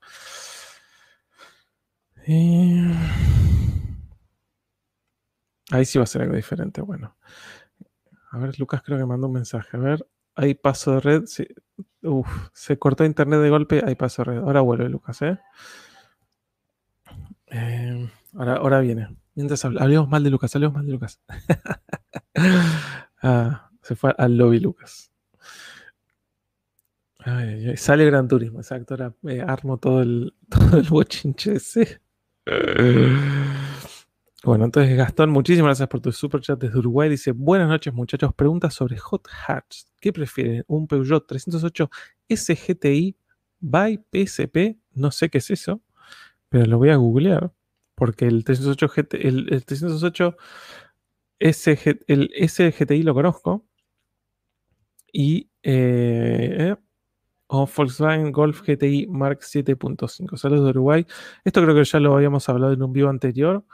ahí sí va a ser algo diferente. Bueno. A ver, Lucas creo que mandó un mensaje. A ver, hay paso de red. Sí. Uf, se cortó internet de golpe, paso de red. Ahora vuelve Lucas, ¿eh? eh ahora, ahora viene. Mientras hablemos mal de Lucas, hablemos mal de Lucas. ah, se fue al lobby Lucas. sale Gran Turismo, exacto. Ahora eh, armo todo el, todo el bochinche ese. Bueno, entonces Gastón, muchísimas gracias por tu super chat desde Uruguay. Dice, buenas noches muchachos, preguntas sobre Hot Hatch. ¿Qué prefieren? ¿Un Peugeot 308 SGTI by PSP? No sé qué es eso, pero lo voy a googlear. Porque el 308, el, 308 SG, el SGTI lo conozco. Y eh, o Volkswagen Golf GTI Mark 7.5. Saludos de Uruguay. Esto creo que ya lo habíamos hablado en un vivo anterior.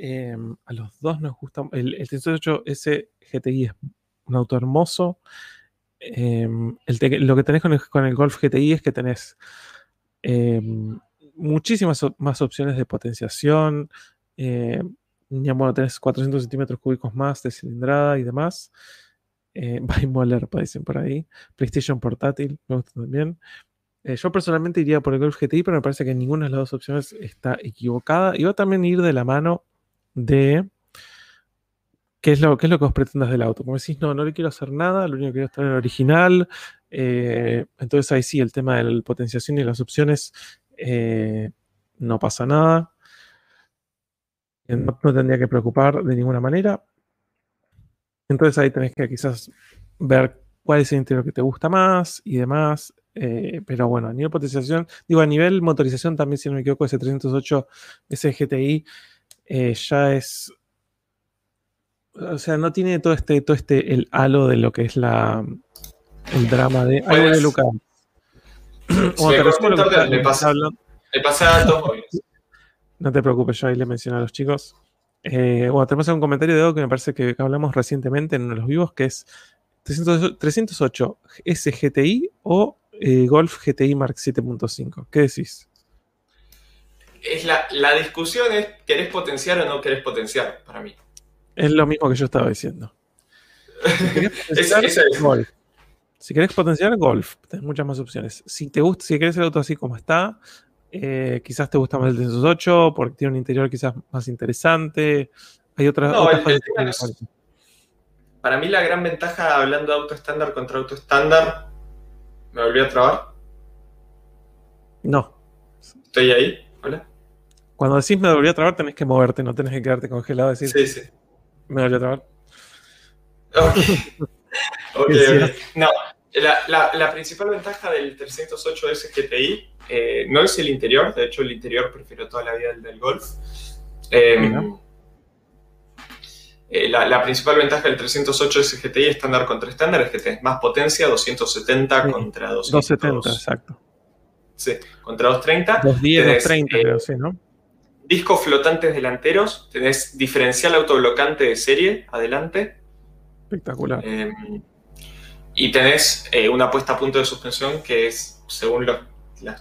Em, a los dos nos gusta. El, el 308S GTI es un auto hermoso. Em, lo que tenés con el, Golf GTI es que tenés em, muchísimas más opciones de potenciación. bueno, tenés 400 centímetros cúbicos más de cilindrada y demás. Eh, Moller, dicen por ahí. PlayStation portátil, me gusta también. Eh, yo personalmente iría por el Golf GTI, pero me parece que ninguna de las dos opciones está equivocada. Y va también ir de la mano de qué es lo, qué es lo que vos pretendas del auto. Como decís, no, no le quiero hacer nada, lo único que quiero es tener el original. Eh, entonces ahí sí, el tema de la potenciación y las opciones eh, no pasa nada. No, tendría que preocupar de ninguna manera. Entonces ahí tenés que quizás ver cuál es el interior que te gusta más y demás. Eh, pero bueno, a nivel potenciación, digo, a nivel motorización también, si no me equivoco, ese 308, ese GTI eh, ya es. O sea, no tiene todo este, todo este, el halo de lo que es la el drama de. Algo de Lucas. le, pasa, le pasa a todos No te preocupes, yo ahí le mencioné a los chicos. Eh, bueno, tenemos un comentario de algo que me parece que hablamos recientemente en uno de los vivos, que es 308 SGTI o eh, Golf GTI Mark 7.5. ¿Qué decís? Es la, la, discusión es, ¿querés potenciar o no querés potenciar? Para mí. Es lo mismo que yo estaba diciendo. Si querés potenciar, golf. Si querés potenciar, golf. Tienes muchas más opciones. Si te gusta, si querés el auto así como está, eh, quizás te gusta más el 308 porque tiene un interior quizás más interesante. Hay otras, no, Para mí la gran ventaja hablando de auto estándar contra auto estándar, ¿me volví a trabar? No. ¿Estoy ahí? ¿Hola? Cuando decís me volví a trabar tenés que moverte, no tenés que quedarte congelado. Decir, sí, sí. Me volví a trabar. Ok. okay, No, la, la, principal ventaja del 308 SGTI eh, no es el interior, de hecho el interior prefiero toda la vida el del Golf. Em, eh, la, principal ventaja del 308 SGTI estándar contra estándar es que tenés más potencia, 270 contra 200. 270, exacto. Sí, contra 230. 210, 230 eh, creo, sí, ¿no? Discos flotantes delanteros, tenés diferencial autoblocante de serie adelante. Espectacular. Em, y tenés una puesta a punto de suspensión que es, según los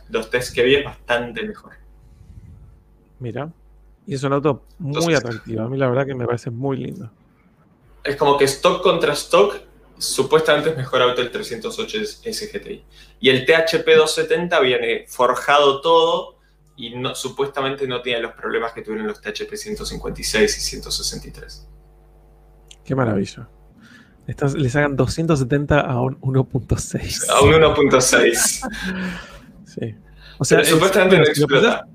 los test que vi es bastante mejor. Mira, y es un auto muy atractivo. A mí la verdad que me parece muy lindo. Es como que stock contra stock, supuestamente es mejor auto el 308 SGTI. Y el THP 270 viene forjado todo y no, supuestamente no tiene los problemas que tuvieron los THP 156 y 163. Qué maravilla. les hagan 270 a un 1.6. A un 1.6. O sea, supuestamente no explota.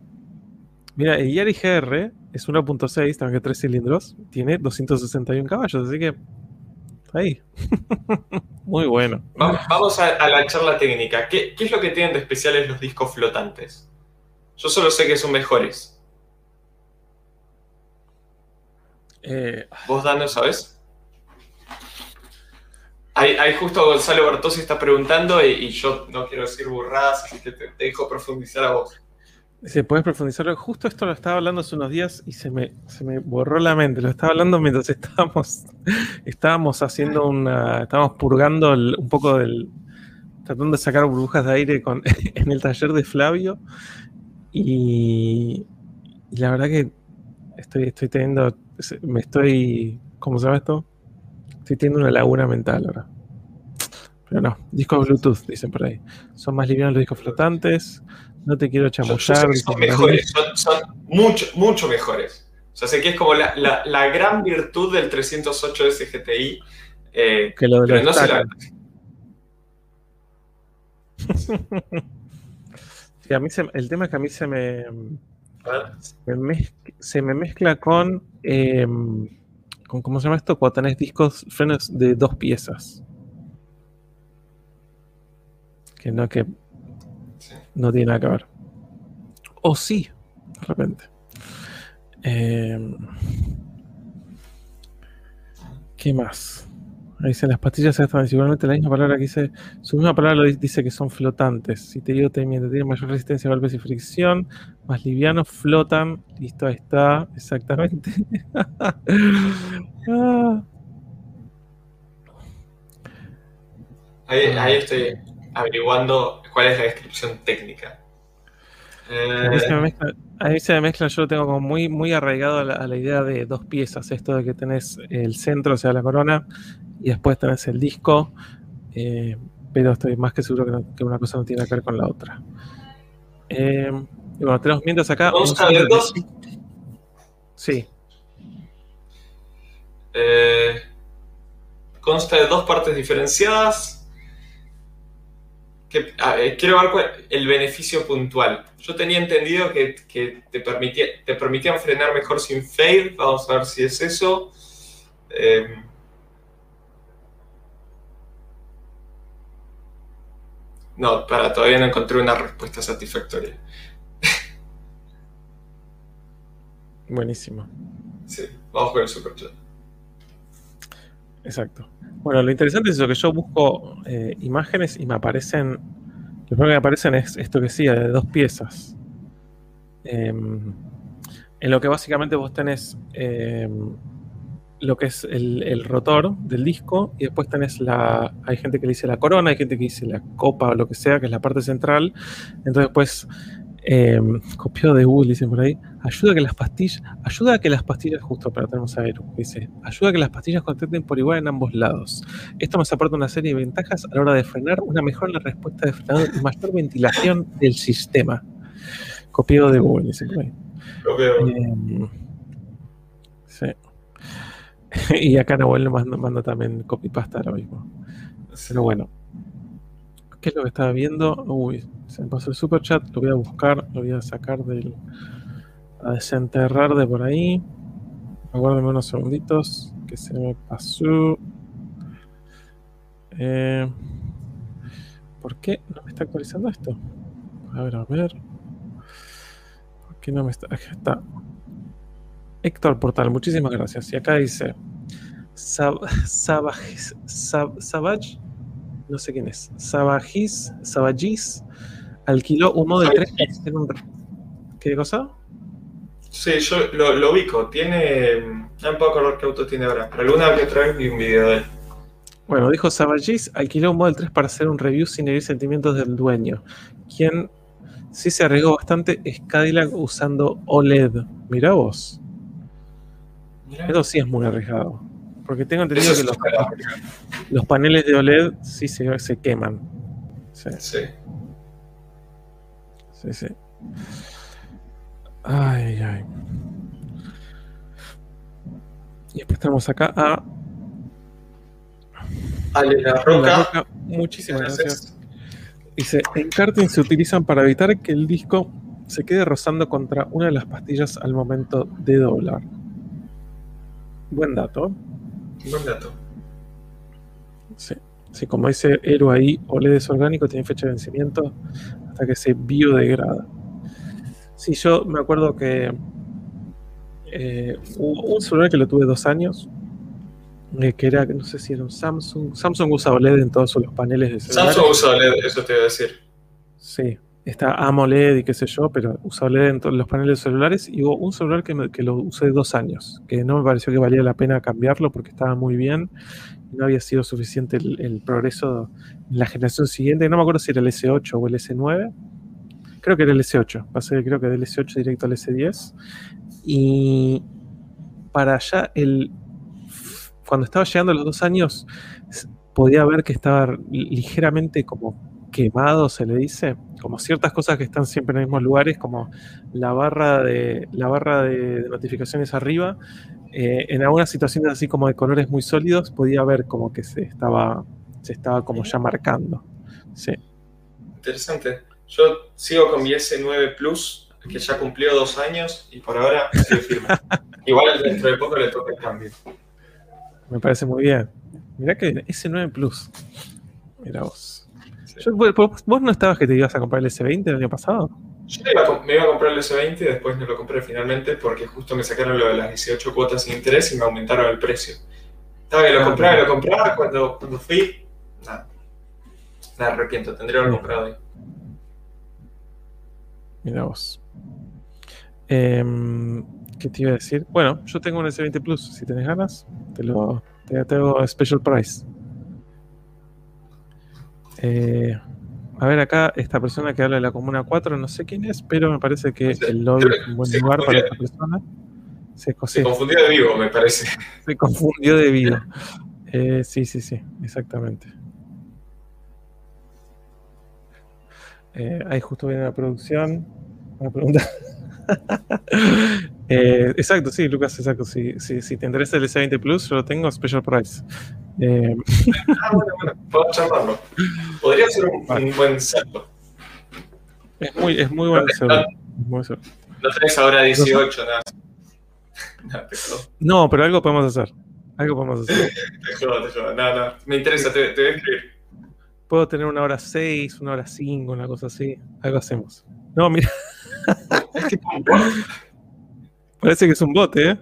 Mira, el Yari GR es 1.6, también que 3 cilindros, tiene 261 caballos, así que ahí. Muy bueno. Vamos a, la charla técnica. ¿Qué, es lo que tienen de especiales los discos flotantes? Yo solo sé que son mejores. Eh, ¿Vos, Dan, sabes? Ahí, justo Gonzalo Bertossi está preguntando y, yo no quiero decir burradas, así que te, dejo profundizar a vos. Si puedes profundizar. Justo esto lo estaba hablando hace unos días y se me, se me borró la mente. Lo estaba hablando mientras estábamos, estábamos haciendo una. Estábamos purgando un poco del. tratando de sacar burbujas de aire con, en el taller de Flavio. Y, y la verdad que estoy, estoy teniendo. Me estoy. ¿Cómo se llama esto? Estoy teniendo una laguna mental ahora. Pero no, discos Bluetooth, dicen por ahí. Son más livianos los discos flotantes. No te quiero chamullar. Son, mejores, son, mucho, mucho mejores. O sea, sé que es como la, la, gran virtud del 308 SGTI. Eh, que lo de pero no se la... sí, a mí el tema es que a mí se me, se me, mezcla con eh, ¿cómo se llama esto? Cuando tenés discos, frenos de dos piezas. Que no, que no tiene nada que ver. O sí, de repente. Em, ¿Qué más? Ahí dice, las pastillas se están igualmente la misma palabra que dice, su misma palabra dice que son flotantes. Si te digo, te miento, tienen mayor resistencia a golpes y fricción, más livianos, flotan. Listo, ahí está, exactamente. Ah. ahí, estoy averiguando cuál es la descripción técnica. A mí, se me mezcla, yo lo tengo como muy, muy arraigado a la, idea de dos piezas, esto de que tenés el centro, o sea, la corona, y después tenés el disco, eh, pero estoy más que seguro que, una cosa no tiene que ver con la otra. Eh, y bueno, tenemos mientras acá... ¿Consta de dos? Sí. Eh, consta de dos partes diferenciadas. Que, quiero ver el beneficio puntual. Yo tenía entendido que, te, permitía, te permitían frenar mejor sin fade. Vamos a ver si es eso. No, para, todavía no encontré una respuesta satisfactoria. Buenísimo. Sí, vamos con el superchat. Exacto. Bueno, lo interesante es eso, que yo busco eh, imágenes y me aparecen, lo primero que me aparecen es esto que sí, de dos piezas. Em, en lo que básicamente vos tenés eh, lo que es el, el rotor del disco y después tenés la, hay gente que le dice la corona, hay gente que dice la copa o lo que sea, que es la parte central. Entonces pues eh, copiado de Google, dicen por ahí, ayuda a que las pastillas, ayuda a que las pastillas, justo para tenemos a ver, dice, ayuda a que las pastillas contacten por igual en ambos lados. Esto nos aporta una serie de ventajas a la hora de frenar, una mejor en la respuesta de frenado y mayor ventilación del sistema. Copiado de Google, dicen por ahí. Eh, sí. y acá Nahuel manda, manda también copypasta ahora mismo. Pero bueno. ¿Qué es lo que estaba viendo? Uy, se me pasó el super chat, lo voy a buscar, lo voy a sacar del. a desenterrar de por ahí. Aguárdeme unos segunditos, que se me pasó. Eh, ¿Por qué no me está actualizando esto? A ver, a ver. ¿Por qué no me está.? Aquí está. Héctor Portal, muchísimas gracias. Y acá dice. Sab, Savage, Sab, Savage no sé quién es, Sabajis, Sabajis, alquiló un Model 3 para hacer un... ¿Qué cosa? Sí, yo lo, lo ubico. Tiene. No me puedo acordar qué auto tiene ahora. Pero alguna vez que otra vez vi un video de él. Bueno, dijo Sabajis, alquiló un Model 3 para hacer un review sin herir sentimientos del dueño. Quien sí se arriesgó bastante es Cadillac usando OLED. Mirá vos. Mirá. Eso sí es muy arriesgado. Porque tengo entendido que los, paneles de OLED sí se, se queman. Sí, Sí. sí, sí. Ay, ay. Y después tenemos acá a Ale La La Roca. Roca. Muchísimas gracias. Dice, en karting se utilizan para evitar que el disco se quede rozando contra una de las pastillas al momento de doblar. Buen dato. Buen dato. Sí. Sí, como dice Ero ahí, OLED es orgánico, tiene fecha de vencimiento hasta que se biodegrada. Sí, yo me acuerdo que eh, hubo un celular que lo tuve dos años, eh, que era, no sé si era un Samsung. Samsung usa OLED en todos los paneles de celulares. Samsung usa OLED, eso te iba a decir. Sí, está AMOLED y qué sé yo, pero usa OLED en los paneles celulares. Y hubo un celular que, que lo usé dos años, que no me pareció que valía la pena cambiarlo porque estaba muy bien no había sido suficiente el, progreso en la generación siguiente. No me acuerdo si era el S8 o el S9. Creo que era el S8. Pasé, creo que del S8 directo al S10. Y para allá, el, cuando estaba llegando a los dos años, podía ver que estaba ligeramente como quemado, se le dice, como ciertas cosas que están siempre en los mismos lugares, como la barra de, la barra de, de notificaciones arriba, eh, en algunas situaciones así como de colores muy sólidos, podía ver como que se estaba, se estaba como ya marcando. Sí. Interesante. Yo sigo con mi S9 Plus, que ya cumplió dos años y por ahora sigue firme. Igual dentro de poco le toca el cambio. Me parece muy bien. Mirá que S9 Plus. Mira vos. Yo- vos, vos no estabas que te ibas a comprar el S20 el año pasado. Yo a me iba a comprar el S20 y después no lo compré finalmente porque justo me sacaron lo de las 18 cuotas sin interés y me aumentaron el precio. Estaba que lo Ah, compraba lo compraba cuando, cuando fui. Nada. Me arrepiento, tendría que haber Bien. comprado ahí. Mira vos. Em, ¿Qué te iba a decir? Bueno, yo tengo un S20 Plus. Si tenés ganas, te lo te, te hago special price. Eh, a ver acá, esta persona que habla de la Comuna 4, no sé quién es, pero me parece que Sí, el lobby es un buen sí, lugar para esta persona. Se, co- Se sí, confundió de vivo, me parece. se confundió de vida. Eh, sí, sí, sí, exactamente. Eh, ahí justo viene la producción. Una pregunta. Eh, exacto, sí, Lucas, exacto. Si, si, si te interesa el S20 Plus, yo lo tengo special price. Eh, Ah, bueno, bueno, puedo charlarlo. Podría ser un, Vale. un buen salto. es muy, es muy buen celular. No tenés ahora 18, nada. No, No, pero algo podemos hacer. Algo podemos hacer. te jodo, te jodo. No, no, me interesa, te, te voy a escribir. Puedo tener una hora 6, una hora 5, una cosa así. Algo hacemos. No, mira, Es que como vos, parece que es un bote, ¿eh?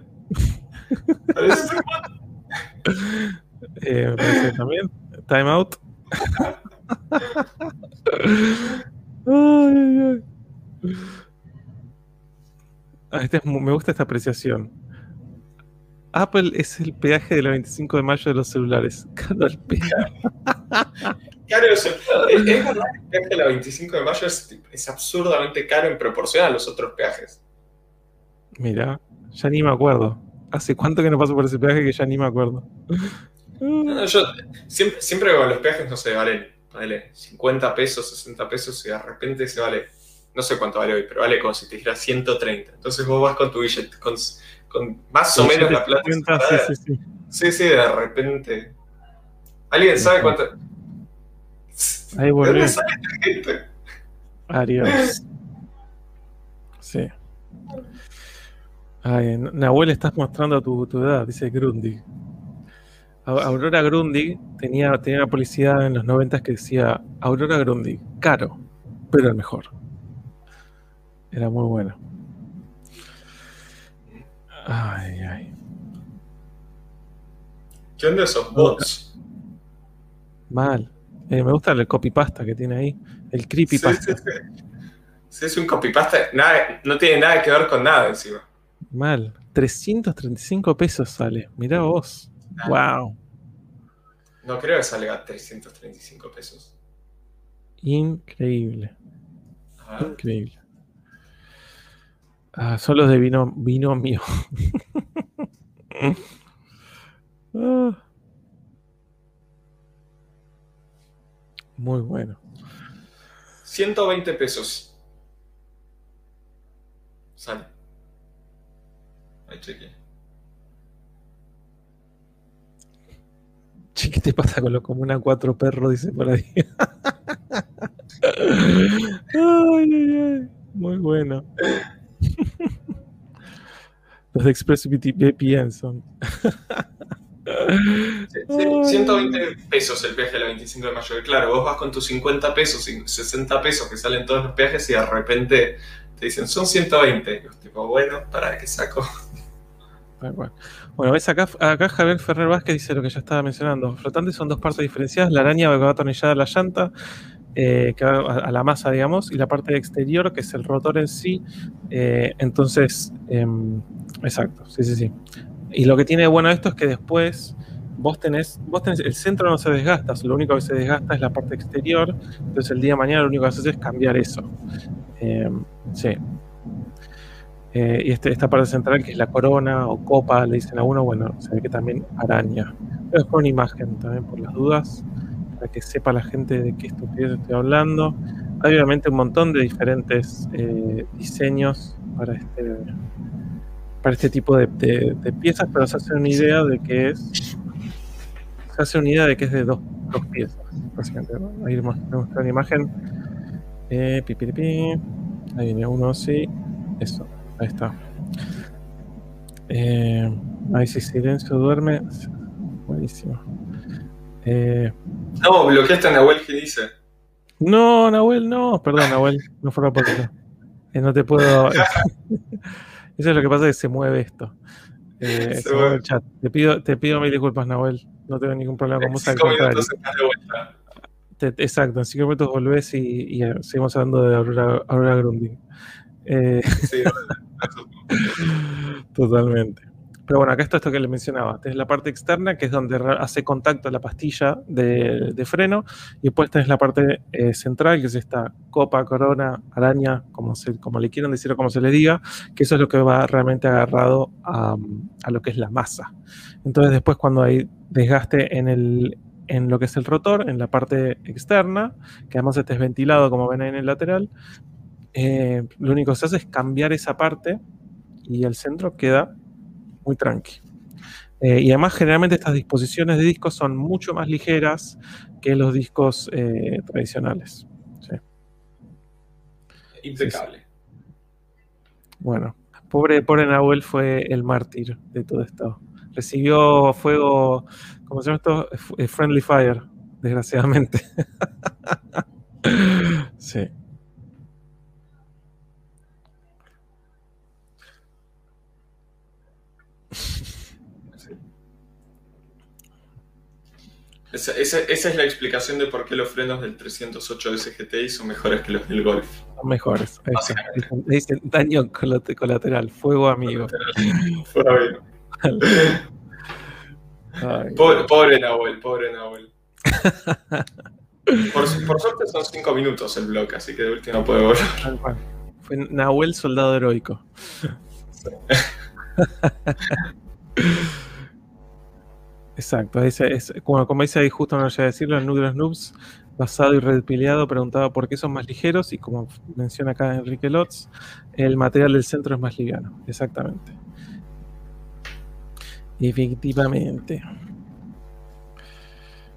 parece ser- Eh, me parece también. Time out. Ay, ay, ay. Ah, este es me gusta esta apreciación. Apple es el peaje de la 25 de mayo de los celulares. Caro el peaje. Claro, eso. Es, es verdad que el peaje de la 25 de mayo es, es absurdamente caro en proporción a los otros peajes. Mira, ya ni me acuerdo. ¿Hace cuánto que no paso por ese peaje que ya ni me acuerdo? No, yo siempre, siempre con los peajes, no sé, valen, ponele 50 pesos, 60 pesos y de repente se vale, no sé cuánto vale hoy, pero vale como si te dijera 130. Entonces vos vas con tu billete, con, con más o menos la plata. 50, sí, sí, sí. Sí, sí, de repente. ¿Alguien sabe cuánto? Ahí ¿De volví. dónde sale esta gente? Adiós. Sí. Ay, Nahuel, estás mostrando tu, tu edad, dice Grundig. Aurora Grundig tenía, tenía una publicidad en los 90 que decía Aurora Grundig, caro, pero el mejor. Era muy bueno. Ay, ay. ¿Qué onda esos bots? Mal. Eh, me gusta el copypasta que tiene ahí. El creepypasta. sí, sí. Sí, es un copypasta, nada, no tiene nada que ver con nada encima. Mal. 335 pesos sale. Mirá vos. Wow. No creo que salga 335 pesos. Increíble. Increíble. Ah, son los de vino, vino mío. Ah. Muy bueno. 120 pesos. Sale. Ahí chequeé. Che, ¿qué te pasa con lo común a cuatro perros? Dice por ahí. ay, ay, ay. Muy bueno. Los de ExpressVPN son. Sí, sí, 120 pesos el viaje de la 25 de mayo. Claro, vos vas con tus 50 pesos y 60 pesos que salen todos los viajes y de repente te dicen son 120. Y vos tipo, bueno, ¿para qué saco? Cual. Bueno, ves acá, acá Javier Ferrer Vázquez dice lo que ya estaba mencionando. Flotantes son dos partes diferenciadas, la araña que va atornillada a la llanta, eh, que va a, la masa, digamos, y la parte exterior, que es el rotor en sí. Eh, entonces, em, exacto, sí, sí, sí. Y lo que tiene de bueno esto es que después vos tenés, vos tenés, el centro no se desgasta, lo único que se desgasta es la parte exterior, entonces el día de mañana lo único que haces es cambiar eso. Em, sí. Eh, y este- esta parte central que es la corona o copa, le dicen a uno, bueno, se ve que también araña. Voy a dejar una imagen también por las dudas, para que sepa la gente de qué estupidez estoy hablando. Hay obviamente un montón de diferentes eh, diseños para este, para este tipo de, de- de piezas, pero se hace una idea de que es. Se hace una idea de que es de dos, dos piezas, básicamente. Ahí a mostrar una imagen. Eh, pi, pi, pi, pi. Ahí viene uno así. Eso, ahí está. Eh, ahí sí, silencio duerme. Buenísimo. Eh, No, bloqueaste a Nahuel que dice. no, Nahuel, no. Perdón, Nahuel, no fue a propósito. Eh, no te puedo. Eso es lo que pasa que se mueve esto. Eh, Se se mueve el chat. Te pido, te pido mil disculpas, Nahuel. No tengo ningún problema con vos. al contrario. Te- exacto, en cinco minutos volvés y, y, seguimos hablando de Aurora, Aurora Grundig. Eh, Sí, Totalmente. Pero bueno, acá está esto que le mencionaba. Tenés la parte externa, que es donde hace contacto la pastilla de, de freno, y después tenés la parte eh, central, que es esta copa, corona, araña, como, se, como le quieran decir o como se le diga, que eso es lo que va realmente agarrado a, a lo que es la masa. Entonces después cuando hay desgaste en, el, en lo que es el rotor, en la parte externa, que además este es ventilado, como ven ahí en el lateral, eh, lo único que se hace es cambiar esa parte y el centro queda muy tranqui. Eh, y además, generalmente estas disposiciones de discos son mucho más ligeras que los discos eh, tradicionales. Sí. impecable. Bueno, pobre, pobre Nahuel fue el mártir de todo esto. Recibió fuego, ¿cómo se llama esto? F- Friendly Fire, desgraciadamente. sí. Sí. Esa, esa- esa es la explicación de por qué los frenos del 308 SGTI son mejores que los del Golf. Son mejores. Está. Dicen, daño colate- colateral, fuego amigo. Fue amigo. Ay, Pobre, pobre Nahuel, pobre Nahuel. Por, por suerte son cinco minutos el blog, así que de última puede volver. Fue Nahuel Soldado Heroico. Exacto, es, como, dice ahí justo no voy a decirlo, el Nugras Noobs, basado y repiliado, preguntaba por qué son más ligeros y como menciona acá Enrique Lotz, el material del centro es más liviano, exactamente. Efectivamente.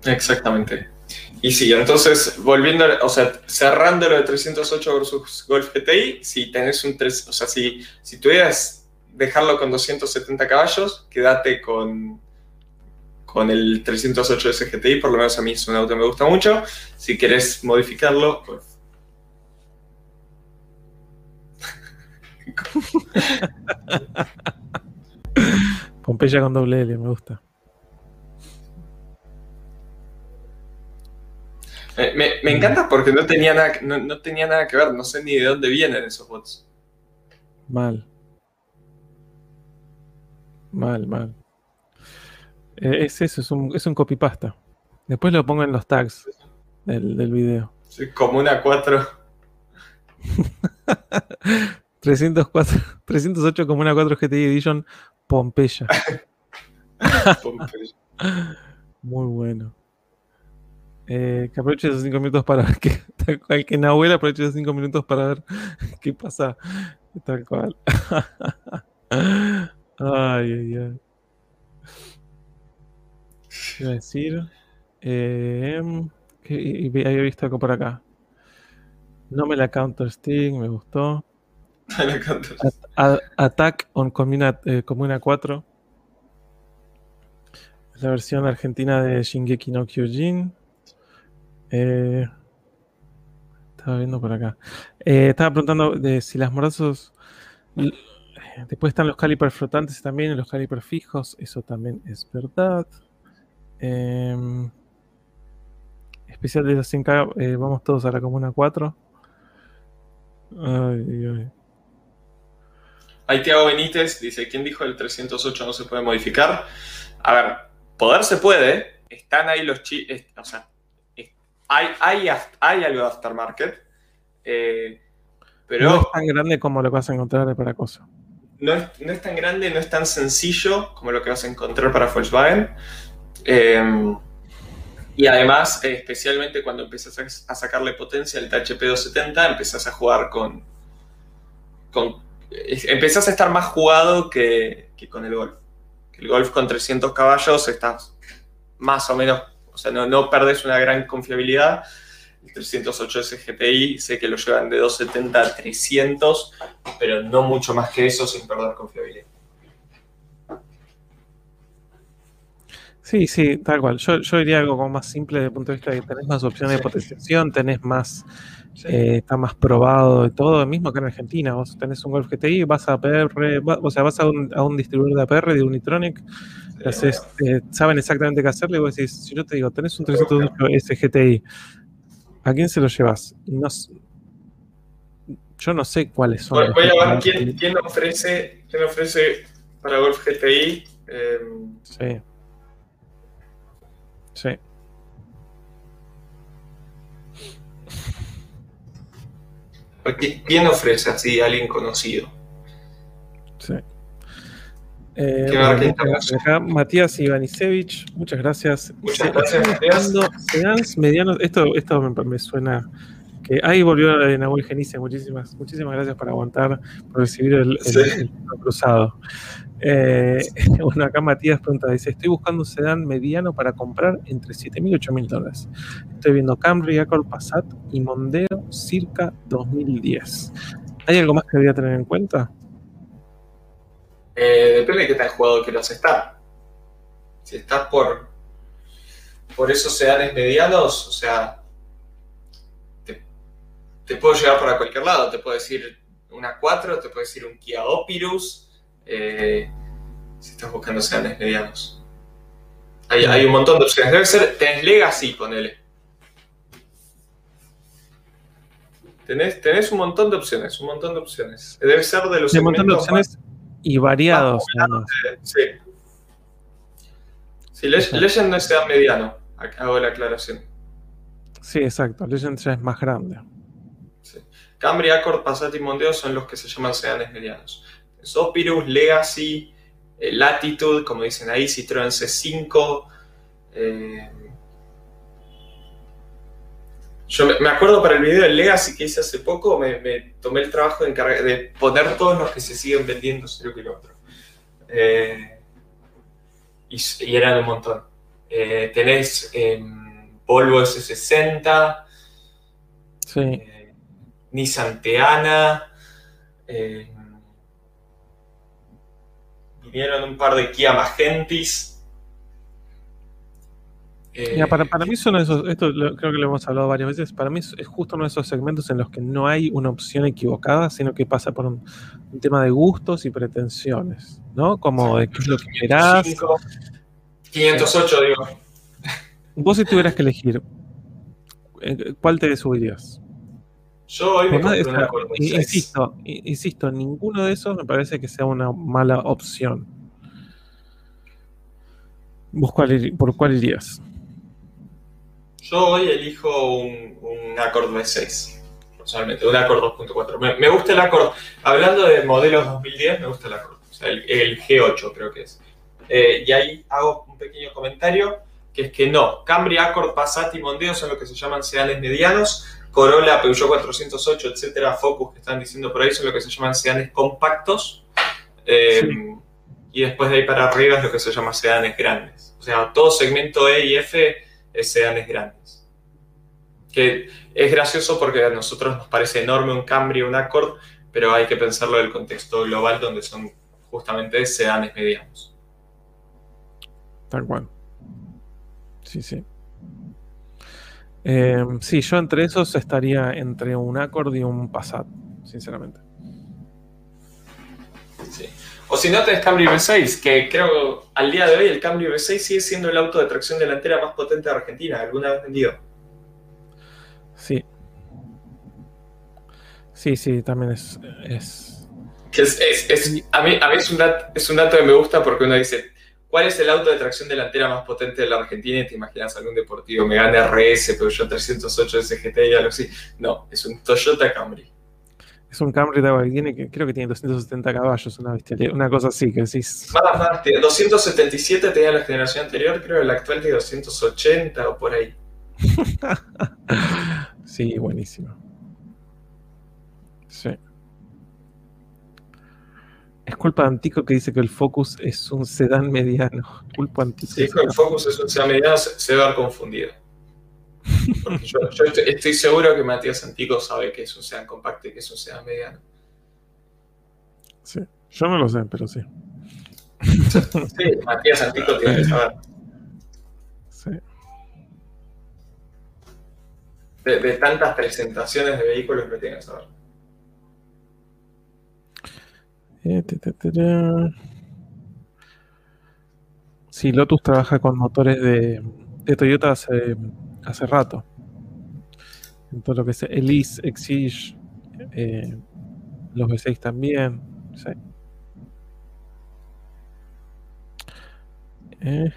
Exactamente. Y sí, entonces, volviendo, o sea, cerrando lo de 308 versus Golf GTI, si tenés un 3, o sea, si, si tuvieras dejarlo con 270 caballos, quédate con, con el 308 SGTI, por lo menos a mí es un auto que me gusta mucho. Si querés modificarlo, pues, Pompeya con doble L, me gusta. Me, me- me encanta porque no tenía, nada, no, no tenía nada que ver, no sé ni de dónde vienen esos bots. Mal. Mal, mal. Eh, es eso, es un, es un copypasta. Después lo pongo en los tags del, del video. Sí, Como una 4. 304, 308 como una 4 GTI Edition Pompeya. Muy bueno. Eh, que aproveche esos 5 minutos para ver qué. Tal cual que Nahuel aproveche esos 5 minutos para ver qué pasa. Tal cual. ay, ay, ay. ¿Qué iba a decir? Eh, que- había visto algo por acá. No me la counter Sting, me gustó. Attack on Comuna, eh, Comuna 4. Es la versión argentina de Shingeki no Kyojin. Eh, estaba viendo por acá. Eh, estaba preguntando de si las morazos. Después están los calipers flotantes también los calipers fijos. Eso también es verdad. Em, especial de los 100K. eh, vamos todos a la Comuna 4. Ay, ay, ay. Ahí Tiago Benítez dice, ¿quién dijo el 308 no se puede modificar? A ver, poder se puede, están ahí los chips, o sea, hay, hay, hay algo de aftermarket, eh, pero no es tan grande como lo que vas a encontrar para cosa. no es, no es tan grande, no es tan sencillo como lo que vas a encontrar para Volkswagen. Eh, y además, especialmente cuando empiezas a, sacarle potencia al THP 270, empezás a jugar con... con empezás a estar más jugado que, que con el Golf. El Golf con 300 caballos estás más o menos, o sea, no, no perdés una gran confiabilidad. El 308 SGPI sé que lo llevan de 270 a 300, pero no mucho más que eso sin perder confiabilidad. Sí, sí, tal cual. Yo, yo diría algo como más simple desde el punto de vista de que tenés más opciones de Sí. potenciación, tenés más, eh, está más probado de todo, mismo acá en Argentina. Vos tenés un Golf GTI, vas a APR, va- o sea, vas a un, a un distribuidor de APR de Unitronic, haces, eh, saben exactamente qué hacerle, y vos decís, si yo te digo, tenés un 308 SGTI, ¿a quién se lo llevas? No yo no sé cuáles son. Voy, a ver que- quién, quién ofrece, quién ofrece para Golf GTI. eh, Sí. Sí. ¿qui- ¿Quién ofrece así a alguien conocido? Sí. Eh, bueno, acá Matías Ivanisevich, muchas gracias. Muchas gracias, Matías. medianos, esto, esto me, me suena que ahí volvió la de Nahuel Genice, muchísimas, muchísimas gracias por aguantar, por recibir el, el- Sí. el pito cruzado. Eh, bueno, acá Matías pregunta, dice, estoy buscando un sedán mediano para comprar entre 7.000 y 8.000 dólares. Estoy viendo Camry, Accord, Passat y Mondeo circa 2010. ¿Hay algo más que debería tener en cuenta? Eh, depende de qué tan jugado quieras estar. Si estás por, por esos sedanes medianos, o sea, te puedo llevar para cualquier lado. Te puedo decir una 4, te puedo decir un Kia Opirus, eh, si estás buscando sedanes medianos. Hay, hay un montón de opciones. Debe ser, tenés Legacy, ponele. Tenés, tenés un montón de opciones, un montón de opciones. Debe ser de los un montón de más- opciones y variados. Sí. Sí, Le- Legend no es sedán mediano. Hago la aclaración. Sí, exacto. Legend ya es más grande. Camry, Accord, Passat y Mondeo son los que se llaman sedanes medianos. Opirus, Legacy, eh, Latitude, como dicen ahí, Citroën C5. eh, Yo me, acuerdo para el video del Legacy que hice hace poco, me, me tomé el trabajo de, poner todos los que se siguen vendiendo, creo que lo otro. Eh, y eran un montón. Eh, tenés em, Volvo S60, Sí. Eh, Nissan Teana, eh, vinieron un par de Kia Magentis. Eh, Mira, para, para mí son esos, esto lo- creo que lo hemos hablado varias veces, para mí es, es justo uno de esos segmentos en los que no hay una opción equivocada, sino que pasa por un, un tema de gustos y pretensiones, ¿no? Como de qué es lo que esperás. 505, 508, digo. Vos si tuvieras que elegir, eh, ¿cuál te subirías? Yo hoy me compré o sea, 26. insisto, insisto, ninguno de esos me parece que sea una mala opción. ¿Vos cuál por cuál irías? Yo hoy elijo un, un Accord V6, personalmente, un Accord 2.4. Me, me gusta el Accord, hablando de modelos 2010, me gusta el Accord, o sea, el, el G8 creo que es. Eh, y ahí hago un pequeño comentario, que es que no, Camry, Accord, Passat y Mondeo son lo que se llaman sedanes medianos, Corolla, Peugeot 408, etcétera, Focus que están diciendo por ahí son lo que se llaman sedanes compactos. Eh, Sí. Y después de ahí para arriba es lo que se llama sedanes grandes. O sea, todo segmento E y F es sedanes grandes. Que es gracioso porque a nosotros nos parece enorme un Camry un Accord, pero hay que pensarlo del contexto global donde son justamente sedanes medianos. Tal cual. Sí, sí. Eh, sí, yo entre esos estaría entre un Accord y un Passat, sinceramente. Sí. O si no, tenés Camry V6, que creo al día de hoy el Camry V6 sigue siendo el auto de tracción delantera más potente de Argentina, alguna vez vendido. Sí. Sí, sí, también es, es Que es, es- es- a mí, a mí es, un dat- es un dato que me gusta porque uno dice, ¿cuál es el auto de tracción delantera más potente de la Argentina? Y te imaginas algún deportivo, Megane RS, Peugeot 308 SGT y algo así. No, es un Toyota Camry. Es un Camry de que tiene, que creo que tiene 270 caballos, una cosa así, que decís. Más, más, tiene 277 tenía la generación anterior, creo el actual tiene 280 o por ahí. Sí, buenísimo. Sí. Es culpa de Antico que dice que el Focus es un sedán mediano. Culpa Antico. Sí, con el Focus es un sea mediano, se, se va a haber confundido. Porque yo, yo estoy, estoy seguro que Matías Antico sabe que es un sedán compacto y que es un sedán mediano. Sí. Yo no lo sé, pero sí. Sí, Matías Antico tiene que saber. Sí. De, de tantas presentaciones de vehículos que tiene que saber. Eh, te, te, te, te. Sí, Lotus trabaja con motores de, de Toyota hace, hace rato. En todo lo que es Elise, Exige, eh, los V6 también. Sí. Eh.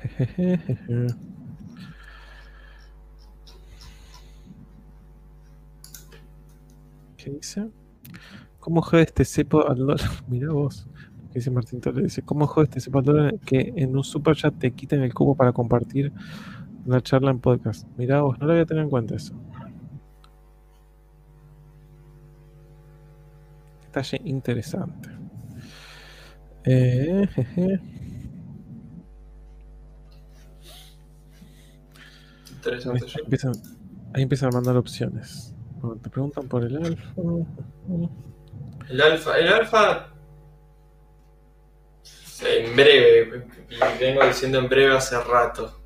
¿Qué dice? ¿Cómo jode este cepo al dólar? Mirá vos. que Dice Martín Torres. Dice, ¿cómo jode este cepo al dólar que en un super chat te quiten el cubo para compartir una charla en podcast? Mirá vos, no lo voy a tener en cuenta eso. Detalle interesante. Eh, jeje. Ahí, empiezan, ahí empiezan a mandar opciones. Bueno, te preguntan por el alfa. El alfa, el alfa. En breve, vengo diciendo en breve hace rato.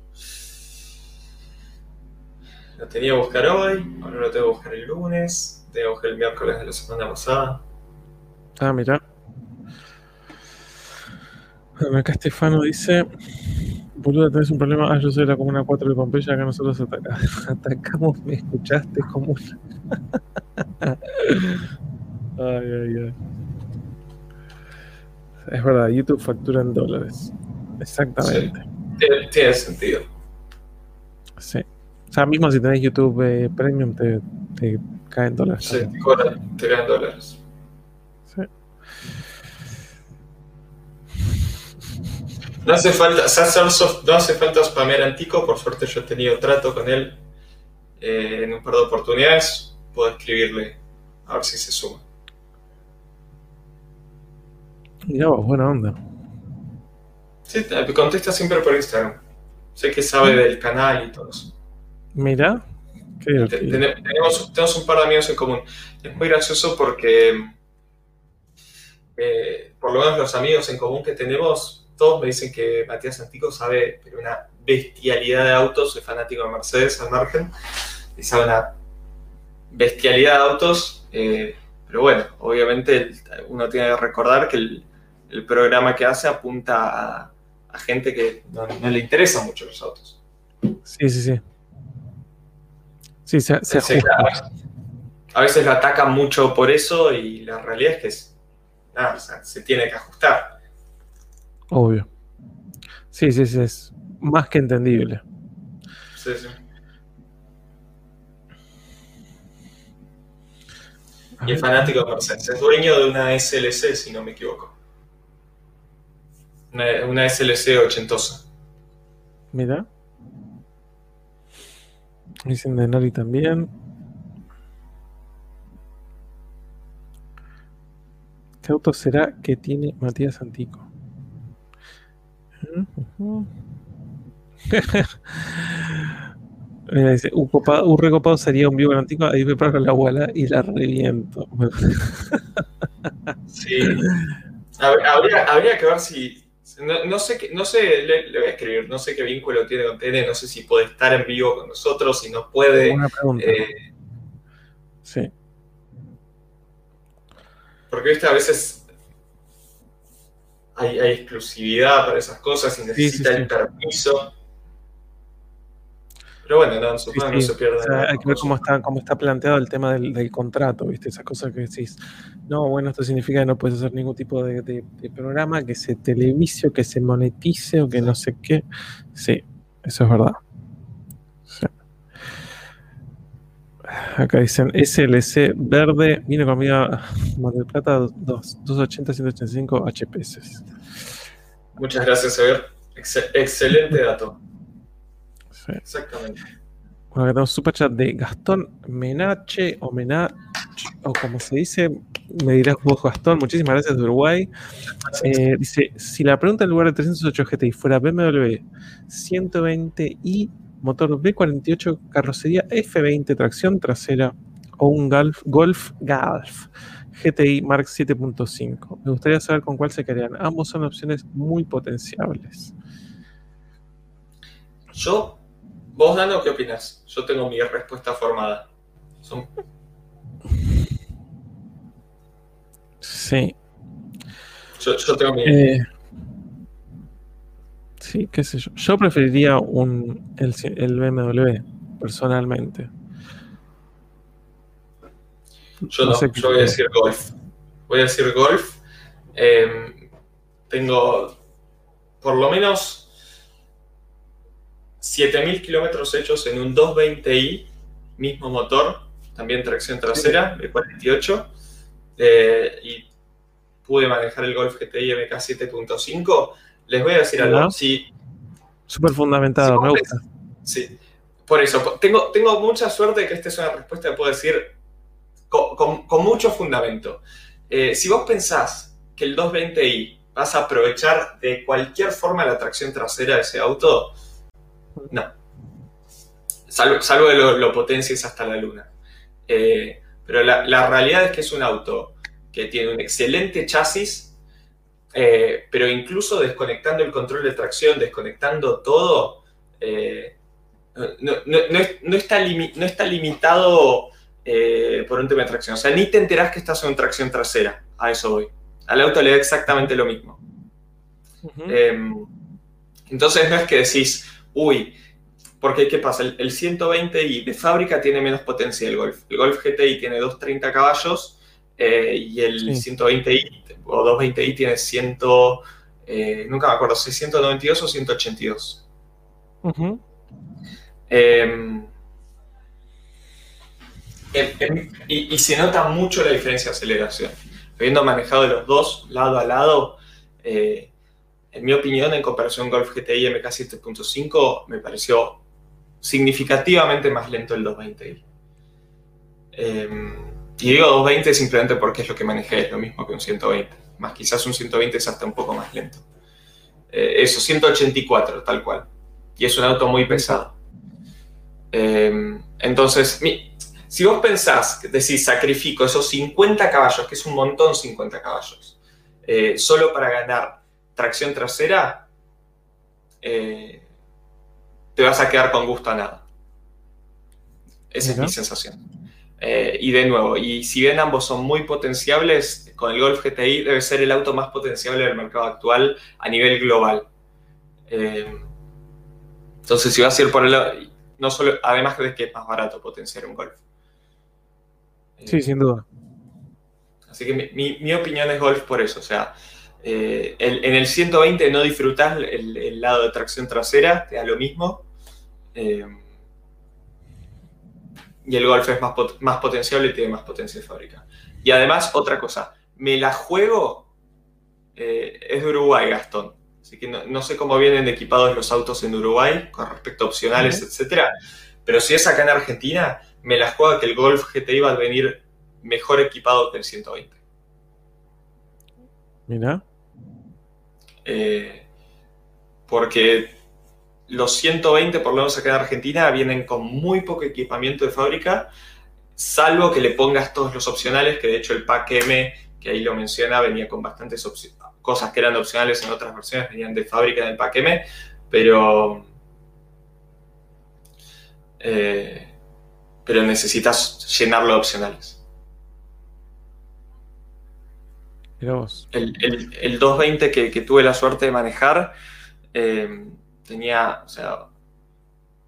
Lo tenía que buscar hoy, ahora lo tengo que buscar el lunes, tengo que buscar el miércoles de la semana pasada. Ah, mira. Acá Estefano dice: Boludo, tenés un problema. Ah, yo soy la comuna 4 de Pompeya, acá nosotros ataca- atacamos, me escuchaste como una. ay, ay, ay. Es verdad, YouTube factura en dólares. Exactamente. Tiene, tiene sentido. Sí. O sea, mismo si tenés YouTube eh, Premium, te, te cae en dólares. Sí, te cobran, te ganan dólares. Sí. No hace falta, Sacersoft no hace falta spamear Antico, por suerte yo he tenido trato con él eh, en un par de oportunidades. Puedo escribirle a ver si se suma. Mirá vos, buena onda. Sí, te- contesta siempre por Instagram. Sé que sabe del canal y todo eso. Qué Te- tene- tenemos, tenemos un par de amigos en común. Es muy gracioso porque, eh, por lo menos los amigos en común que tenemos, todos me dicen que Matías Antico sabe pero una bestialidad de autos, soy fanático de Mercedes al margen, y sabe una bestialidad de autos, eh, pero bueno, obviamente uno tiene que recordar que el, el programa que hace apunta a, a gente que no, no le interesan mucho los autos. Sí, sí, sí. Sí, se, se a, veces, a veces lo atacan mucho por eso y la realidad es que es, nada, o sea, se tiene que ajustar. Obvio. Sí, sí, sí, es más que entendible. Sí, sí. Y es fanático de Mercedes. Es dueño de una SLC, si no me equivoco. Una, una SLC ochentosa. Mira. Dicen de Nari también. ¿Qué auto será que tiene Matías Antico? Mira, dice, un, copado, un recopado sería un vivo antico, ahí me paro la abuela y la reviento. Sí. Hab- Habría, habría que ver si. No, no sé, qué- no sé le, le voy a escribir, no sé qué vínculo tiene con TN, no sé si puede estar en vivo con nosotros, si no puede. buena pregunta. eh, Sí. Porque viste, a veces hay, hay exclusividad para esas cosas y necesita sí, sí. el permiso. Pero bueno, no, Sí, no sí. se pierde O sea, nada hay que ver cómo está, cómo está planteado el tema del, del contrato, ¿viste? Esas cosas que decís. No, bueno, esto significa que no puedes hacer ningún tipo de, de- de programa, que se televise o que se monetice o que no sé qué. Sí, eso es verdad. Acá dicen SLC verde, viene conmigo a Mar del Plata 2, 280, 185 HPS. Muchas gracias, Javier. Excel- excelente dato. Sí. Exactamente. Bueno, acá tenemos super chat de Gastón Menache o Menach, o como se dice, me dirás vos, Gastón. Muchísimas gracias de Uruguay. Eh, dice: Si la pregunta en lugar de 308 GTI fuera BMW 120i, motor B48, carrocería F20, tracción trasera o un Golf, Golf Golf GTI Mark 7.5, me gustaría saber con cuál se quedarían. Ambos son opciones muy potenciables. Yo, vos, Dano, ¿qué opinas? Yo tengo mi respuesta formada. Son- Sí. yo, yo tengo mi. Eh, sí, qué sé yo. Yo preferiría un, el, el BMW, personalmente. Yo no no, sé qué yo voy a decir golf. Voy a decir golf. Eh, tengo por lo menos 7000 kilómetros hechos en un 220i, mismo motor, también tracción trasera, de 48. eh, y pude manejar el Golf GTI MK 7.5. Les voy a decir algo. Si, Súper fundamentado, Sí, me gusta. Sí, por eso, tengo, tengo mucha suerte de que esta es una respuesta que puedo decir con, con- con mucho fundamento. Eh, si vos pensás que el 220i vas a aprovechar de cualquier forma la tracción trasera de ese auto, no. Salvo, salvo que lo, lo potencies hasta la luna. Eh, pero la, la realidad es que es un auto que tiene un excelente chasis, eh, pero incluso desconectando el control de tracción, desconectando todo, eh, no, no- no es- no está, limi- no está limitado eh, por un tema de tracción. O sea, ni te enterás que estás en tracción trasera. A eso voy. Al auto le da exactamente lo mismo. Eh, Entonces no es que decís, uy, porque ¿qué pasa? El, 120i de fábrica tiene menos potencia el Golf. El Golf GTI tiene 230 caballos eh, y el 120i o 220i tiene 100, eh, nunca me acuerdo, 692 o 182. Em, em, em, y, se nota mucho la diferencia de aceleración. Habiendo manejado los dos lado a lado, eh, en mi opinión, en comparación Golf GTI MK 7.5, me pareció significativamente más lento el 220i. y digo 220 simplemente porque es lo que manejé, es lo mismo que un 120. Más quizás un 120 es hasta un poco más lento. Eh, eso, 184, tal cual. Y es un auto muy pesado. Em, entonces, si vos pensás, decís, sacrifico esos 50 caballos, que es un montón 50 caballos, eh, solo para ganar tracción trasera, eh, te vas a quedar con gusto a nada. Esa es mi sensación. Eh, y de nuevo, y si bien ambos son muy potenciables, con el Golf GTI debe ser el auto más potenciable del mercado actual a nivel global. entonces, si vas a ir por el no solo, además de que es más barato potenciar un Golf. Sí, sin duda. Así que mi, opinión es Golf por eso. O sea, eh, en el 120 no disfrutas el, lado de tracción trasera, te da lo mismo. Eh, y el Golf es más, más potenciable y tiene más potencia de fábrica. Y además, otra cosa, me la juego, eh, es de Uruguay, Gastón. Así que no, sé cómo vienen equipados los autos en Uruguay con respecto a opcionales, etcétera. Pero si es acá en Argentina, me la juego que el Golf GTI va a venir mejor equipado que el 120. Mira. Eh, porque los 120, por lo menos acá en Argentina, vienen con muy poco equipamiento de fábrica, salvo que le pongas todos los opcionales, que de hecho el pack M, que ahí lo menciona, venía con bastantes cosas que eran opcionales en otras versiones venían de fábrica en el pack M, pero, eh, pero necesitas llenarlo de opcionales. El, el, 220 que, tuve la suerte de manejar eh, tenía, o sea,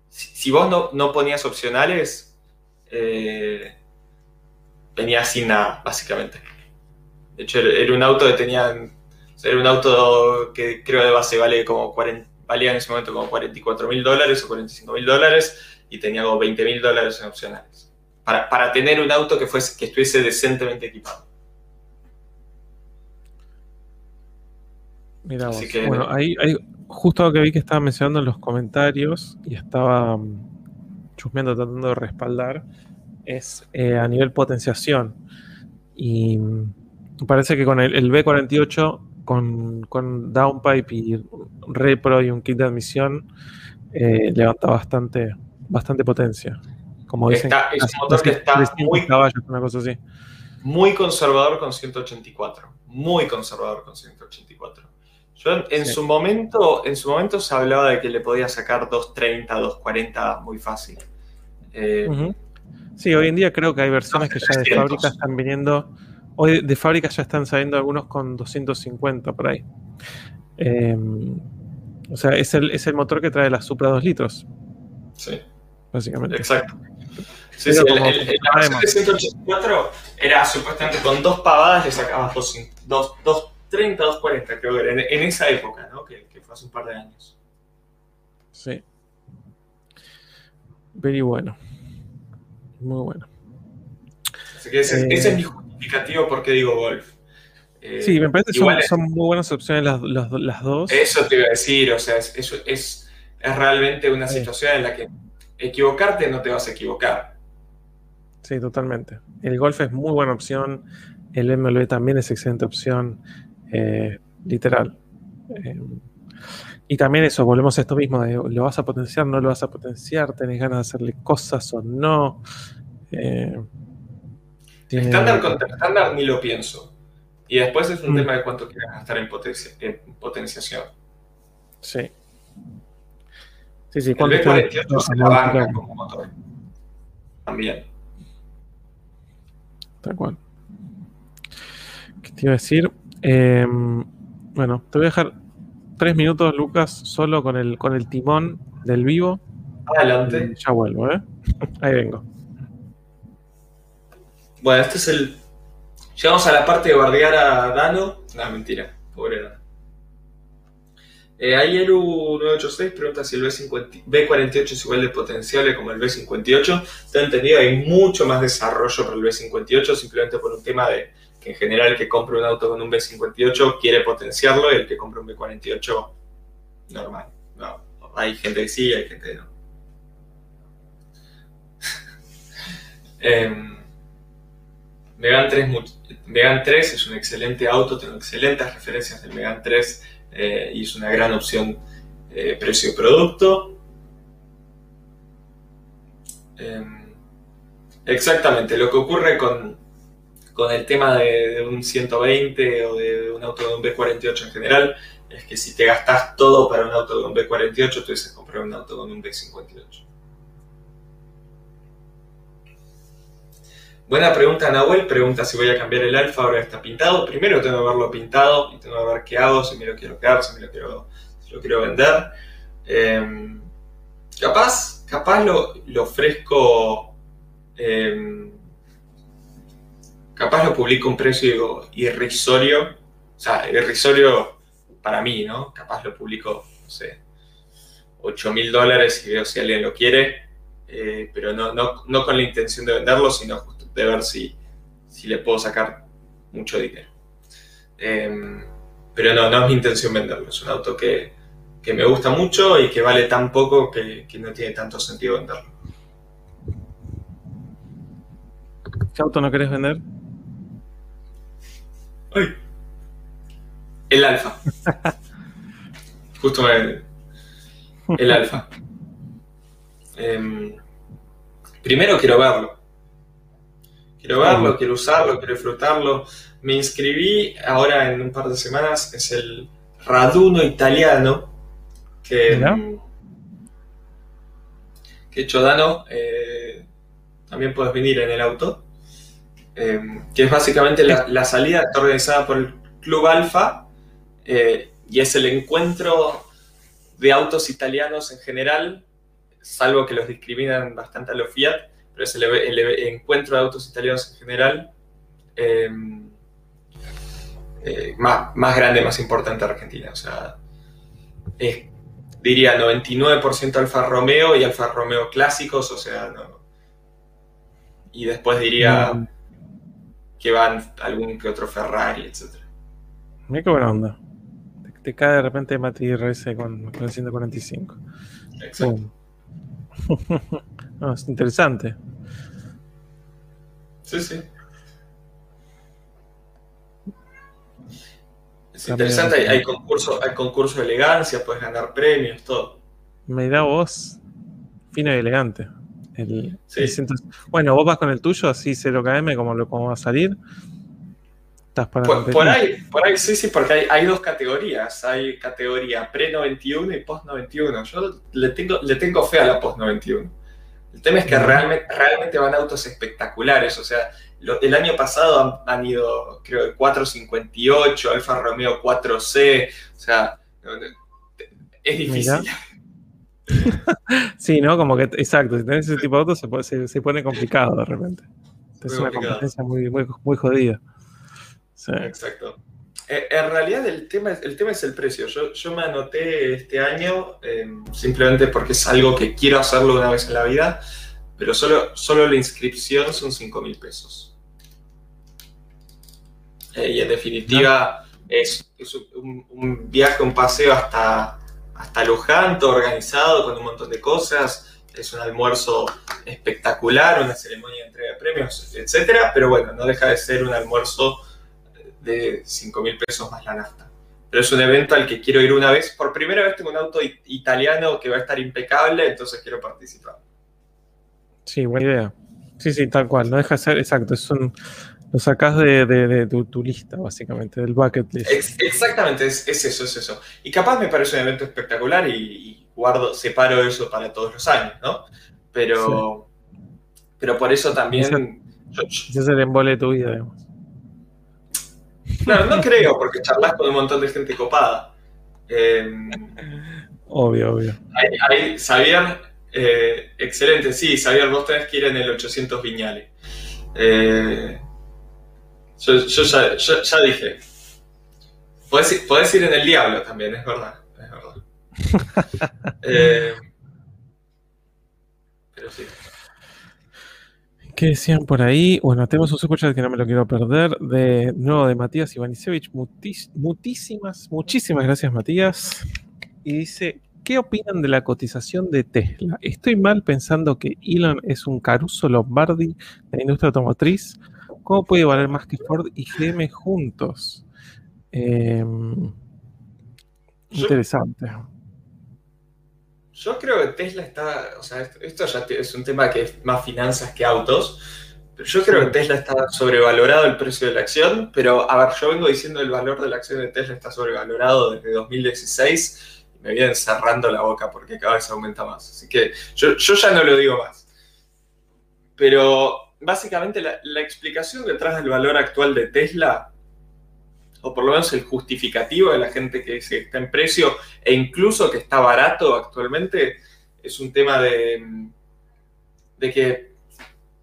si, vos no, ponías opcionales, eh, venía sin nada, básicamente. De hecho, era un auto que tenía era un auto que creo de base vale como 40, valía en ese momento como 44 mil dólares o 45 mil dólares y tenía como 20 mil dólares en opcionales. Para, tener un auto que, fuese, que estuviese decentemente equipado. Mira bueno, ahí, justo lo que vi que estaba mencionando en los comentarios y estaba mm, chusmeando, tratando de respaldar, es eh, a nivel potenciación. Y mm, parece que con el, el B48 con, con Downpipe y Repro y un kit de admisión eh, levanta bastante, bastante potencia. Como dicen, es un motor que está muy, una cosa así. muy conservador con 184. Muy conservador con 184. Yo en, su momento, en su momento se hablaba de que le podía sacar 230, 240 muy fácil. Eh, sí, hoy en día creo que hay versiones que ya de fábrica están viniendo Hoy de fábrica ya están saliendo algunos con 250 por ahí. Em, o sea, es el, es el motor que trae la Supra 2 litros. Sí. Básicamente. Exacto. Sí, sí, el, la versión de 184 era supuestamente con dos pavadas le sacabas 230, 240, creo que era, en, esa época, ¿no? Que, que, fue hace un par de años. Sí. Very bueno. Muy bueno. Así que ese, ese es mi porque digo golf. Eh, sí, me parece que son, muy buenas opciones las, las, dos. Eso te iba a decir, o sea, es, es, es, realmente una situación en la que equivocarte no te vas a equivocar. Sí, totalmente. El golf es muy buena opción, el MLB también es excelente opción, eh, literal. Eh, y también eso, volvemos a esto mismo, de lo vas a potenciar, no lo vas a potenciar, tenés ganas de hacerle cosas o no. Estándar contra estándar ni lo pienso. Y después es un mm. tema de cuánto quieras gastar en, potenciación. Sí. Sí, sí. El B48 se la banca como motor. También. Tal cual. ¿Qué te iba a decir? Em, bueno, te voy a dejar tres minutos, Lucas, solo con el, con el timón del vivo. Adelante. Ya vuelvo, ¿eh? Ahí vengo. Bueno, este es el. Llegamos a la parte de bardear a Dano. No, mentira, pobre Dano. Eh, Ayeru986 pregunta si el B50 B48 es igual de potenciable como el B58. Te entendido, hay mucho más desarrollo para el B58, simplemente por un tema de en general el que compra un auto con un B58 quiere potenciarlo y el que compra un B48 normal. No, hay gente que sí, hay gente que no. eh, Megan 3, Megan 3 es un excelente auto, tengo excelentes referencias del Megan 3 eh, y es una gran opción eh, precio-producto. Eh, exactamente, lo que ocurre con, con el tema de, un 120 o de un auto de un B48 en general es que si te gastas todo para un auto de un B48, tú dices comprar un auto con un B58. Buena pregunta, Nahuel. Pregunta si voy a cambiar el alfa ahora está pintado. Primero tengo que verlo pintado y tengo que ver qué hago, si me lo quiero quedar, si me lo quiero, lo quiero vender. Eh, capaz, capaz lo, ofrezco. Eh, capaz lo publico a un precio irrisorio. O sea, irrisorio para mí, ¿no? Capaz lo publico, no sé, 8 mil dólares y veo si alguien lo quiere. Eh, pero no, no, no con la intención de venderlo, sino justo de ver si, si le puedo sacar mucho dinero. Eh, pero no, no es mi intención venderlo. Es un auto que, que, me gusta mucho y que vale tan poco que, que no tiene tanto sentido venderlo. ¿Qué auto no querés vender? Ay. El Alfa. Justo me... El Alfa. Eh, primero quiero verlo. Quiero verlo, quiero usarlo, quiero disfrutarlo. Me inscribí ahora en un par de semanas, es el Raduno italiano, que, que hecho Dano, eh, también puedes venir en el auto, eh, que es básicamente la, salida organizada por el Club Alfa eh, y es el encuentro de autos italianos en general, salvo que los discriminan bastante a los Fiat, pero es el, encuentro de autos italianos en general eh, eh, más, más, grande, más importante de Argentina. O sea, diría 99% Alfa Romeo y Alfa Romeo clásicos, o sea, no. Y después diría mm. Que van algún que otro Ferrari, etc. Mira qué buena onda. Te, te cae de repente Mati RS con, con el 145. Exacto. No, es interesante. Sí, sí. Es interesante, hay, hay, concurso, hay concurso de elegancia, puedes ganar premios, todo. Me da voz fino y elegante. El, sí. bueno, vos vas con el tuyo, así 0KM, como lo cómo va a salir. Estás para por, por, ahí, por ahí sí, sí, porque hay, hay dos categorías. Hay categoría pre-91 y post-91. Yo le tengo, le tengo fe a la post-91. El tema es que realmente, realmente van autos espectaculares. O sea, lo, el año pasado han, han, ido, creo, el 458, Alfa Romeo 4C. O sea, es difícil. Sí, ¿no? Como que, exacto, si tenés ese tipo de autos se, se, se pone complicado de repente. Es una competencia muy, muy, muy jodida. Sí. Exacto. Eh, en realidad el tema, el tema es el precio. Yo, yo me anoté este año eh, simplemente porque es algo que quiero hacerlo una vez en la vida, pero solo, solo la inscripción son 5 mil pesos. Eh, y en definitiva no. es, es un, un, viaje, un paseo hasta, hasta Luján, organizado con un montón de cosas. Es un almuerzo espectacular, una ceremonia de entrega de premios, etc. Pero bueno, no deja de ser un almuerzo de 5 mil pesos más la nafta. Pero es un evento al que quiero ir una vez. Por primera vez tengo un auto italiano que va a estar impecable, entonces quiero participar. Sí, buena idea. Sí, sí, tal cual. No deja de ser, exacto. Es un, lo sacás de, de, de tu, tu, lista, básicamente, del bucket list. Ex exactamente, es, es, eso, es eso. Y capaz me parece un evento espectacular y, y, guardo, separo eso para todos los años, ¿no? Pero, sí. pero por eso también... Ese es el embole de tu vida, digamos. Claro, no creo, porque charlas con un montón de gente copada. Em, obvio, obvio. Ahí, Xavier, eh, excelente, sí, Xavier, vos tenés que ir en el 800 Viñales. Eh, yo, ya, dije. Podés, ir en el diablo también, es verdad. Es verdad. Eh, pero sí. ¿Qué decían por ahí? Bueno, tenemos un superchat que no me lo quiero perder. De nuevo de Matías Ivanisevich. muchísimas, muchísimas gracias, Matías. Y dice: ¿Qué opinan de la cotización de Tesla? Estoy mal pensando que Elon es un Caruso Lombardi de la industria automotriz. ¿Cómo puede valer más que Ford y GM juntos? Em, interesante. Yo creo que Tesla está, o sea, esto ya es un tema que es más finanzas que autos, pero yo creo que Tesla está sobrevalorado el precio de la acción, pero a ver, yo vengo diciendo el valor de la acción de Tesla está sobrevalorado desde 2016 y me vienen cerrando la boca porque cada vez aumenta más. Así que yo, ya no lo digo más. Pero básicamente la, explicación detrás del valor actual de Tesla o por lo menos el justificativo de la gente que dice que está en precio e incluso que está barato actualmente, es un tema de, de que,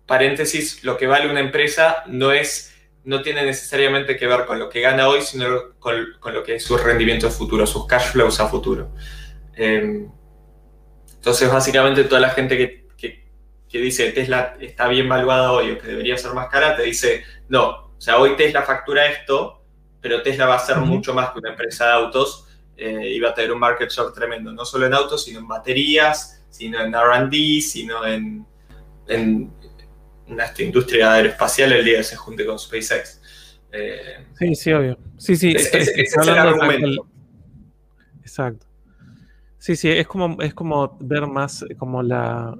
paréntesis, lo que vale una empresa no es no tiene necesariamente que ver con lo que gana hoy, sino con, lo que es su rendimiento futuro, sus cash flows a futuro. Em, entonces, básicamente, toda la gente que, que, dice Tesla está bien valuada hoy o que debería ser más cara, te dice, no, o sea, hoy Tesla factura esto, pero Tesla va a ser mucho más que una empresa de autos eh, y va a tener un market share tremendo, no solo en autos, sino en baterías, sino en RD, sino en, en, esta industria aeroespacial el día que se junte con SpaceX. Eh, sí, sí, obvio. Sí, sí, es, el argumento. Exacto. Sí, sí, es como, es como ver más como la,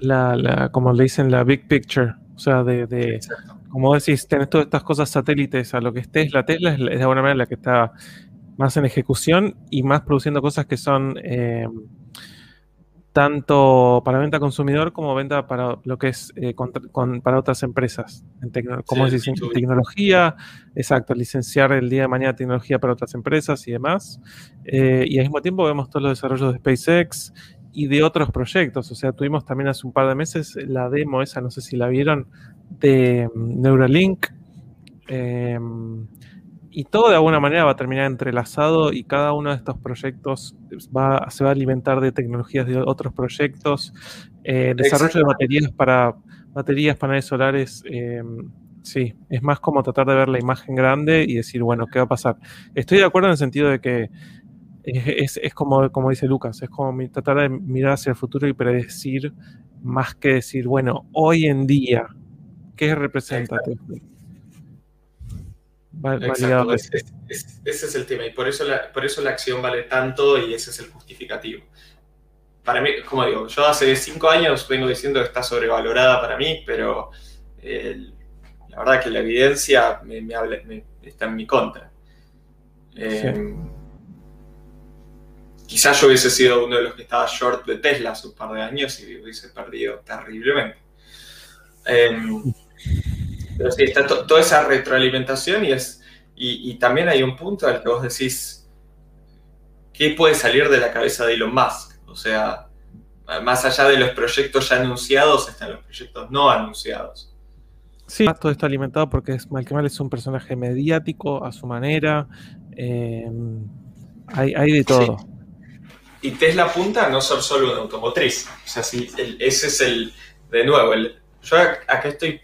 la, como le dicen, la big picture. O sea, de, de como decís, tenés todas estas cosas satélites a lo que es Tesla. Tesla es, de alguna manera la que está más en ejecución y más produciendo cosas que son eh, tanto para venta consumidor como venta para lo que es eh, para otras empresas. En como decís, tecnología, exacto, licenciar el día de mañana tecnología para otras empresas y demás. Eh, y al mismo tiempo vemos todos los desarrollos de SpaceX y de otros proyectos. O sea, tuvimos también hace un par de meses la demo esa, no sé si la vieron, de mm, Neuralink. Em, y todo de alguna manera va a terminar entrelazado y cada uno de estos proyectos va, se va a alimentar de tecnologías de otros proyectos. Eh, desarrollo de baterías para baterías, paneles solares. Em, sí, es más como tratar de ver la imagen grande y decir, bueno, ¿qué va a pasar? Estoy de acuerdo en el sentido de que es, es, como, como dice Lucas, es como tratar de mirar hacia el futuro y predecir más que decir, bueno, hoy en día, ¿qué representa ese es el tema y por eso, la, por eso la acción vale tanto y ese es el justificativo. Para mí, como digo, yo hace cinco años vengo diciendo que está sobrevalorada para mí, pero la verdad que la evidencia me, está en mi contra. Eh, quizás yo hubiese sido uno de los que estaba short de Tesla hace un par de años y hubiese perdido terriblemente. Em, pero sí, está toda esa retroalimentación y, es, y, también hay un punto al que vos decís, ¿qué puede salir de la cabeza de Elon Musk? O sea, más allá de los proyectos ya anunciados, están los proyectos no anunciados. Sí, todo está alimentado porque es, Mal es un personaje mediático a su manera. em, hay, hay, de todo. Y Tesla apunta a no ser solo una automotriz. O sea, sí, ese es el, de nuevo, el, yo acá estoy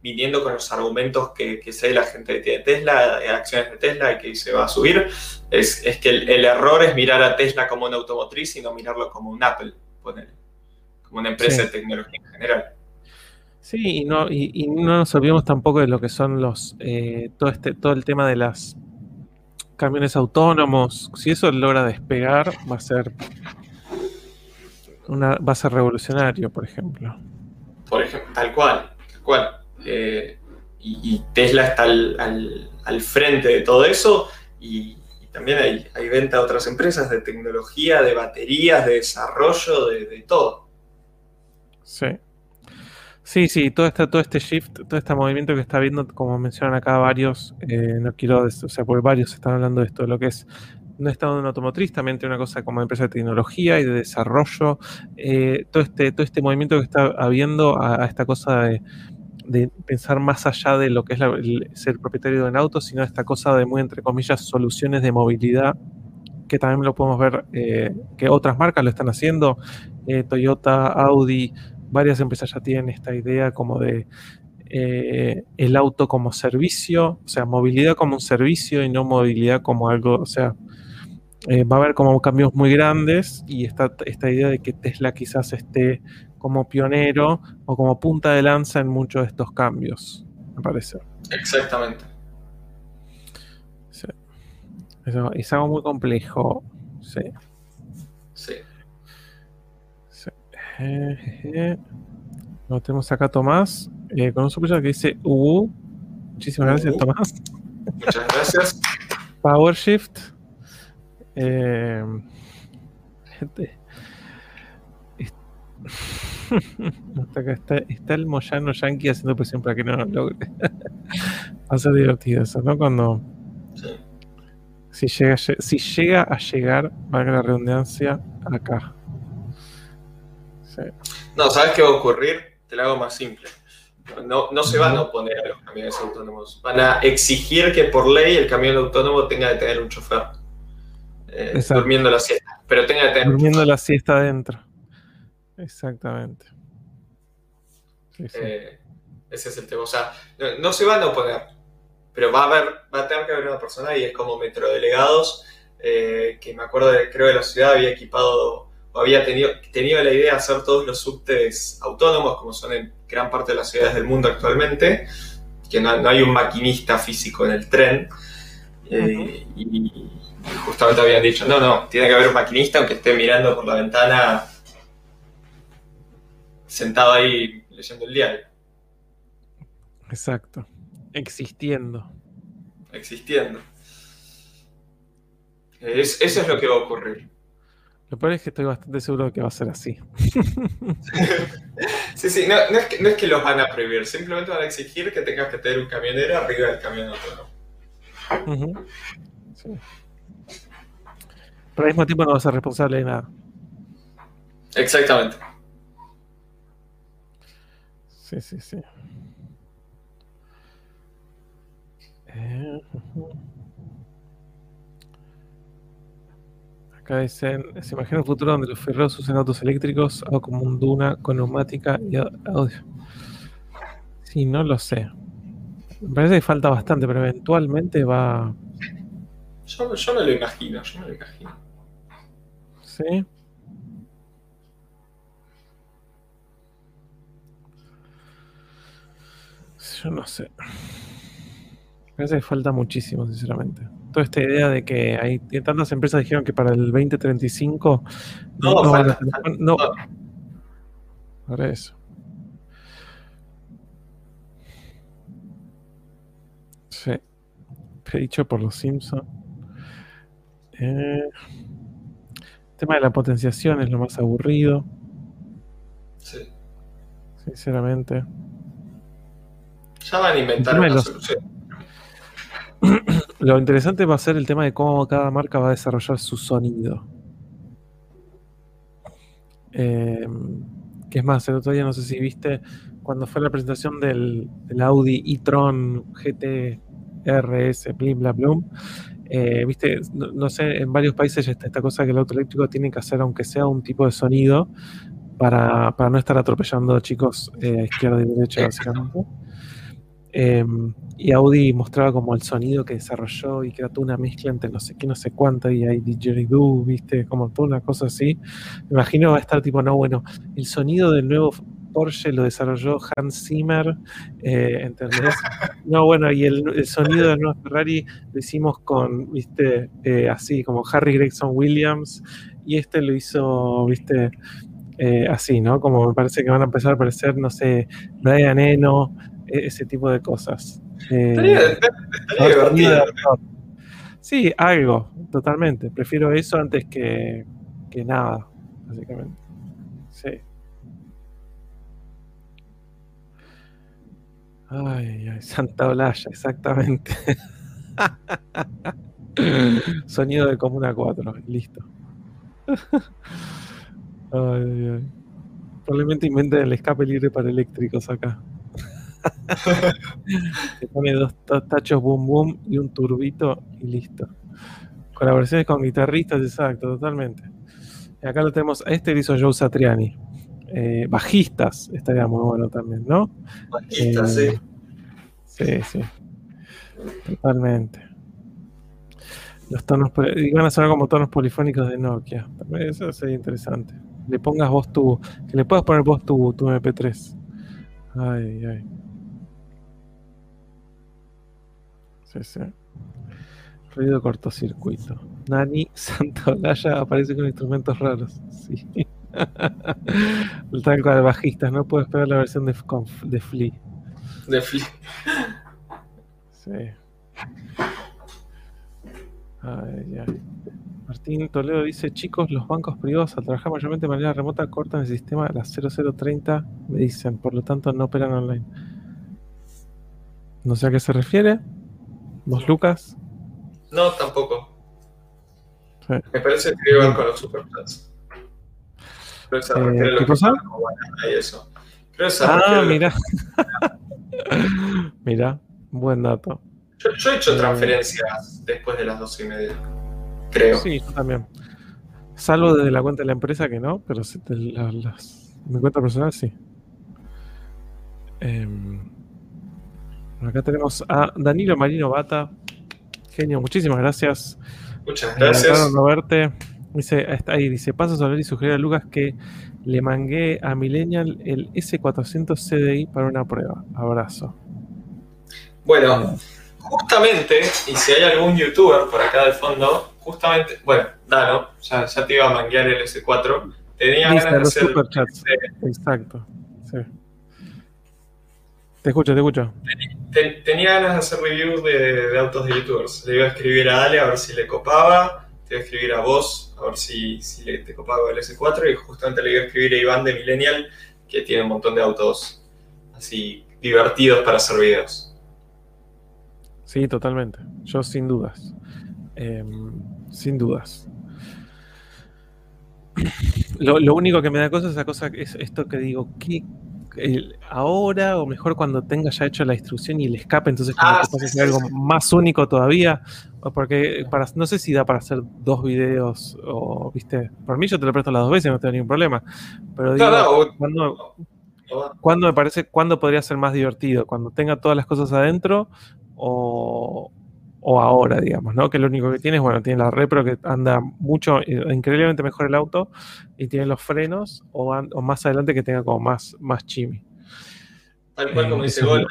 viniendo con los argumentos que, que sé la gente que tiene Tesla, de acciones de Tesla y que se va a subir, es, es que el, error es mirar a Tesla como una automotriz y no mirarlo como un Apple, como una empresa de tecnología en general. Sí, y no, y, no nos olvidemos tampoco de lo que son los eh, todo este, todo el tema de las camiones autónomos, si eso logra despegar, va a ser una, va a ser revolucionario, por ejemplo. Por ejemplo, tal cual, tal cual. Eh, y, Tesla está al, frente de todo eso y, también hay, hay, venta a otras empresas de tecnología, de baterías, de desarrollo, de todo. Sí. Sí, sí, todo este, todo este shift, todo este movimiento que está viendo, como mencionan acá varios, eh, no quiero, o sea, porque varios están hablando de esto, lo que es no está en automotriz, también una cosa como empresa de tecnología y de desarrollo. Eh, todo, este, todo este movimiento que está habiendo a, esta cosa de, pensar más allá de lo que es ser propietario de un auto, sino esta cosa de muy, entre comillas, soluciones de movilidad, que también lo podemos ver eh, que otras marcas lo están haciendo. Eh, Toyota, Audi, varias empresas ya tienen esta idea como de el auto como servicio, o sea, movilidad como un servicio y no movilidad como algo, o sea, eh, va a haber como cambios muy grandes y esta, esta idea de que Tesla quizás esté como pionero o como punta de lanza en muchos de estos cambios, me parece. Exactamente. Sí. es algo muy complejo. Sí. Sí. Lo tenemos acá Tomás, eh, con un super que dice uh, Muchísimas gracias, Tomás. Muchas gracias. PowerShift. Eh, gente, está, está, el Moyano Yankee haciendo presión para que no lo logre. Va a ser divertido eso, ¿no? Cuando. Si, llega, si llega a llegar, valga la redundancia, acá. No, ¿sabes qué va a ocurrir? Te lo hago más simple. No, no se van a oponer a los camiones autónomos. Van a exigir que por ley el camión autónomo tenga que tener un chofer. Eh, durmiendo la siesta. Pero tenga que Durmiendo la siesta adentro. Exactamente. Eh, ese es el tema. O sea, no, se van a oponer, pero va a haber, va a tener que haber una persona y es como metrodelegados, eh, que me acuerdo, de, creo que la ciudad había equipado había tenido, tenido la idea de hacer todos los subtes autónomos, como son en gran parte de las ciudades del mundo actualmente, que no, hay un maquinista físico en el tren. y, justamente habían dicho, no, no, tiene que haber un maquinista aunque esté mirando por la ventana, sentado ahí leyendo el diario. Exacto, existiendo. Existiendo. eso es lo que va a ocurrir. Lo peor es que estoy bastante seguro de que va a ser así. sí, sí, no, es que, no, es que, los van a prohibir, simplemente van a exigir que tengas que tener un camionero arriba del camión autónomo. sí. Pero al mismo tiempo no va a ser responsable de nada. Exactamente. Sí, sí, sí. Eh, acá dicen, se imagina un futuro donde los ferros usen autos eléctricos, o como un Duna con neumática y audio. Sí, no lo sé. Me parece que falta bastante, pero eventualmente va... Yo, yo me lo imagino, yo me lo imagino. Sí. Yo no sé. Me parece que falta muchísimo, sinceramente. Toda esta idea de que hay tantas empresas dijeron que para el 2035 no, no, falta, no. Para eso. Sí. Dicho por los Simpsons. Eh. El tema de la potenciación es lo más aburrido. Sí. Sinceramente. Ya van a inventar una solución. Lo interesante va a ser el tema de cómo cada marca va a desarrollar su sonido. Eh, que es más, el otro día no sé si viste cuando fue la presentación del, Audi e-tron GT RS, blim bla blum, eh, viste, no, sé, en varios países está esta cosa que el auto eléctrico tiene que hacer, aunque sea un tipo de sonido, para, no estar atropellando chicos eh, izquierda y derecha, básicamente. Em, y Audi mostraba como el sonido que desarrolló y que era toda una mezcla entre no sé qué, no sé cuánto, y hay didgeridoo, viste, como toda una cosa así. Me imagino va a estar tipo, no, bueno, el sonido del nuevo Porsche lo desarrolló Hans Zimmer, eh, ¿entendés? No, bueno, y el, sonido del nuevo Ferrari lo hicimos con, viste, eh, así, como Harry Gregson Williams, y este lo hizo, viste, eh, así, ¿no? Como me parece que van a empezar a aparecer, no sé, Brian Eno, ese tipo de cosas. Sí, algo, totalmente. Prefiero eso antes que, que nada, básicamente. Sí. Ay, ay, Santa Olaya, exactamente. Sonido de Comuna 4, listo. Probablemente inventen el escape libre para eléctricos acá. Se pone dos, tachos boom boom y un turbito y listo. Colaboraciones con guitarristas, exacto, totalmente. Y acá lo tenemos, este lo hizo Joe Satriani. Eh, bajistas, estaría muy bueno también, ¿no? Bajistas, sí. Eh, sí, sí. Totalmente. Los tonos, van a sonar como tonos polifónicos de Nokia. Eso sería interesante. Le pongas vos tu, que le puedas poner vos tu, tu MP3. Ay, ay. Sí, sí. Ruido cortocircuito. Nani Santolaya aparece con instrumentos raros. Sí. El tanco de bajistas, no puedo esperar la versión de, de Flea. De Flea. Sí. Ay, ay. Martín Toledo dice, chicos, los bancos privados al trabajar mayormente de manera remota cortan el sistema a las 0030, me dicen, por lo tanto no operan online. No sé a qué se refiere. ¿Vos, Lucas? No, tampoco. Me parece que iban con los superchats. Eh, ¿Qué cosa? Y eso. ah, mira. mira, buen dato. Yo, he hecho eh, transferencias después de las dos y media. Creo. Sí, yo también. Salvo desde la cuenta de la empresa que no, pero mi cuenta personal sí. Em, acá tenemos a Danilo Marino Bata. Genio, muchísimas gracias. Muchas gracias. no verte. Dice, ahí dice, paso a hablar y sugerir a Lucas que le mangué a Millennial el S400 CDI para una prueba. Abrazo. Bueno, justamente, y si hay algún youtuber por acá del fondo, justamente, bueno, Dano, ya, ya te iba a manguear el S4, tenía ganas de hacer... Superchats. Exacto, sí. Te escucho, te escucho. tenía ganas de hacer reviews de, autos de youtubers. Le iba a escribir a Ale a ver si le copaba, te iba a escribir a vos a ver si, si le, te copaba el S4 y justamente le iba a escribir a Iván de Millennial que tiene un montón de autos así divertidos para hacer videos. Sí, totalmente. Yo sin dudas. Em, sin dudas. Lo, único que me da cosa es esa cosa, es esto que digo, ahora o mejor cuando tenga ya hecho la instrucción y el escape, entonces ah, que algo más único todavía, porque para, no sé si da para hacer dos videos o, viste, por mí yo te lo presto las dos veces, no tengo ningún problema, pero digo, cuando, me parece, cuándo podría ser más divertido? Cuando tenga todas las cosas adentro o, ahora, digamos, ¿no? Que lo único que tiene es, bueno, tiene la repro que anda mucho, eh, increíblemente mejor el auto y tiene los frenos o, más adelante que tenga como más, más chimi. Tal cual como eh, dice Gol,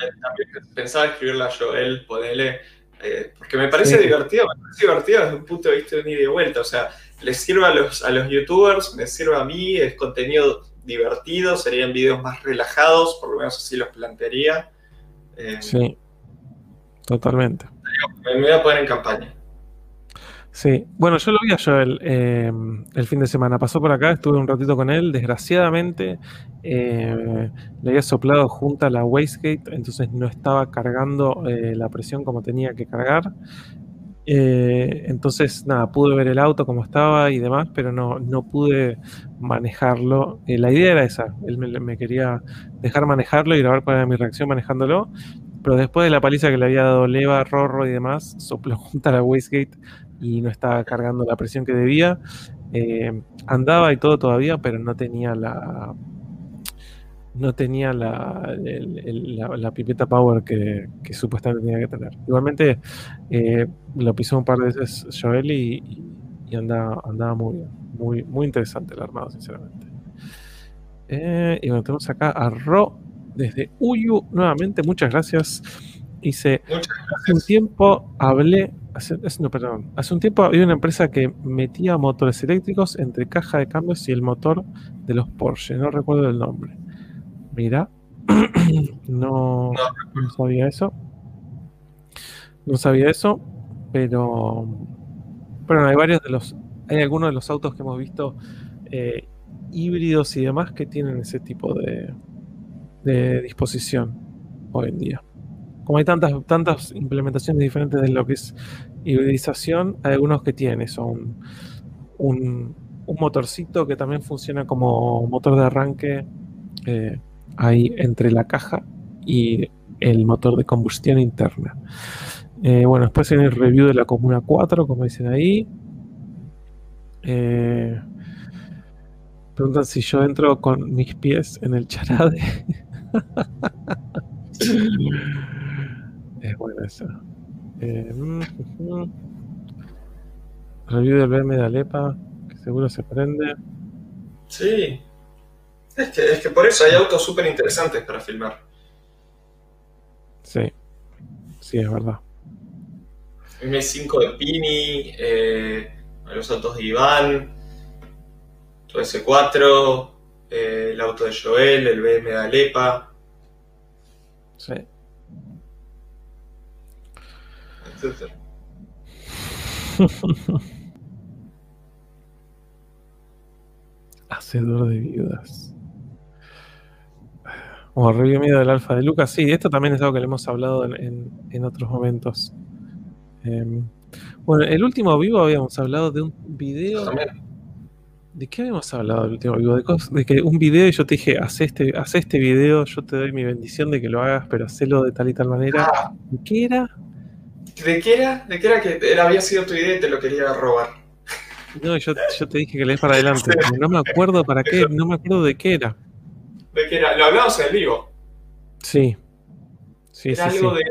pensaba escribirla a Joel, ponerle, eh, porque me parece divertido, me parece divertido desde un punto de vista de un ida y vuelta, o sea, le sirve a los, a los youtubers, me sirve a mí, es contenido divertido, serían videos más relajados, por lo menos así los plantearía. sí. Totalmente. Me voy a poner en campaña. Sí, bueno, yo lo vi a Joel eh, el fin de semana. Pasó por acá, estuve un ratito con él. Desgraciadamente, eh, le había soplado junto a la wastegate, entonces no estaba cargando eh, la presión como tenía que cargar. entonces, nada, pude ver el auto como estaba y demás, pero no, no pude manejarlo. la idea era esa: él me, me, quería dejar manejarlo y grabar cuál era mi reacción manejándolo pero después de la paliza que le había dado Leva, Rorro y demás, sopló junto a la wastegate y no estaba cargando la presión que debía. Eh, andaba y todo todavía, pero no tenía la no tenía la, pipeta power que, supuestamente tenía que tener. Igualmente eh, lo pisó un par de veces Joel y, andaba, andaba muy bien. Muy, muy interesante el armado, sinceramente. Eh, y bueno, tenemos acá a Ro desde Uyu nuevamente, muchas gracias. Dice, hace un tiempo hablé, hace, no, perdón, hace un tiempo había una empresa que metía motores eléctricos entre caja de cambios y el motor de los Porsche, no recuerdo el nombre. Mira, no, no sabía eso. No sabía eso, pero, pero hay varios de los, hay algunos de los autos que hemos visto eh, híbridos y demás que tienen ese tipo de, de disposición hoy en día. como hay tantas, tantas implementaciones diferentes de lo que es hibridización, hay algunos que tienen son un, motorcito que también funciona como motor de arranque eh, ahí entre la caja y el motor de combustión interna. Eh, bueno, después en el review de la Comuna 4, como dicen ahí. Eh, preguntan si yo entro con mis pies en el charade. es bueno eso. Eh, mm, review del BM de Alepa, que seguro se prende. Sí. Es que, es que por eso hay autos súper interesantes para filmar. Sí. Sí, es verdad. M5 de Pini, eh, los autos de Iván, tu S4, eh, el auto de Joel, el BM de Alepa. Sí. Hacedor de viudas. O miedo del alfa de Lucas. Sí, esto también es algo que le hemos hablado en, otros momentos. Em, bueno, el último vivo habíamos hablado de un video. ¿De qué habíamos hablado el último vivo? De, que un video y yo te dije, haz este, haz este video, yo te doy mi bendición de que lo hagas, pero hacelo de tal y tal manera. Ah. ¿De qué era? ¿De qué era? ¿De qué era que era, había sido tu idea y te lo quería robar? No, yo, yo te dije que le des para adelante. No me acuerdo para qué, no me acuerdo de qué era. ¿De qué era? Lo hablamos en el vivo. Sí. Sí, era algo de.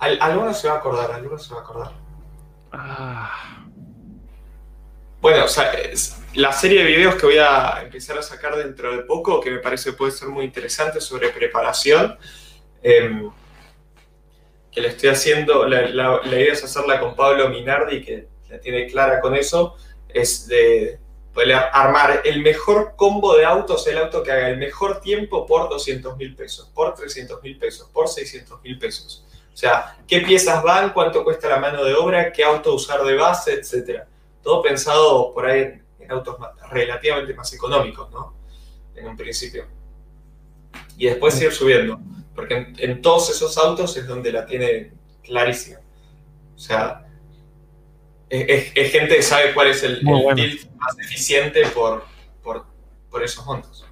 alguno se va a acordar, alguno se va a acordar. Ah. Bueno, o sea, la serie de videos que voy a empezar a sacar dentro de poco, que me parece puede ser muy interesante sobre preparación, em, que le estoy haciendo, la, idea es hacerla con Pablo Minardi, que la tiene clara con eso, es de poder armar el mejor combo de autos, el auto que haga el mejor tiempo por 200 mil pesos, por 300 mil pesos, por 600 mil pesos. O sea, qué piezas van, cuánto cuesta la mano de obra, qué auto usar de base, etcétera. Todo pensado por ahí en, autos relativamente más económicos, ¿no? En un principio. Y después ir subiendo, porque en, todos esos autos es donde la tiene clarísima. O sea, es, gente que sabe cuál es el, build más eficiente por, por, esos montos.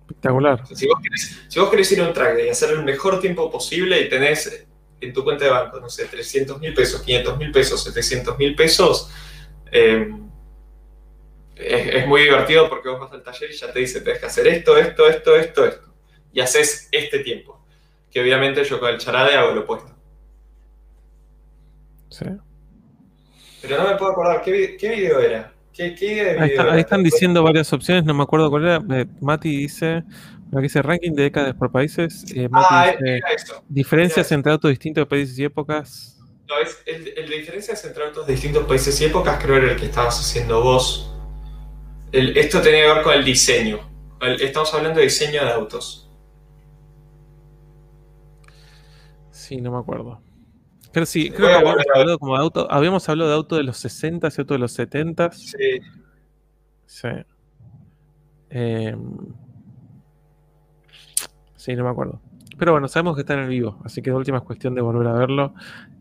Espectacular. si, vos querés, ir a un track y hacer el mejor tiempo posible y tenés en tu cuenta de banco, no sé, 300 mil pesos, 500 mil pesos, 700 mil pesos, eh, es, muy divertido porque vos vas al taller y ya te dice, tenés que hacer esto, esto, esto, esto, esto. Y haces este tiempo. Que obviamente yo con el charade hago lo opuesto. Sí. Pero no me puedo acordar, ¿qué, qué video era? ¿Qué, qué ahí, están diciendo varias opciones, no me acuerdo cuál era. Eh, Mati dice, lo que dice ranking de décadas por países. Eh, Mati ah, dice, diferencias entre autos distintos de países y épocas. No, es el, el, de diferencias entre autos de distintos países y épocas creo era el que estabas haciendo vos esto tenía que ver con el diseño. estamos hablando de diseño de autos. Sí, no me acuerdo. Pero sí, creo que habíamos hablado, como de auto, habíamos hablado de auto de los 60 y auto de los 70. Sí. Sí. Em, sí, no me acuerdo. Pero bueno, sabemos que está en el vivo, así que la última es cuestión de volver a verlo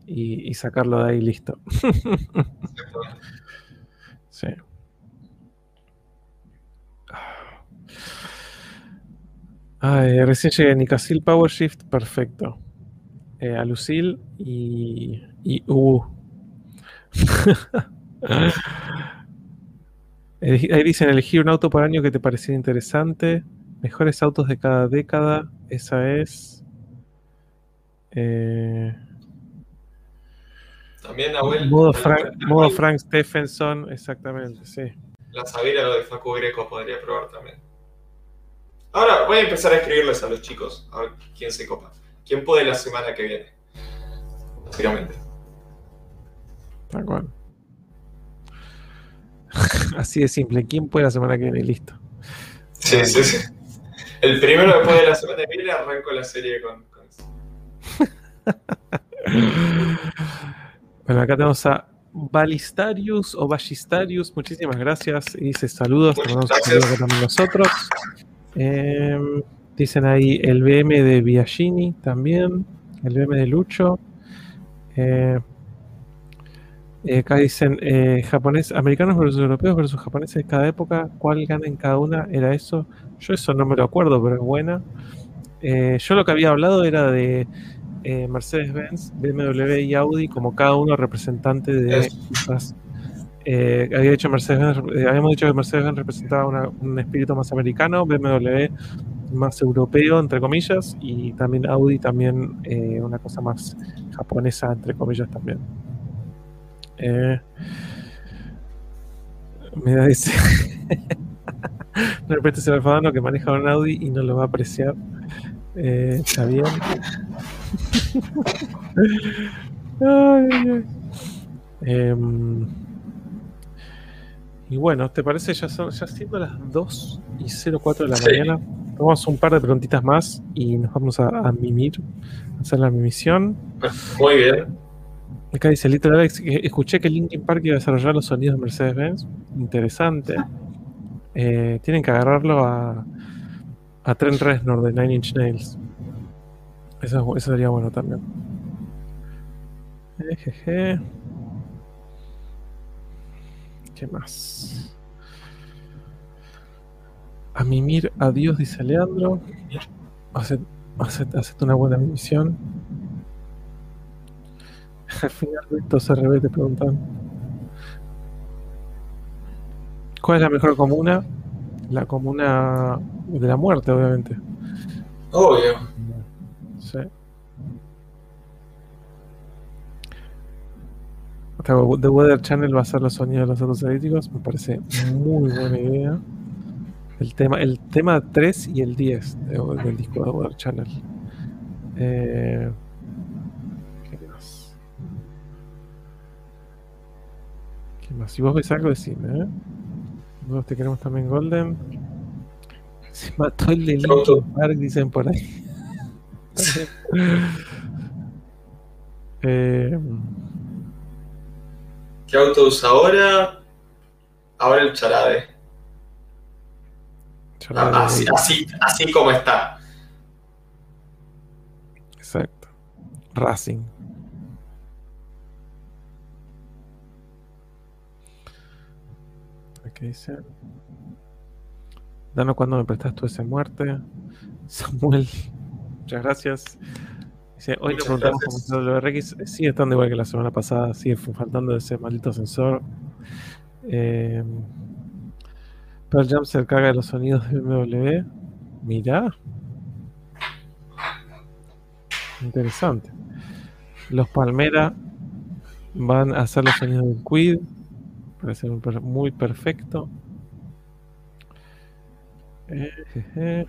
y, y sacarlo de ahí listo. sí. Ay, recién llegué a Nicasil Power Shift, perfecto. Eh, a Lucil y. y uh. Ahí dicen elegir un auto por año que te pareciera interesante. Mejores autos de cada década. Esa es. Eh, También Nahuel. Modo, Frank, modo Frank Stephenson, exactamente, sí. La Sabira, lo de Facu Greco, podría probar también. Ahora voy a empezar a escribirles a los chicos, a ver quién se copa. ¿Quién puede la semana que viene? Básicamente. Tal cual. Así de simple. ¿Quién puede la semana que viene? Listo. Sí, sí, sí. El primero después de la semana que viene arranco la serie con, eso. bueno, acá tenemos a Balistarius o Ballistarius. Muchísimas gracias. Y dice saludos. Te mandamos un saludo también nosotros. Em, dicen ahí el BM de Biagini también. el BM de Lucho. Eh, eh, acá dicen eh, japonés, americanos versus europeos versus japoneses de cada época, ¿cuál gana en cada una? ¿Era eso? Yo eso no me lo acuerdo, pero es buena. yo lo que había hablado era de Mercedes-Benz, BMW y Audi como cada uno representante de quizás eh, había dicho Mercedes, eh, habíamos dicho que Mercedes representaba un espíritu más americano, BMW más europeo, entre comillas, y también Audi también eh, una cosa más japonesa, entre comillas también. mira, dice de repente se va que maneja un Audi y no lo va a apreciar. está bien. ay, ay, em, y bueno, ¿te parece? Ya son ya siendo las 2 y 04 de la mañana. Tomamos un par de preguntitas más y nos vamos a, mimir, a hacer la mimisión. Muy bien. Acá dice Little Alex, escuché que Linkin Park iba a desarrollar los sonidos de Mercedes-Benz. Interesante. Eh, tienen que agarrarlo a, a Trent Reznor de Nine Inch Nails. Eso, eso sería bueno también. Ejeje. ¿Qué más? A mimir adiós, dice Leandro. Hacete una buena misión. Al final, Víctor CRB te preguntan. ¿Cuál es la mejor comuna? La comuna de la muerte, obviamente. Obvio. Sí. The Weather Channel va a ser los sonidos de los autos eléctricos. Me parece muy buena idea. El tema, el tema 3 y el 10 del disco de Weather Channel. Eh, ¿Qué más? ¿Qué más? Si vos ves algo, decime, ¿eh? Nosotros te queremos también Golden. Se mató el de Park, dicen por ahí. eh, ¿Qué auto usa ahora? Ahora el Charade. Ah, así, así, como está. Exacto. Racing. ¿Qué dice? Danos cuando me prestas tú esa muerte. Samuel, muchas gracias hoy le preguntamos cómo el WRX. Sigue estando igual que la semana pasada, sigue faltando ese maldito sensor. Eh, Pearl Jam se carga de los sonidos de BMW. Mirá. Interesante. Los Palmera van a hacer los sonidos del Quid. Parece muy perfecto. Eh,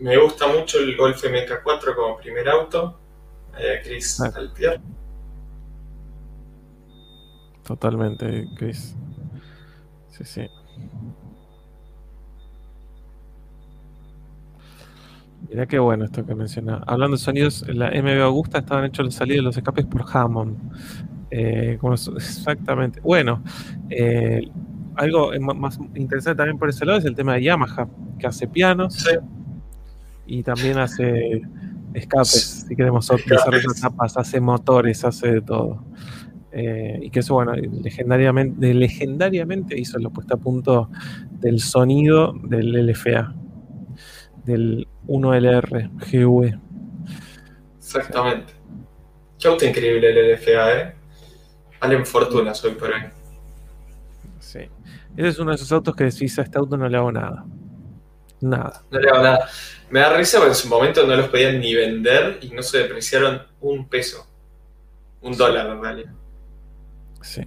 me gusta mucho el Golf MK4 como primer auto. Eh, Chris ah. Altier. Totalmente, Chris. Sí, sí. Mira qué bueno esto que menciona. Hablando de sonidos, la MB Augusta estaban hechos los salidos de los escapes por Hammond. Eh, exactamente. Bueno, eh, algo más interesante también por ese lado es el tema de Yamaha, que hace pianos. Sí y también hace escapes, si queremos desarrollar tapas, hace motores, hace de todo. Eh, y que eso, bueno, legendariamente, legendariamente hizo la puesta a punto del sonido del LFA, del 1LR GV. Exactamente. Qué auto increíble el LFA, ¿eh? Valen fortuna hoy por hoy. Sí. Ese es uno de esos autos que decís a este auto no le hago nada. Nada. No le hago nada. Me da risa porque en su momento no los podían ni vender y no se depreciaron un peso. Un dólar en realidad. Sí.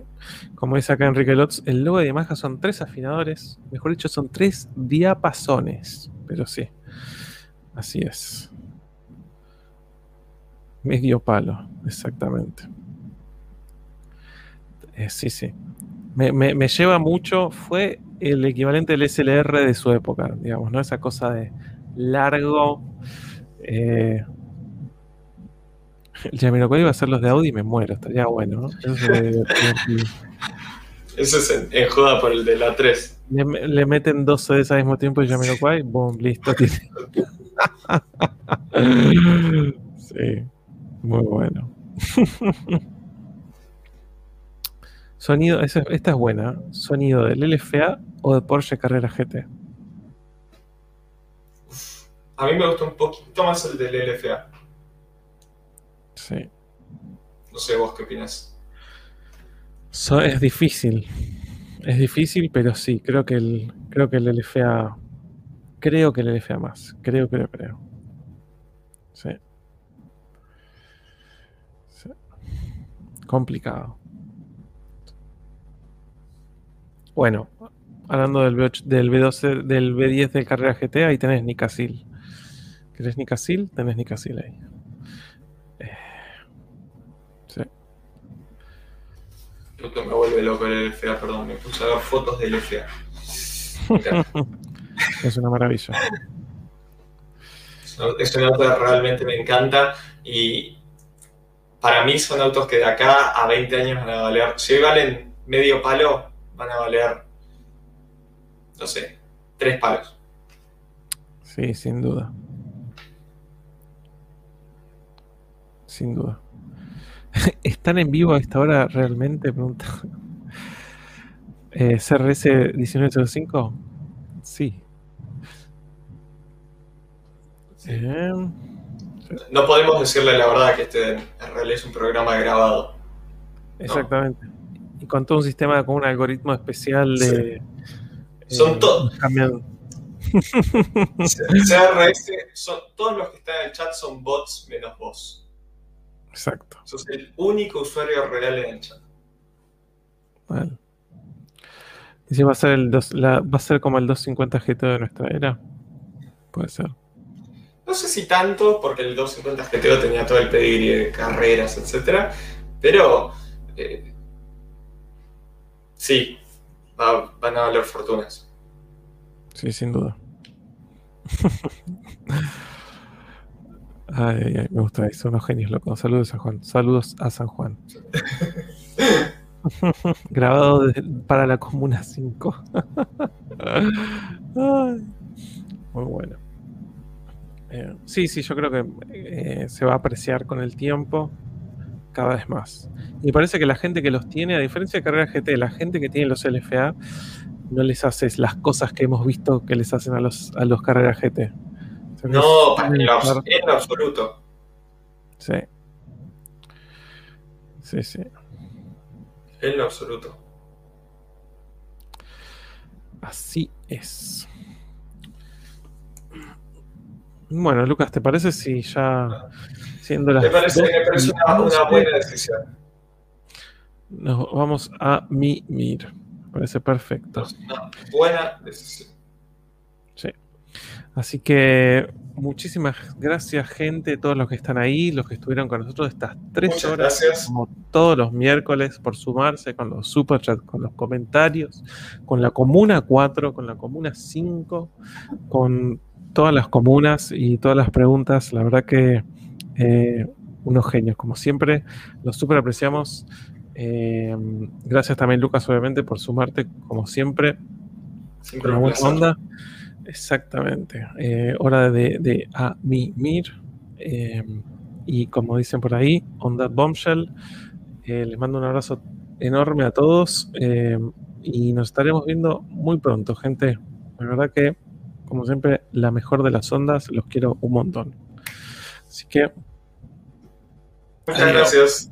Como dice acá Enrique Lotz, el logo de Yamaha son tres afinadores. Mejor dicho, son tres diapasones. Pero sí. Así es. Medio palo, exactamente. Eh, sí, sí. Me, me, lleva mucho. Fue el equivalente del SLR de su época, digamos, ¿no? Esa cosa de largo. Eh, el Jamiroquai iba a ser los de Audi y me muero, estaría bueno. ¿no? Eso es en, en joda por el de la 3. Le, le meten dos CDs al mismo tiempo y cual, boom, listo. sí, muy bueno. Sonido, esta es buena. ¿Sonido del LFA o de Porsche Carrera GT? A mí me gusta un poquito más el del LFA. Sí. No sé vos qué opinas. So- es difícil. Es difícil, pero sí, creo que el, creo que el LFA. Creo que el LFA más. Creo, creo, creo. Sí. Sí. Complicado. Bueno, hablando del, V8 del V12, del V10 del Carrera GT, ahí tenés Nicasil. ¿Querés Nicasil? Tenés Nicasil ahí. Eh, sí. Me vuelve loco el LFA, perdón. Me puse a ver fotos del LFA. Es una maravilla. Es un auto que realmente me encanta y para mí son autos que de acá a 20 años van a valer, si hoy valen medio palo, van a valer, no sé, tres palos. Sí, sin duda. Sin duda. ¿Están en vivo a esta hora realmente? Pregunta. Eh, ¿CRS 1905? Sí. Eh, No podemos decirle la verdad que este en realidad es un programa grabado. exactamente. Y con todo un sistema con un algoritmo especial de. eh, Son todos. cambian- CRS, son, todos los que están en el chat son bots menos vos. Exacto. Sos el único usuario real en el chat. Vale. Dice, va a ser el dos- la- va a ser como el 250 GT de nuestra era. Puede ser. No sé si tanto, porque el 250 GTO tenía todo el pedigrí de carreras, etc. Pero eh, sí, va- van a valer fortunas. Sí, sin duda. Ay, ay, me gusta eso, unos genios locos. Saludos a Juan. Saludos a San Juan. Grabado para la Comuna 5. Ay, muy bueno. Eh, sí, sí, yo creo que eh, se va a apreciar con el tiempo cada vez más. Y parece que la gente que los tiene, a diferencia de Carrera GT, la gente que tiene los LFA no les hace las cosas que hemos visto que les hacen a los, a los Carrera GT. No, en lo, abs- en absoluto. Sí. Sí, sí. En lo absoluto. Así es. Bueno, Lucas, ¿te parece si ya siendo las Me parece, me parece una, buena decisión. nos vamos a mimir? Me parece perfecto. Una buena decisión. Sí. Así que muchísimas gracias, gente, todos los que están ahí, los que estuvieron con nosotros estas tres Muchas horas, gracias. como todos los miércoles, por sumarse con los superchats, con los comentarios, con la Comuna 4, con la Comuna 5, con todas las comunas y todas las preguntas. La verdad que eh, unos genios, como siempre, los super apreciamos. Eh, gracias también, Lucas, obviamente, por sumarte, como siempre, Siempre con buena onda. Exactamente. Eh, hora de, de a mimir. Eh, y como dicen por ahí, on that bombshell. eh, les mando un abrazo enorme a todos. eh, y nos estaremos viendo muy pronto, gente. La verdad que, como siempre, la mejor de las ondas. Los quiero un montón. Así que Muchas gracias.